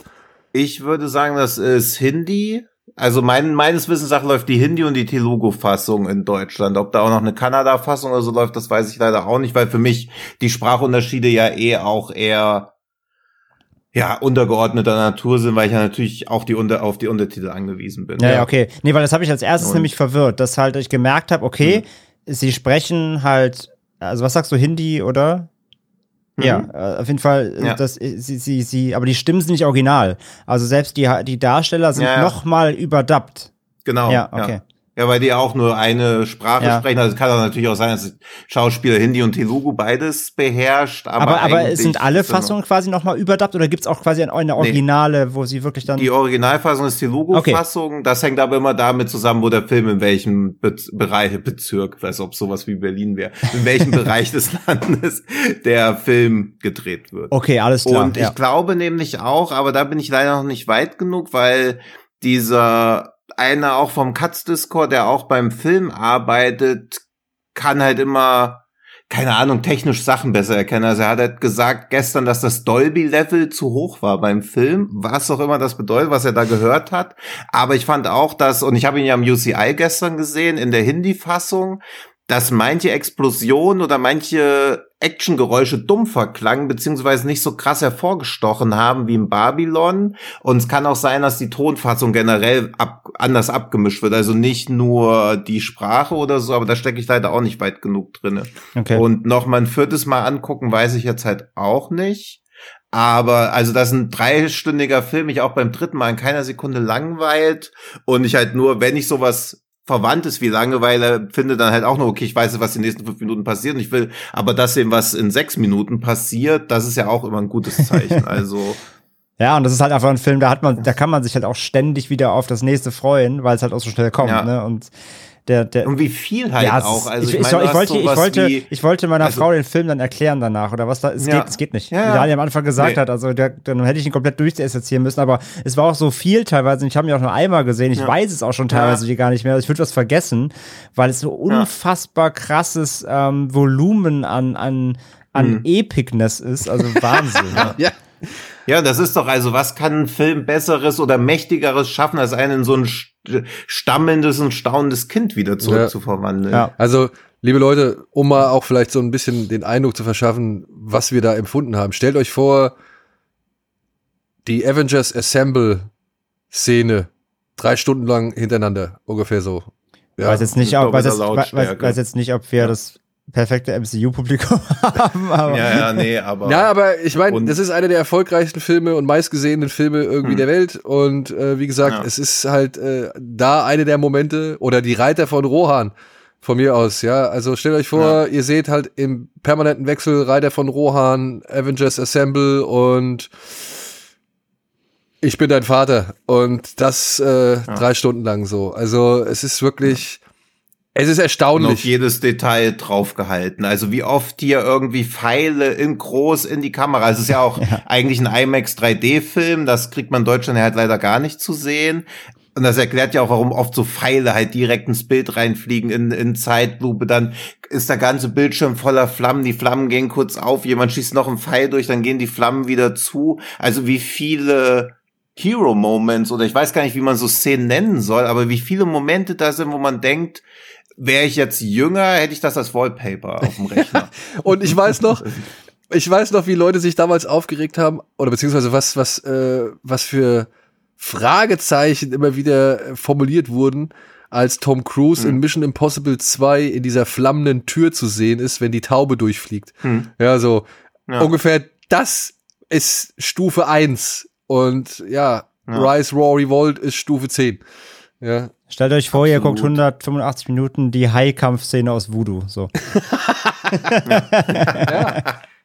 Ich würde sagen, das ist Hindi. Also mein, meines Wissens nach läuft die Hindi und die Telugu-Fassung in Deutschland. Ob da auch noch eine Kanada-Fassung oder so läuft, das weiß ich leider auch nicht, weil für mich die Sprachunterschiede ja eh auch eher ja, untergeordneter Natur sind, weil ich ja natürlich auch die unter, auf die Untertitel angewiesen bin. Ja, ja, okay. Nee, weil das habe ich als erstes Und- nämlich verwirrt, dass halt ich gemerkt habe, okay, sie sprechen halt, also was sagst du, Hindi oder? Ja, äh, auf jeden Fall, äh, Ja. das, äh, sie, sie, sie, aber die Stimmen sind nicht original. Also selbst die, die Darsteller sind Ja, ja. noch mal überdubbt. Genau. Ja, okay. Ja, weil die ja auch nur eine Sprache Ja. sprechen. Also es kann auch natürlich auch sein, dass Schauspieler Hindi und Telugu beides beherrscht. Aber, Aber, aber, sind alle Fassungen quasi noch mal überdubbt oder gibt's auch quasi eine, Originale, wo sie wirklich dann. Die Originalfassung ist Telugu-Fassung. Das hängt aber immer damit zusammen, wo der Film in welchem Be Bereich, Bezirk, weiß ob sowas wie Berlin wäre, in welchem <laughs> Bereich des Landes der Film gedreht wird. okay, alles klar. Und ich ja. glaube nämlich auch, aber da bin ich leider noch nicht weit genug, weil dieser einer auch vom Katz-Discord, der auch beim Film arbeitet, kann halt immer, keine Ahnung, technisch Sachen besser erkennen. Also er hat halt gesagt gestern, dass das Dolby-Level zu hoch war beim Film, was auch immer das bedeutet, was er da gehört hat. Aber ich fand auch, dass, und ich habe ihn ja am UCI gestern gesehen, in der Hindi-Fassung, dass manche Explosionen oder manche Actiongeräusche dumpfer klangen, beziehungsweise nicht so krass hervorgestochen haben wie im Babylon. Und es kann auch sein, dass die Tonfassung generell ab, anders abgemischt wird. Also nicht nur die Sprache oder so, aber da stecke ich leider auch nicht weit genug drinne. Okay. Und noch mal ein viertes Mal angucken, weiß ich jetzt halt auch nicht. Aber also das ist ein dreistündiger Film, mich auch beim dritten Mal in keiner Sekunde langweilt und ich halt nur, wenn ich sowas Verwandtes wie Langeweile finde, dann halt auch nur, okay, ich weiß, was die nächsten fünf Minuten passiert und ich will aber das sehen, was in sechs Minuten passiert, das ist ja auch immer ein gutes Zeichen. Also <laughs> Ja, und das ist halt einfach ein Film, da hat man, da kann man sich halt auch ständig wieder auf das nächste freuen, weil es halt auch so schnell kommt, Ja. ne? Und der, der, und wie viel halt ja, auch. Also ich, ich, meine, ich, wollte, ich, wollte, wie- ich wollte meiner also- Frau den Film dann erklären danach oder was da, es Ja. geht, es geht nicht. Ja, Wie ja. Daniel am Anfang gesagt Nee. hat, also der, dann hätte ich ihn komplett durchexerzieren müssen, aber es war auch so viel teilweise, ich habe ihn auch nur einmal gesehen, ich weiß es auch schon teilweise Ja. gar nicht mehr, ich würde was vergessen, weil es so unfassbar krasses ähm, Volumen an, an, an Hm. Epicness ist, also Wahnsinn. <laughs> ja. Ja. Ja, das ist doch, also was kann ein Film Besseres oder Mächtigeres schaffen, als einen in so ein st- stammelndes und staunendes Kind wieder zurückzuverwandeln? Ja. Also, liebe Leute, um mal auch vielleicht so ein bisschen den Eindruck zu verschaffen, was wir da empfunden haben. Stellt euch vor, die Avengers Assemble Szene drei Stunden lang hintereinander, ungefähr so. Ich weiß jetzt nicht, ob, weiß jetzt, weiß, weiß jetzt nicht, ob wir das perfekte MCU-Publikum <laughs> haben, aber Ja, ja, nee, aber. Ja, aber ich meine, das ist einer der erfolgreichsten Filme und meistgesehenen Filme irgendwie Hm. der Welt. Und äh, wie gesagt, Ja. es ist halt äh, da eine der Momente oder die Reiter von Rohan von mir aus, ja. Also stellt euch vor, ihr seht halt im permanenten Wechsel Reiter von Rohan, Avengers Assemble und ich bin dein Vater. Und das äh, drei Stunden lang so. Also es ist wirklich, es ist und auf erstaunlich. jedes Detail draufgehalten. Also wie oft hier irgendwie Pfeile in groß in die Kamera. Es ist ja auch <laughs> eigentlich ein IMAX 3D-Film. Das kriegt man in Deutschland halt leider gar nicht zu sehen. Und das erklärt ja auch, warum oft so Pfeile halt direkt ins Bild reinfliegen in, in Zeitlupe. Dann ist der ganze Bildschirm voller Flammen. Die Flammen gehen kurz auf. Jemand schießt noch einen Pfeil durch, dann gehen die Flammen wieder zu. Also wie viele Hero Moments oder ich weiß gar nicht, wie man so Szenen nennen soll, aber wie viele Momente da sind, wo man denkt, wäre ich jetzt jünger, hätte ich das als Wallpaper auf dem Rechner. <laughs> Und ich weiß noch, <laughs> ich weiß noch, wie Leute sich damals aufgeregt haben, oder beziehungsweise was, was, äh, was für Fragezeichen immer wieder äh, formuliert wurden, als Tom Cruise in Mission Impossible 2 in dieser flammenden Tür zu sehen ist, wenn die Taube durchfliegt. Hm. Ja, so Ja. ungefähr das ist Stufe 1. Und ja, Rise, Raw, Revolt ist Stufe 10. Ja. Stellt euch vor, ihr Absolut. guckt 185 Minuten die High-Kampf-Szene aus Voodoo. So. <laughs>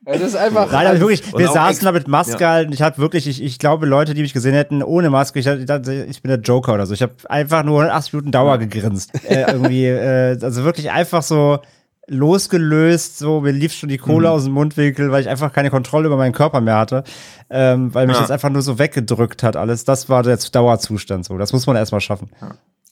Das ist einfach. Nein, aber wirklich, Und wir saßen da mit Maske ja. halt und ich habe wirklich, ich, ich glaube, Leute, die mich gesehen hätten ohne Maske, ich, ich bin der Joker oder so. Ich habe einfach nur 180 Minuten Dauer gegrinst. Äh, irgendwie, äh, also wirklich einfach so losgelöst, so mir lief schon die Kohle Mhm. aus dem Mundwinkel, weil ich einfach keine Kontrolle über meinen Körper mehr hatte, ähm, weil mich Ja. das einfach nur so weggedrückt hat alles. Das war der Dauerzustand so. Das muss man erstmal schaffen.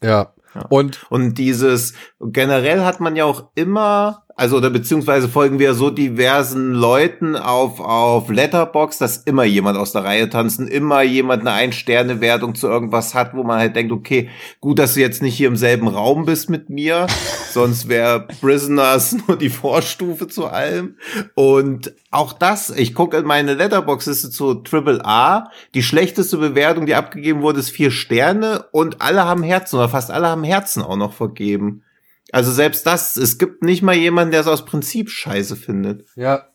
Ja. Und Und dieses, generell hat man ja auch immer, also oder beziehungsweise folgen wir so diversen Leuten auf, auf Letterbox, dass immer jemand aus der Reihe tanzen, immer jemand eine Ein-Sterne-Wertung zu irgendwas hat, wo man halt denkt, okay, gut, dass du jetzt nicht hier im selben Raum bist mit mir, <laughs> sonst wäre Prisoners nur die Vorstufe zu allem. Und auch das, ich gucke in meine Letterbox-Liste zu Triple A, die schlechteste Bewertung, die abgegeben wurde, ist vier Sterne und alle haben Herzen oder fast alle haben Herzen auch noch vergeben. Also selbst das, es gibt nicht mal jemanden, der es aus Prinzip scheiße findet. ja.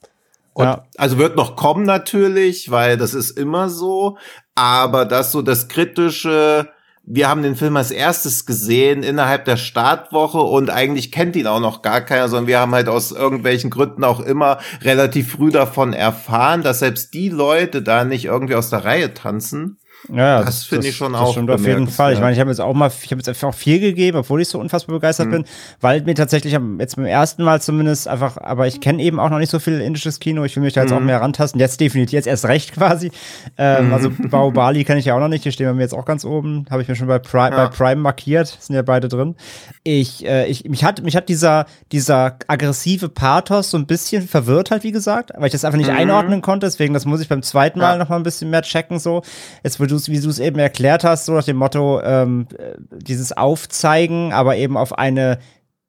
Und, ja. Also wird noch kommen natürlich, weil das ist immer so, aber das so das kritische, wir haben den Film als erstes gesehen innerhalb der Startwoche und eigentlich kennt ihn auch noch gar keiner, sondern wir haben halt aus irgendwelchen Gründen auch immer relativ früh davon erfahren, dass selbst die Leute da nicht irgendwie aus der Reihe tanzen. Ja, Das finde ich schon das auch stimmt auf jeden Fall. Ich meine, ich habe jetzt auch mal, ich habe jetzt einfach auch viel gegeben, obwohl ich so unfassbar begeistert Mhm. bin, weil mir tatsächlich jetzt beim ersten Mal zumindest einfach, aber ich kenne eben auch noch nicht so viel indisches Kino. Ich will mich da jetzt auch Mhm. mehr rantasten. Jetzt definitiv, jetzt erst recht quasi. Ähm, Also Baobali kenne ich ja auch noch nicht. Die stehen bei mir jetzt auch ganz oben. Habe ich mir schon bei Prime, Ja. bei Prime markiert. Sind ja beide drin. Ich, äh, ich, mich hat, mich hat dieser, dieser aggressive Pathos so ein bisschen verwirrt halt, wie gesagt, weil ich das einfach nicht einordnen konnte. Deswegen, das muss ich beim zweiten Mal Mhm. Ja. noch mal ein bisschen mehr checken, so. Jetzt, wo du's, wie du es eben erklärt hast, so nach dem Motto, ähm, äh, dieses Aufzeigen, aber eben auf eine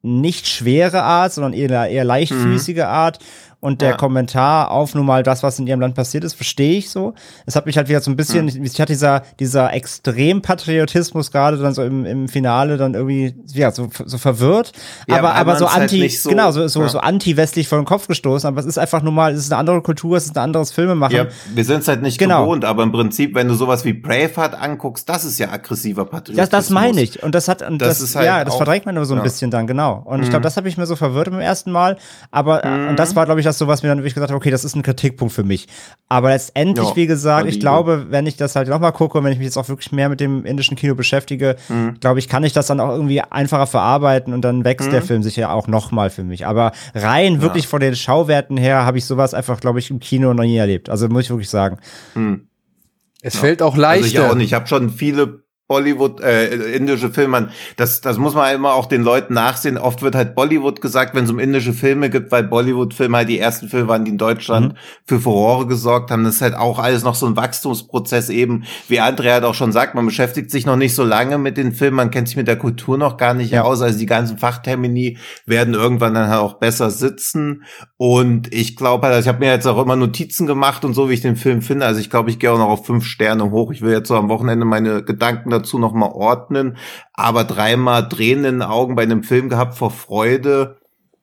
nicht schwere Art, sondern eher, eher leichtfüßige Art. Und der Ja. Kommentar auf nun mal das, was in ihrem Land passiert ist, verstehe ich so. Es hat mich halt wieder so ein bisschen, ich hatte dieser, dieser Extrempatriotismus gerade dann so im, im Finale dann irgendwie, ja, so, so verwirrt. Ja, aber, aber so halt anti, nicht so- genau, so, so, ja. so anti-westlich vor den Kopf gestoßen. Aber es ist einfach nun mal, es ist eine andere Kultur, es ist ein anderes Filmemachen. Ja, wir sind es halt nicht Genau. gewohnt, aber im Prinzip, wenn du sowas wie Braveheart anguckst, das ist ja aggressiver Patriotismus. Das, das meine ich. Und das hat, und Das das, halt ja, das auch- verdrängt man aber so ein bisschen dann, genau. Und ich glaube, das habe ich mir so verwirrt beim ersten Mal. Aber, äh, und Mhm. das war, glaube ich, das so, was mir dann wirklich gesagt habe, okay, das ist ein Kritikpunkt für mich. Aber letztendlich, Ja, wie gesagt, ich glaube, wenn ich das halt nochmal gucke und wenn ich mich jetzt auch wirklich mehr mit dem indischen Kino beschäftige, Mhm. glaube ich, kann ich das dann auch irgendwie einfacher verarbeiten und dann wächst Mhm. der Film sicher auch nochmal für mich. Aber rein wirklich von den Schauwerten her habe ich sowas einfach, glaube ich, im Kino noch nie erlebt. Also muss ich wirklich sagen. es fällt auch Also ich leichter. auch nicht. Ich habe schon viele Bollywood, äh, indische Filme, an- das, das muss man immer auch den Leuten nachsehen. Oft wird halt Bollywood gesagt, wenn es um indische Filme gibt, weil Bollywood-Filme halt die ersten Filme waren, die in Deutschland für Furore gesorgt haben. Das ist halt auch alles noch so ein Wachstumsprozess eben. Wie Andrea hat auch schon sagt, man beschäftigt sich noch nicht so lange mit den Filmen, man kennt sich mit der Kultur noch gar nicht Ja. aus. Also die ganzen Fachtermini werden irgendwann dann halt auch besser sitzen. Und ich glaube halt, also ich habe mir jetzt auch immer Notizen gemacht und so, wie ich den Film finde. Also ich glaube, ich gehe auch noch auf fünf Sterne hoch. Ich will jetzt so am Wochenende meine Gedanken dazu noch mal ordnen. Aber dreimal Tränen in den Augen bei einem Film gehabt vor Freude.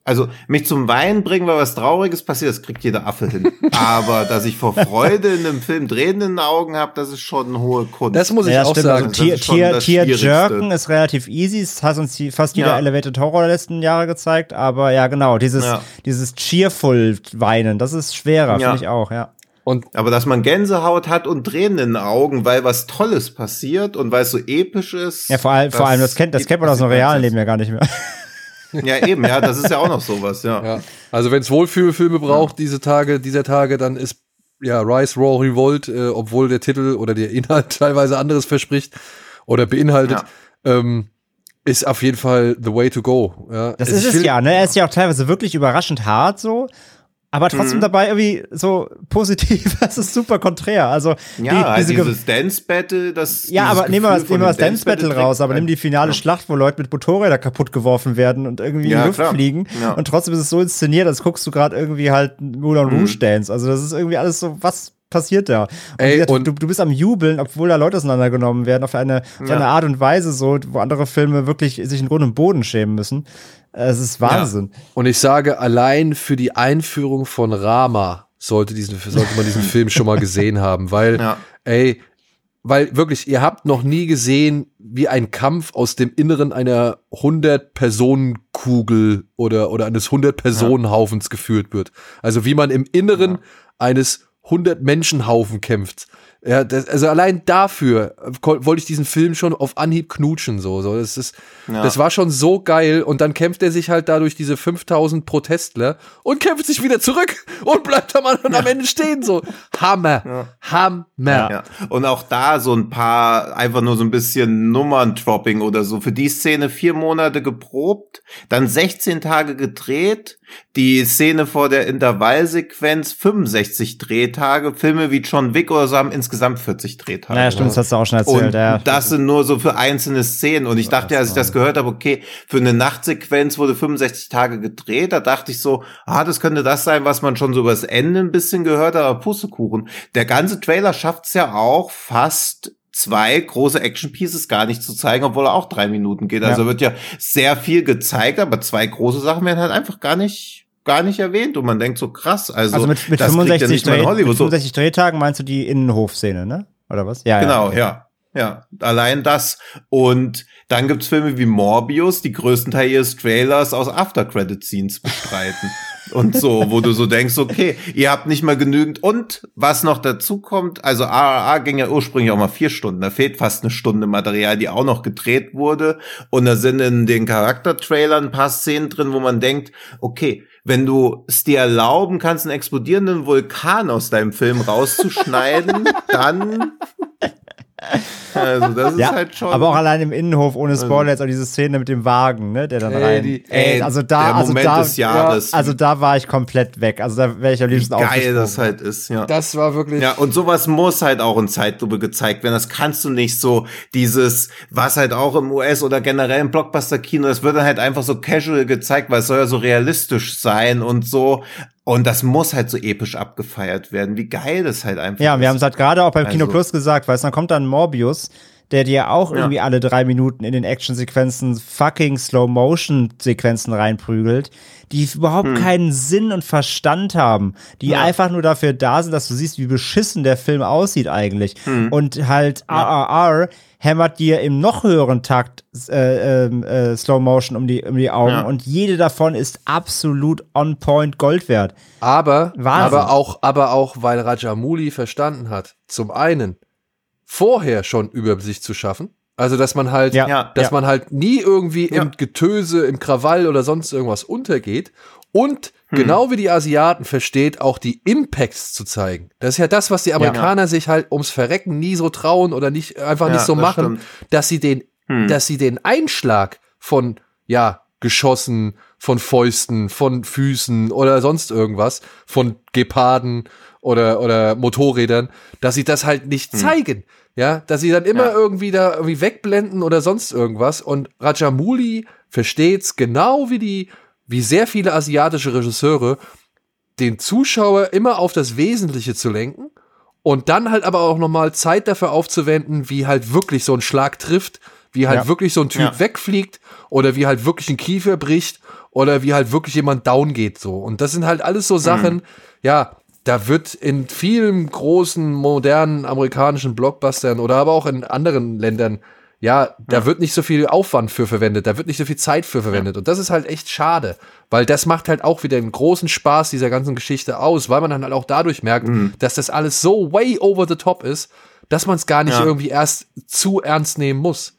Also mich zum Weinen bringen, weil was Trauriges passiert, das kriegt jeder Affe hin. <laughs> Aber dass ich vor Freude in einem Film Tränen in den Augen habe, das ist schon eine hohe Kunst. Das muss ich Ja, auch stimmt. sagen. Also Das Tier, Tier. Jerken ist relativ easy. Das hat uns fast jeder Ja. Elevated Horror der letzten Jahre gezeigt. Aber ja, genau, dieses, Ja. dieses cheerful Weinen, das ist schwerer, Ja. finde ich auch, ja. Und Aber dass man Gänsehaut hat und Tränen in den Augen, weil was Tolles passiert und weil es so episch ist. Ja, vor allem, vor allem, das kennt, das kennt man aus dem realen. Leben ja gar nicht mehr. Ja, eben, ja, das ist ja auch noch sowas, ja. ja, also wenn es Wohlfühlfilme braucht diese Tage, dieser Tage, dann ist ja Rise, Raw, Revolt, äh, obwohl der Titel oder der Inhalt <laughs> teilweise anderes verspricht oder beinhaltet, ähm, ist auf jeden Fall the way to go. Ja. Das Also ist es ja, ne? Er ist ja auch teilweise wirklich überraschend hart so. Aber trotzdem Mhm. dabei irgendwie so positiv, <laughs> das ist super konträr. Also Ja, die, halt diese Ge- dieses Dance Battle, das. Ja, aber nehmen wir nehmen wir das Dance Battle raus, aber nimm die finale Ja. Schlacht, wo Leute mit Motorräder kaputt geworfen werden und irgendwie in Ja, die Luft klar. fliegen. Ja. Und trotzdem ist es so inszeniert, als guckst du gerade irgendwie halt Moulin Mhm. Rouge Dance. Also das ist irgendwie alles so, was passiert da? Und, Ey, gesagt, und- du, du bist am Jubeln, obwohl da Leute auseinandergenommen werden, auf eine, auf eine Art und Weise so, wo andere Filme wirklich sich in Grund und Boden schämen müssen. Es ist Wahnsinn. Und ich sage, allein für die Einführung von Rama sollte, diesen, sollte man diesen <laughs> Film schon mal gesehen haben, weil, Ja. ey, weil wirklich, ihr habt noch nie gesehen, wie ein Kampf aus dem Inneren einer 100-Personen-Kugel oder, oder eines 100-Personen-Haufens geführt wird. Also wie man im Inneren ja. eines 100-Menschen-Haufen kämpft. Ja, das, also allein dafür wollte ich diesen Film schon auf Anhieb knutschen, so, so. Das ist, ja. das war schon so geil und dann kämpft er sich halt dadurch diese 5000 Protestler und kämpft sich wieder zurück und bleibt am, ja. am Ende stehen, so. Hammer. Ja. Hammer. Und auch da so ein paar, einfach nur so ein bisschen Nummern-Dropping oder so. Für die Szene vier Monate geprobt, dann 16 Tage gedreht, die Szene vor der Intervallsequenz 65 Drehtage, Filme wie John Wick oder so haben insgesamt 40 Drehtage. Naja, stimmt, das hast du auch schon erzählt. Und ja. das sind nur so für einzelne Szenen. Und ich dachte, als ich das gehört habe, okay, für eine Nachtsequenz wurde 65 Tage gedreht. Da dachte ich so, ah, das könnte das sein, was man schon so übers Ende ein bisschen gehört hat, aber Pustekuchen. Der ganze Trailer schafft es ja auch fast zwei große Action Pieces gar nicht zu zeigen, obwohl er auch drei Minuten geht. Also ja. wird ja sehr viel gezeigt, aber zwei große Sachen werden halt einfach gar nicht gar nicht erwähnt und man denkt so krass. Also, also mit, mit 65, ja Dreh, mit 65 Drehtagen meinst du die Innenhofszene, ne? Oder was? Ja, genau, ja. ja. Ja, allein das. Und dann gibt's Filme wie Morbius, die größten Teil ihres Trailers aus After-Credit-Scenes bestreiten. <laughs> und so, wo du so denkst, okay, ihr habt nicht mal genügend. Und was noch dazu kommt, also AAA ging ja ursprünglich auch mal vier Stunden. Da fehlt fast eine Stunde Material, die auch noch gedreht wurde. Und da sind in den Charaktertrailern ein paar Szenen drin, wo man denkt, okay, wenn du es dir erlauben kannst, einen explodierenden Vulkan aus deinem Film rauszuschneiden, <laughs> dann also das ist ja, halt schon. Aber auch allein im Innenhof ohne also Spoiler jetzt auch diese Szene mit dem Wagen, ne, der dann ey, rein. Die, ey, also da, also da, ja, also da war ich komplett weg. Also da wäre ich am liebsten auch. Geil das halt ist, ja. Das war wirklich. Ja, und sowas muss halt auch in Zeitlupe gezeigt werden. Das kannst du nicht so dieses, was halt auch im US oder generell im Blockbuster-Kino, das wird dann halt einfach so casual gezeigt, weil es soll ja so realistisch sein und so. Und das muss halt so episch abgefeiert werden. Wie geil das halt einfach Ja, wir haben es halt gerade auch beim also. Kino Plus gesagt, weil dann kommt dann Morbius, der dir auch ja. irgendwie alle drei Minuten in den Actionsequenzen fucking Slow-Motion-Sequenzen reinprügelt, die überhaupt hm. keinen Sinn und Verstand haben, die ja. einfach nur dafür da sind, dass du siehst, wie beschissen der Film aussieht eigentlich. Hm. Und halt ja. RRR hämmert dir im noch höheren Takt äh, ähm, äh, Slow Motion um die, um die Augen ja. und jede davon ist absolut on point Gold wert. Aber, aber auch, aber auch, weil Rajamouli verstanden hat, zum einen vorher schon Übersicht zu schaffen. Also, dass man halt, ja, dass ja. man halt nie irgendwie im Getöse, im Krawall oder sonst irgendwas untergeht und hm. genau wie die Asiaten versteht, auch die Impacts zu zeigen. Das ist ja das, was die Amerikaner ja. sich halt ums Verrecken nie so trauen oder nicht einfach ja, nicht so machen, stimmt. dass sie den, hm. dass sie den Einschlag von, ja, Geschossen, von Fäusten, von Füßen oder sonst irgendwas, von Geparden oder, oder Motorrädern, dass sie das halt nicht hm. zeigen. Ja, dass sie dann immer ja. irgendwie da irgendwie wegblenden oder sonst irgendwas. Und Rajamouli versteht's genau wie die wie sehr viele asiatische Regisseure den Zuschauer immer auf das Wesentliche zu lenken und dann halt aber auch nochmal Zeit dafür aufzuwenden, wie halt wirklich so ein Schlag trifft, wie halt ja. wirklich so ein Typ ja. wegfliegt oder wie halt wirklich ein Kiefer bricht oder wie halt wirklich jemand down geht so. Und das sind halt alles so Sachen, mhm. ja, da wird in vielen großen, modernen amerikanischen Blockbustern oder aber auch in anderen Ländern ja, da ja. wird nicht so viel Aufwand für verwendet, da wird nicht so viel Zeit für verwendet. Ja. Und das ist halt echt schade, weil das macht halt auch wieder einen großen Spaß dieser ganzen Geschichte aus, weil man dann halt auch dadurch merkt, mhm. dass das alles so way over the top ist, dass man es gar nicht ja. irgendwie erst zu ernst nehmen muss.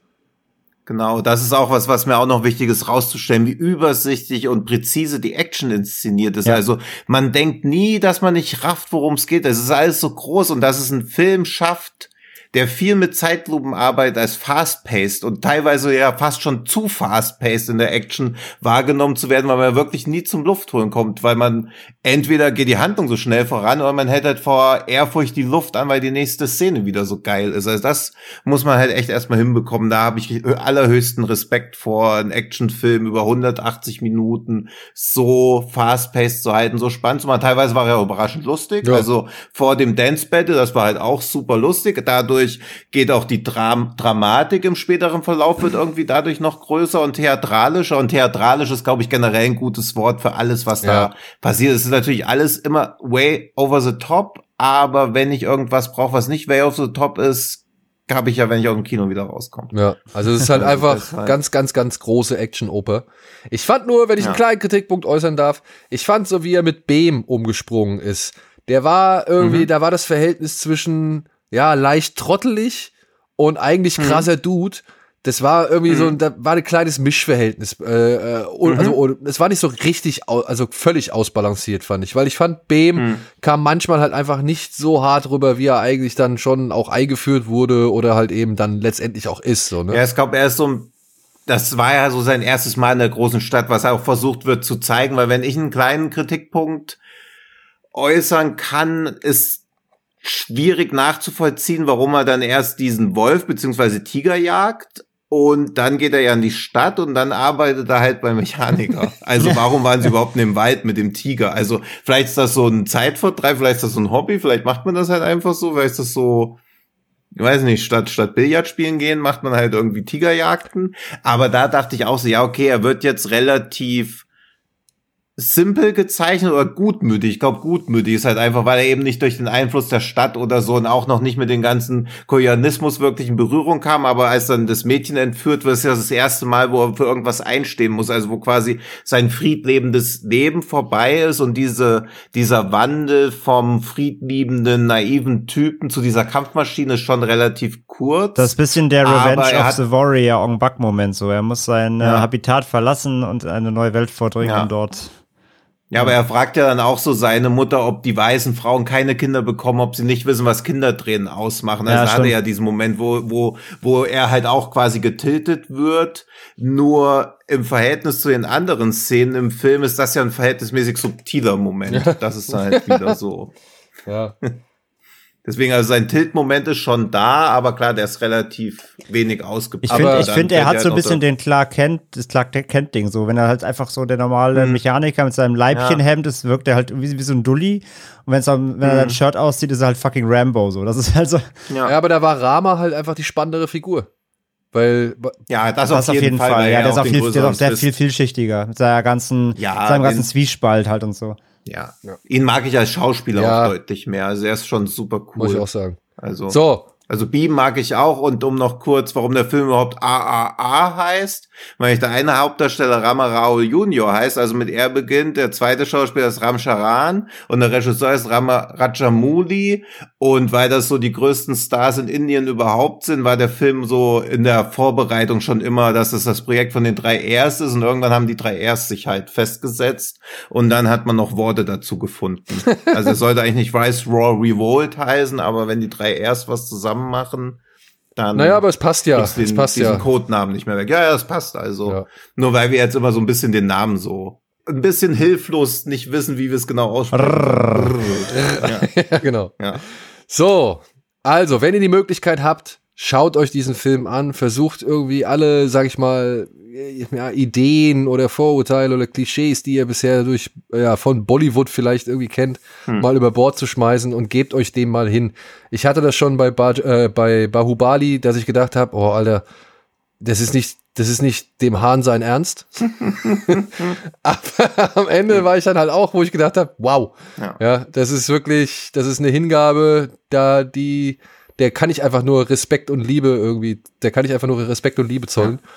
Genau, das ist auch was, was mir auch noch wichtig ist, rauszustellen, wie übersichtlich und präzise die Action inszeniert ist. Ja. Also man denkt nie, dass man nicht rafft, worum es geht. Es ist alles so groß und dass es ein Film schafft, der viel mit Zeitlupen arbeitet als fast-paced und teilweise ja fast schon zu fast-paced in der Action wahrgenommen zu werden, weil man wirklich nie zum Luftholen kommt, weil man entweder geht die Handlung so schnell voran oder man hält halt vor Ehrfurcht die Luft an, weil die nächste Szene wieder so geil ist. Also das muss man halt echt erstmal hinbekommen. Da habe ich allerhöchsten Respekt vor, einen Actionfilm über 180 Minuten so fast-paced zu halten, so spannend zu machen. Teilweise war er überraschend lustig. Ja. Also vor dem Dance Battle, das war halt auch super lustig. Dadurch dadurch geht auch die Dram Dramatik im späteren Verlauf wird irgendwie dadurch noch größer und theatralischer. Und theatralisch ist, glaube ich, generell ein gutes Wort für alles, was ja. da passiert. Es ist natürlich alles immer way over the top, aber wenn ich irgendwas brauche, was nicht way over the top ist, habe ich ja, wenn ich aus dem Kino wieder rauskomme. Ja, also es ist halt <laughs> einfach ganz, ganz, ganz große Action-Oper. Ich fand nur, wenn ich einen kleinen Kritikpunkt äußern darf, ich fand so, wie er mit Beam umgesprungen ist. Der war irgendwie, mhm. da war das Verhältnis zwischen, ja, leicht trottelig und eigentlich mhm. krasser mhm. Dude. Das war irgendwie mhm. so, da war ein kleines Mischverhältnis. Äh, äh, und, also, mhm. es war nicht so richtig, also völlig ausbalanciert, fand ich. Weil ich fand, Beam mhm. kam manchmal halt einfach nicht so hart rüber, wie er eigentlich dann schon auch eingeführt wurde oder halt eben dann letztendlich auch ist. So, ne? Ja, ich glaube, er ist so ein das war ja so sein erstes Mal in der großen Stadt, was auch versucht wird zu zeigen, weil wenn ich einen kleinen Kritikpunkt äußern kann, ist schwierig nachzuvollziehen, warum er dann erst diesen Wolf beziehungsweise Tiger jagt und dann geht er ja in die Stadt und dann arbeitet er halt beim Mechaniker. <laughs> Also warum waren sie überhaupt in dem Wald mit dem Tiger? Also vielleicht ist das so ein Zeitvertreib, vielleicht ist das so ein Hobby, vielleicht macht man das halt einfach so, vielleicht ist das so, ich weiß nicht, statt, statt Billard spielen gehen, macht man halt irgendwie Tigerjagden. Aber da dachte ich auch so, ja, okay, er wird jetzt relativ simpel gezeichnet oder gutmütig. Ich glaube, gutmütig ist halt einfach, weil er eben nicht durch den Einfluss der Stadt oder so und auch noch nicht mit dem ganzen Koreanismus wirklich in Berührung kam. Aber als dann das Mädchen entführt wird, ist ja das erste Mal, wo er für irgendwas einstehen muss. Also wo quasi sein friedlebendes Leben vorbei ist und diese, dieser Wandel vom friedliebenden, naiven Typen zu dieser Kampfmaschine ist schon relativ kurz. Das ist bisschen der Revenge of the Warrior Ong Bak Moment so. Er muss sein ja. Habitat verlassen und eine neue Welt vordringen ja. dort ja, aber er fragt ja dann auch so seine Mutter, ob die weißen Frauen keine Kinder bekommen, ob sie nicht wissen, was Kindertränen ausmachen. Also ja, hatte er ja diesen Moment, wo, wo, wo er halt auch quasi getiltet wird. Nur im Verhältnis zu den anderen Szenen im Film ist das ja ein verhältnismäßig subtiler Moment. Ja. Das ist halt wieder so. <laughs> Ja. Deswegen, also sein Tilt-Moment ist schon da, aber klar, der ist relativ wenig ausgeprägt. Ich finde, ich find, er hat so ein bisschen den Clark Kent, das Clark Kent-Ding so. Wenn er halt einfach so der normale mhm. Mechaniker mit seinem Leibchenhemd ist, wirkt er halt wie, wie so ein Dulli. Und wenn's dann, wenn mhm. er sein Shirt auszieht, ist er halt fucking Rambo so. Das ist halt so. Ja, ja aber da war Rama halt einfach die spannendere Figur. Weil ja, das, das auf, jeden, jeden Fall. Fall. Ja, der ist auch viel, der ist auch sehr viel vielschichtiger mit seiner ganzen, ja, seinem ganzen Zwiespalt halt und so. Ja. ja. Ihn mag ich als Schauspieler ja. auch deutlich mehr. Also er ist schon super cool. Muss ich auch sagen. Also. So, also Beam mag ich auch und um noch kurz, warum der Film überhaupt AAA heißt, weil ich der eine Hauptdarsteller Rama Rao Junior heißt, also mit er beginnt, der zweite Schauspieler ist Ram Charan und der Regisseur ist Rama Rajamouli und weil das so die größten Stars in Indien überhaupt sind, war der Film so in der Vorbereitung schon immer, dass es das Projekt von den drei Rs ist und irgendwann haben die drei Rs sich halt festgesetzt und dann hat man noch Worte dazu gefunden. <laughs> Also es sollte eigentlich nicht Rice Raw Revolt heißen, aber wenn die drei Rs was zusammen zusammen machen, dann. Naja, aber es passt ja. Den, es passt diesen ja. Codenamen nicht mehr weg. Ja, ja, es passt also. Ja. Nur weil wir jetzt immer so ein bisschen den Namen so ein bisschen hilflos nicht wissen, wie wir es genau aussprechen. ja. <laughs> ja, genau. Ja. So, also, wenn ihr die Möglichkeit habt, schaut euch diesen Film an, versucht irgendwie alle, sag ich mal, ja, Ideen oder Vorurteile oder Klischees, die ihr bisher durch ja, von Bollywood vielleicht irgendwie kennt, hm. mal über Bord zu schmeißen und gebt euch dem mal hin. Ich hatte das schon bei, ba äh, bei Bahubali, dass ich gedacht habe, oh Alter, das ist nicht, das ist nicht dem Hahn sein Ernst. <laughs> Aber am Ende war ich dann halt auch, wo ich gedacht habe, wow, ja. ja, das ist wirklich, das ist eine Hingabe, da die, der kann ich einfach nur Respekt und Liebe irgendwie, der kann ich einfach nur Respekt und Liebe zollen. Ja.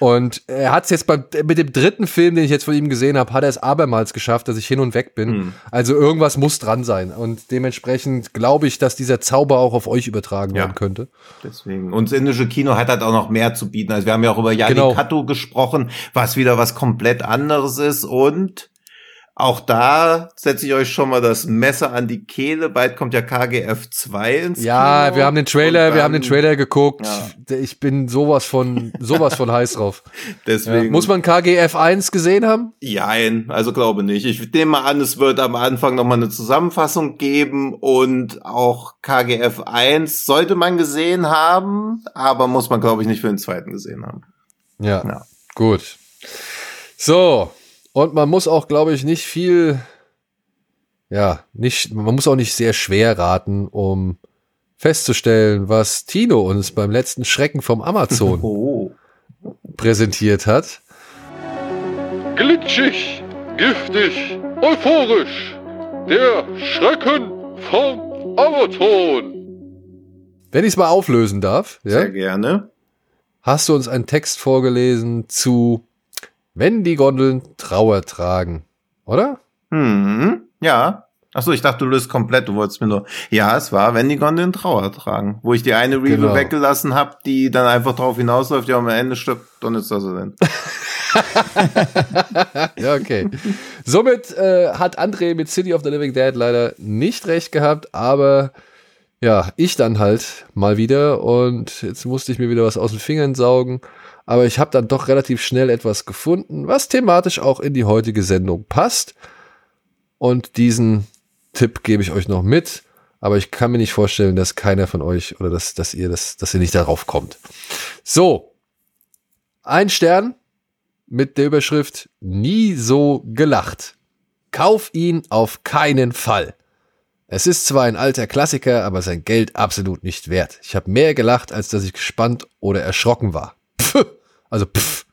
Und er hat es jetzt beim, mit dem dritten Film, den ich jetzt von ihm gesehen habe, hat er es abermals geschafft, dass ich hin und weg bin. Hm. Also irgendwas muss dran sein. Und dementsprechend glaube ich, dass dieser Zauber auch auf euch übertragen ja. werden könnte. Deswegen. Und das indische Kino hat halt auch noch mehr zu bieten. Also wir haben ja auch über Yannick genau. Kato gesprochen, was wieder was komplett anderes ist. Und auch da setze ich euch schon mal das Messer an die Kehle. Bald kommt ja KGF 2 ins Ja, Kino. wir haben den Trailer, dann, wir haben den Trailer geguckt. Ja. Ich bin sowas von, sowas von heiß drauf. <laughs> Deswegen. Ja. Muss man KGF 1 gesehen haben? Jein, also glaube nicht. Ich nehme mal an, es wird am Anfang nochmal eine Zusammenfassung geben und auch KGF 1 sollte man gesehen haben, aber muss man glaube ich nicht für den zweiten gesehen haben. Ja, ja. gut. So, und man muss auch, glaube ich, nicht viel, ja, nicht, man muss auch nicht sehr schwer raten, um festzustellen, was Tino uns beim letzten Schrecken vom Amazon <laughs> oh. präsentiert hat. Glitschig, giftig, euphorisch. Der Schrecken vom Amazon. Wenn ich es mal auflösen darf, ja, Sehr gerne. hast du uns einen Text vorgelesen zu Wenn die Gondeln Trauer tragen, oder? Hm, ja. Achso, ich dachte, du löst komplett. Du wolltest mir nur. Ja, es war, wenn die Gondeln Trauer tragen. Wo ich die eine Review Genau. weggelassen habe, die dann einfach drauf hinausläuft, ja, am Ende stirbt Don ist das denn. <laughs> Ja, okay. Somit äh, hat André mit City of the Living Dead leider nicht recht gehabt, aber ja, ich dann halt mal wieder und jetzt musste ich mir wieder was aus den Fingern saugen. Aber ich habe dann doch relativ schnell etwas gefunden, was thematisch auch in die heutige Sendung passt. Und diesen Tipp gebe ich euch noch mit. Aber ich kann mir nicht vorstellen, dass keiner von euch oder dass, dass ihr das, dass ihr nicht darauf kommt. So. Ein Stern mit der Überschrift Nie so gelacht. Kauf ihn auf keinen Fall. Es ist zwar ein alter Klassiker, aber sein Geld absolut nicht wert. Ich habe mehr gelacht, als dass ich gespannt oder erschrocken war. <laughs> Also pff.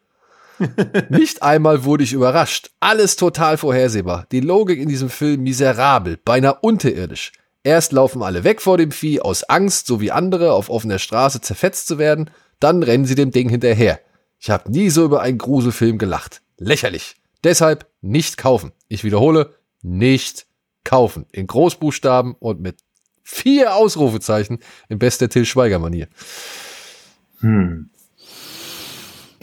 Nicht einmal wurde ich überrascht. Alles total vorhersehbar. Die Logik in diesem Film miserabel, beinahe unterirdisch. Erst laufen alle weg vor dem Vieh aus Angst, so wie andere auf offener Straße zerfetzt zu werden, dann rennen sie dem Ding hinterher. Ich habe nie so über einen Gruselfilm gelacht. Lächerlich. Deshalb nicht kaufen. Ich wiederhole, nicht kaufen. In Großbuchstaben und mit vier Ausrufezeichen in bester Till Schweiger-Manier. Hm.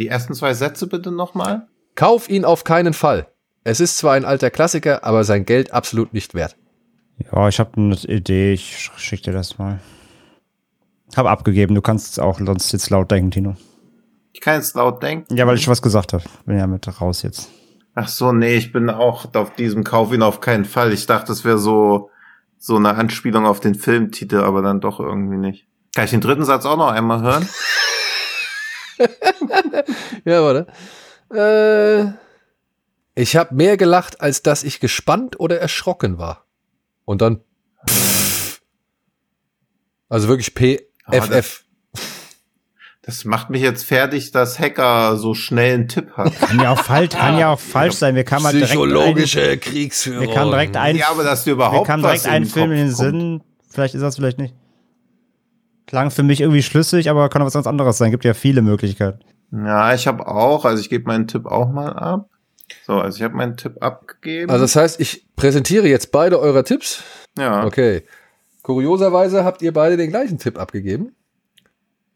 Die ersten zwei Sätze bitte nochmal. Kauf ihn auf keinen Fall. Es ist zwar ein alter Klassiker, aber sein Geld absolut nicht wert. Ja, ich habe eine Idee. Ich sch- schick dir das mal. Hab abgegeben. Du kannst auch sonst jetzt laut denken, Tino. Ich kann jetzt laut denken. Ja, weil ich was gesagt habe. Bin ja mit raus jetzt. Ach so, nee, ich bin auch auf diesem Kauf ihn auf keinen Fall. Ich dachte, es wäre so, so eine Anspielung auf den Filmtitel, aber dann doch irgendwie nicht. Kann ich den dritten Satz auch noch einmal hören? <laughs> <laughs> Ja, warte. Äh, ich habe mehr gelacht, als dass ich gespannt oder erschrocken war. Und dann. Pff. Also wirklich PFF. Das macht mich jetzt fertig, dass Hacker so schnell einen Tipp hat. Kann ja auch falsch, kann ja auch falsch sein. Wir kamen halt direkt Psychologische ein, Kriegsführung. wir kamen direkt ein, ja, aber dass dir wir überhaupt kamen was direkt einen Film in den. Sinn. Vielleicht ist das vielleicht nicht. Klang für mich irgendwie schlüssig, aber kann auch was ganz anderes sein. Gibt ja viele Möglichkeiten. Ja, ich habe auch, also ich gebe meinen Tipp auch mal ab. So, also ich habe meinen Tipp abgegeben. Also das heißt, ich präsentiere jetzt beide eurer Tipps. ja. Okay. Kurioserweise habt ihr beide den gleichen Tipp abgegeben.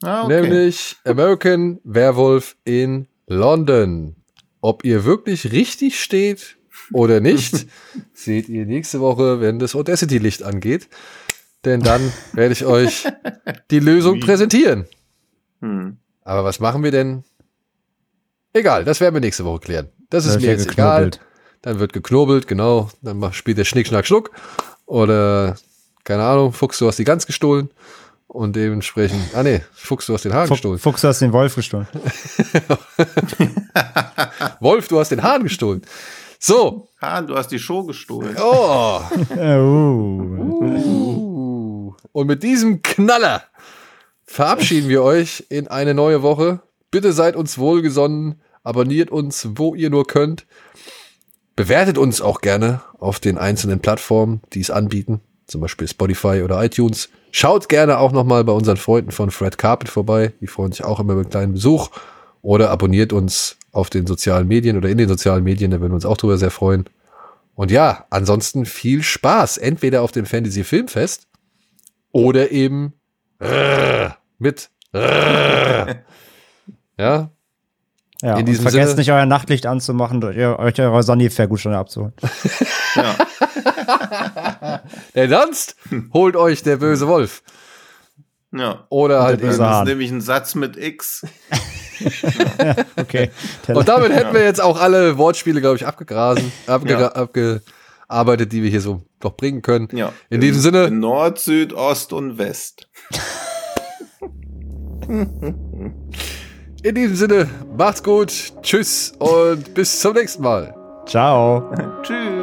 Ah, okay. Nämlich American Werewolf in London. Ob ihr wirklich richtig steht oder nicht, <laughs> seht ihr nächste Woche, wenn das Audacity-Licht angeht. Denn dann werde ich euch die Lösung präsentieren. Hm. Aber was machen wir denn? Egal, das werden wir nächste Woche klären. Das ist Da mir jetzt geknobelt. egal. Dann wird geknobelt, genau. Dann spielt der Schnick, Schnack, Schnuck. Oder, keine Ahnung, Fuchs, du hast die Gans gestohlen. Und dementsprechend, ah nee, Fuchs, du hast den Hahn gestohlen. Fuchs, du hast den Wolf gestohlen. <laughs> Wolf, du hast den Hahn gestohlen. So. Ah, du hast die Show gestohlen. Oh. Oh. <laughs> Uh. Und mit diesem Knaller verabschieden wir euch in eine neue Woche. Bitte seid uns wohlgesonnen, abonniert uns, wo ihr nur könnt. Bewertet uns auch gerne auf den einzelnen Plattformen, die es anbieten, zum Beispiel Spotify oder iTunes. Schaut gerne auch nochmal bei unseren Freunden von Fred Carpet vorbei. Die freuen sich auch immer über einen kleinen Besuch. Oder abonniert uns auf den sozialen Medien oder in den sozialen Medien, da würden wir uns auch drüber sehr freuen. Und ja, ansonsten viel Spaß, entweder auf dem Fantasy Filmfest oder eben mit <laughs> ja, Ja, In diesem vergesst Sinne- nicht, euer Nachtlicht anzumachen, euch eure Sonnenfair-Gutscheine abzuholen. <laughs> Ja. <laughs> denn sonst holt euch der böse Wolf ja. oder halt böse eben. Das ist nämlich ein Satz mit X. Okay. Und damit hätten wir jetzt auch alle Wortspiele, glaube ich, abgegrasen, abge Ja. Abgearbeitet, die wir hier so noch bringen können. Ja. In diesem Sinne, In Nord, Süd, Ost und West. in diesem Sinne, macht's gut, tschüss und bis zum nächsten Mal. Ciao. <laughs> Tschüss.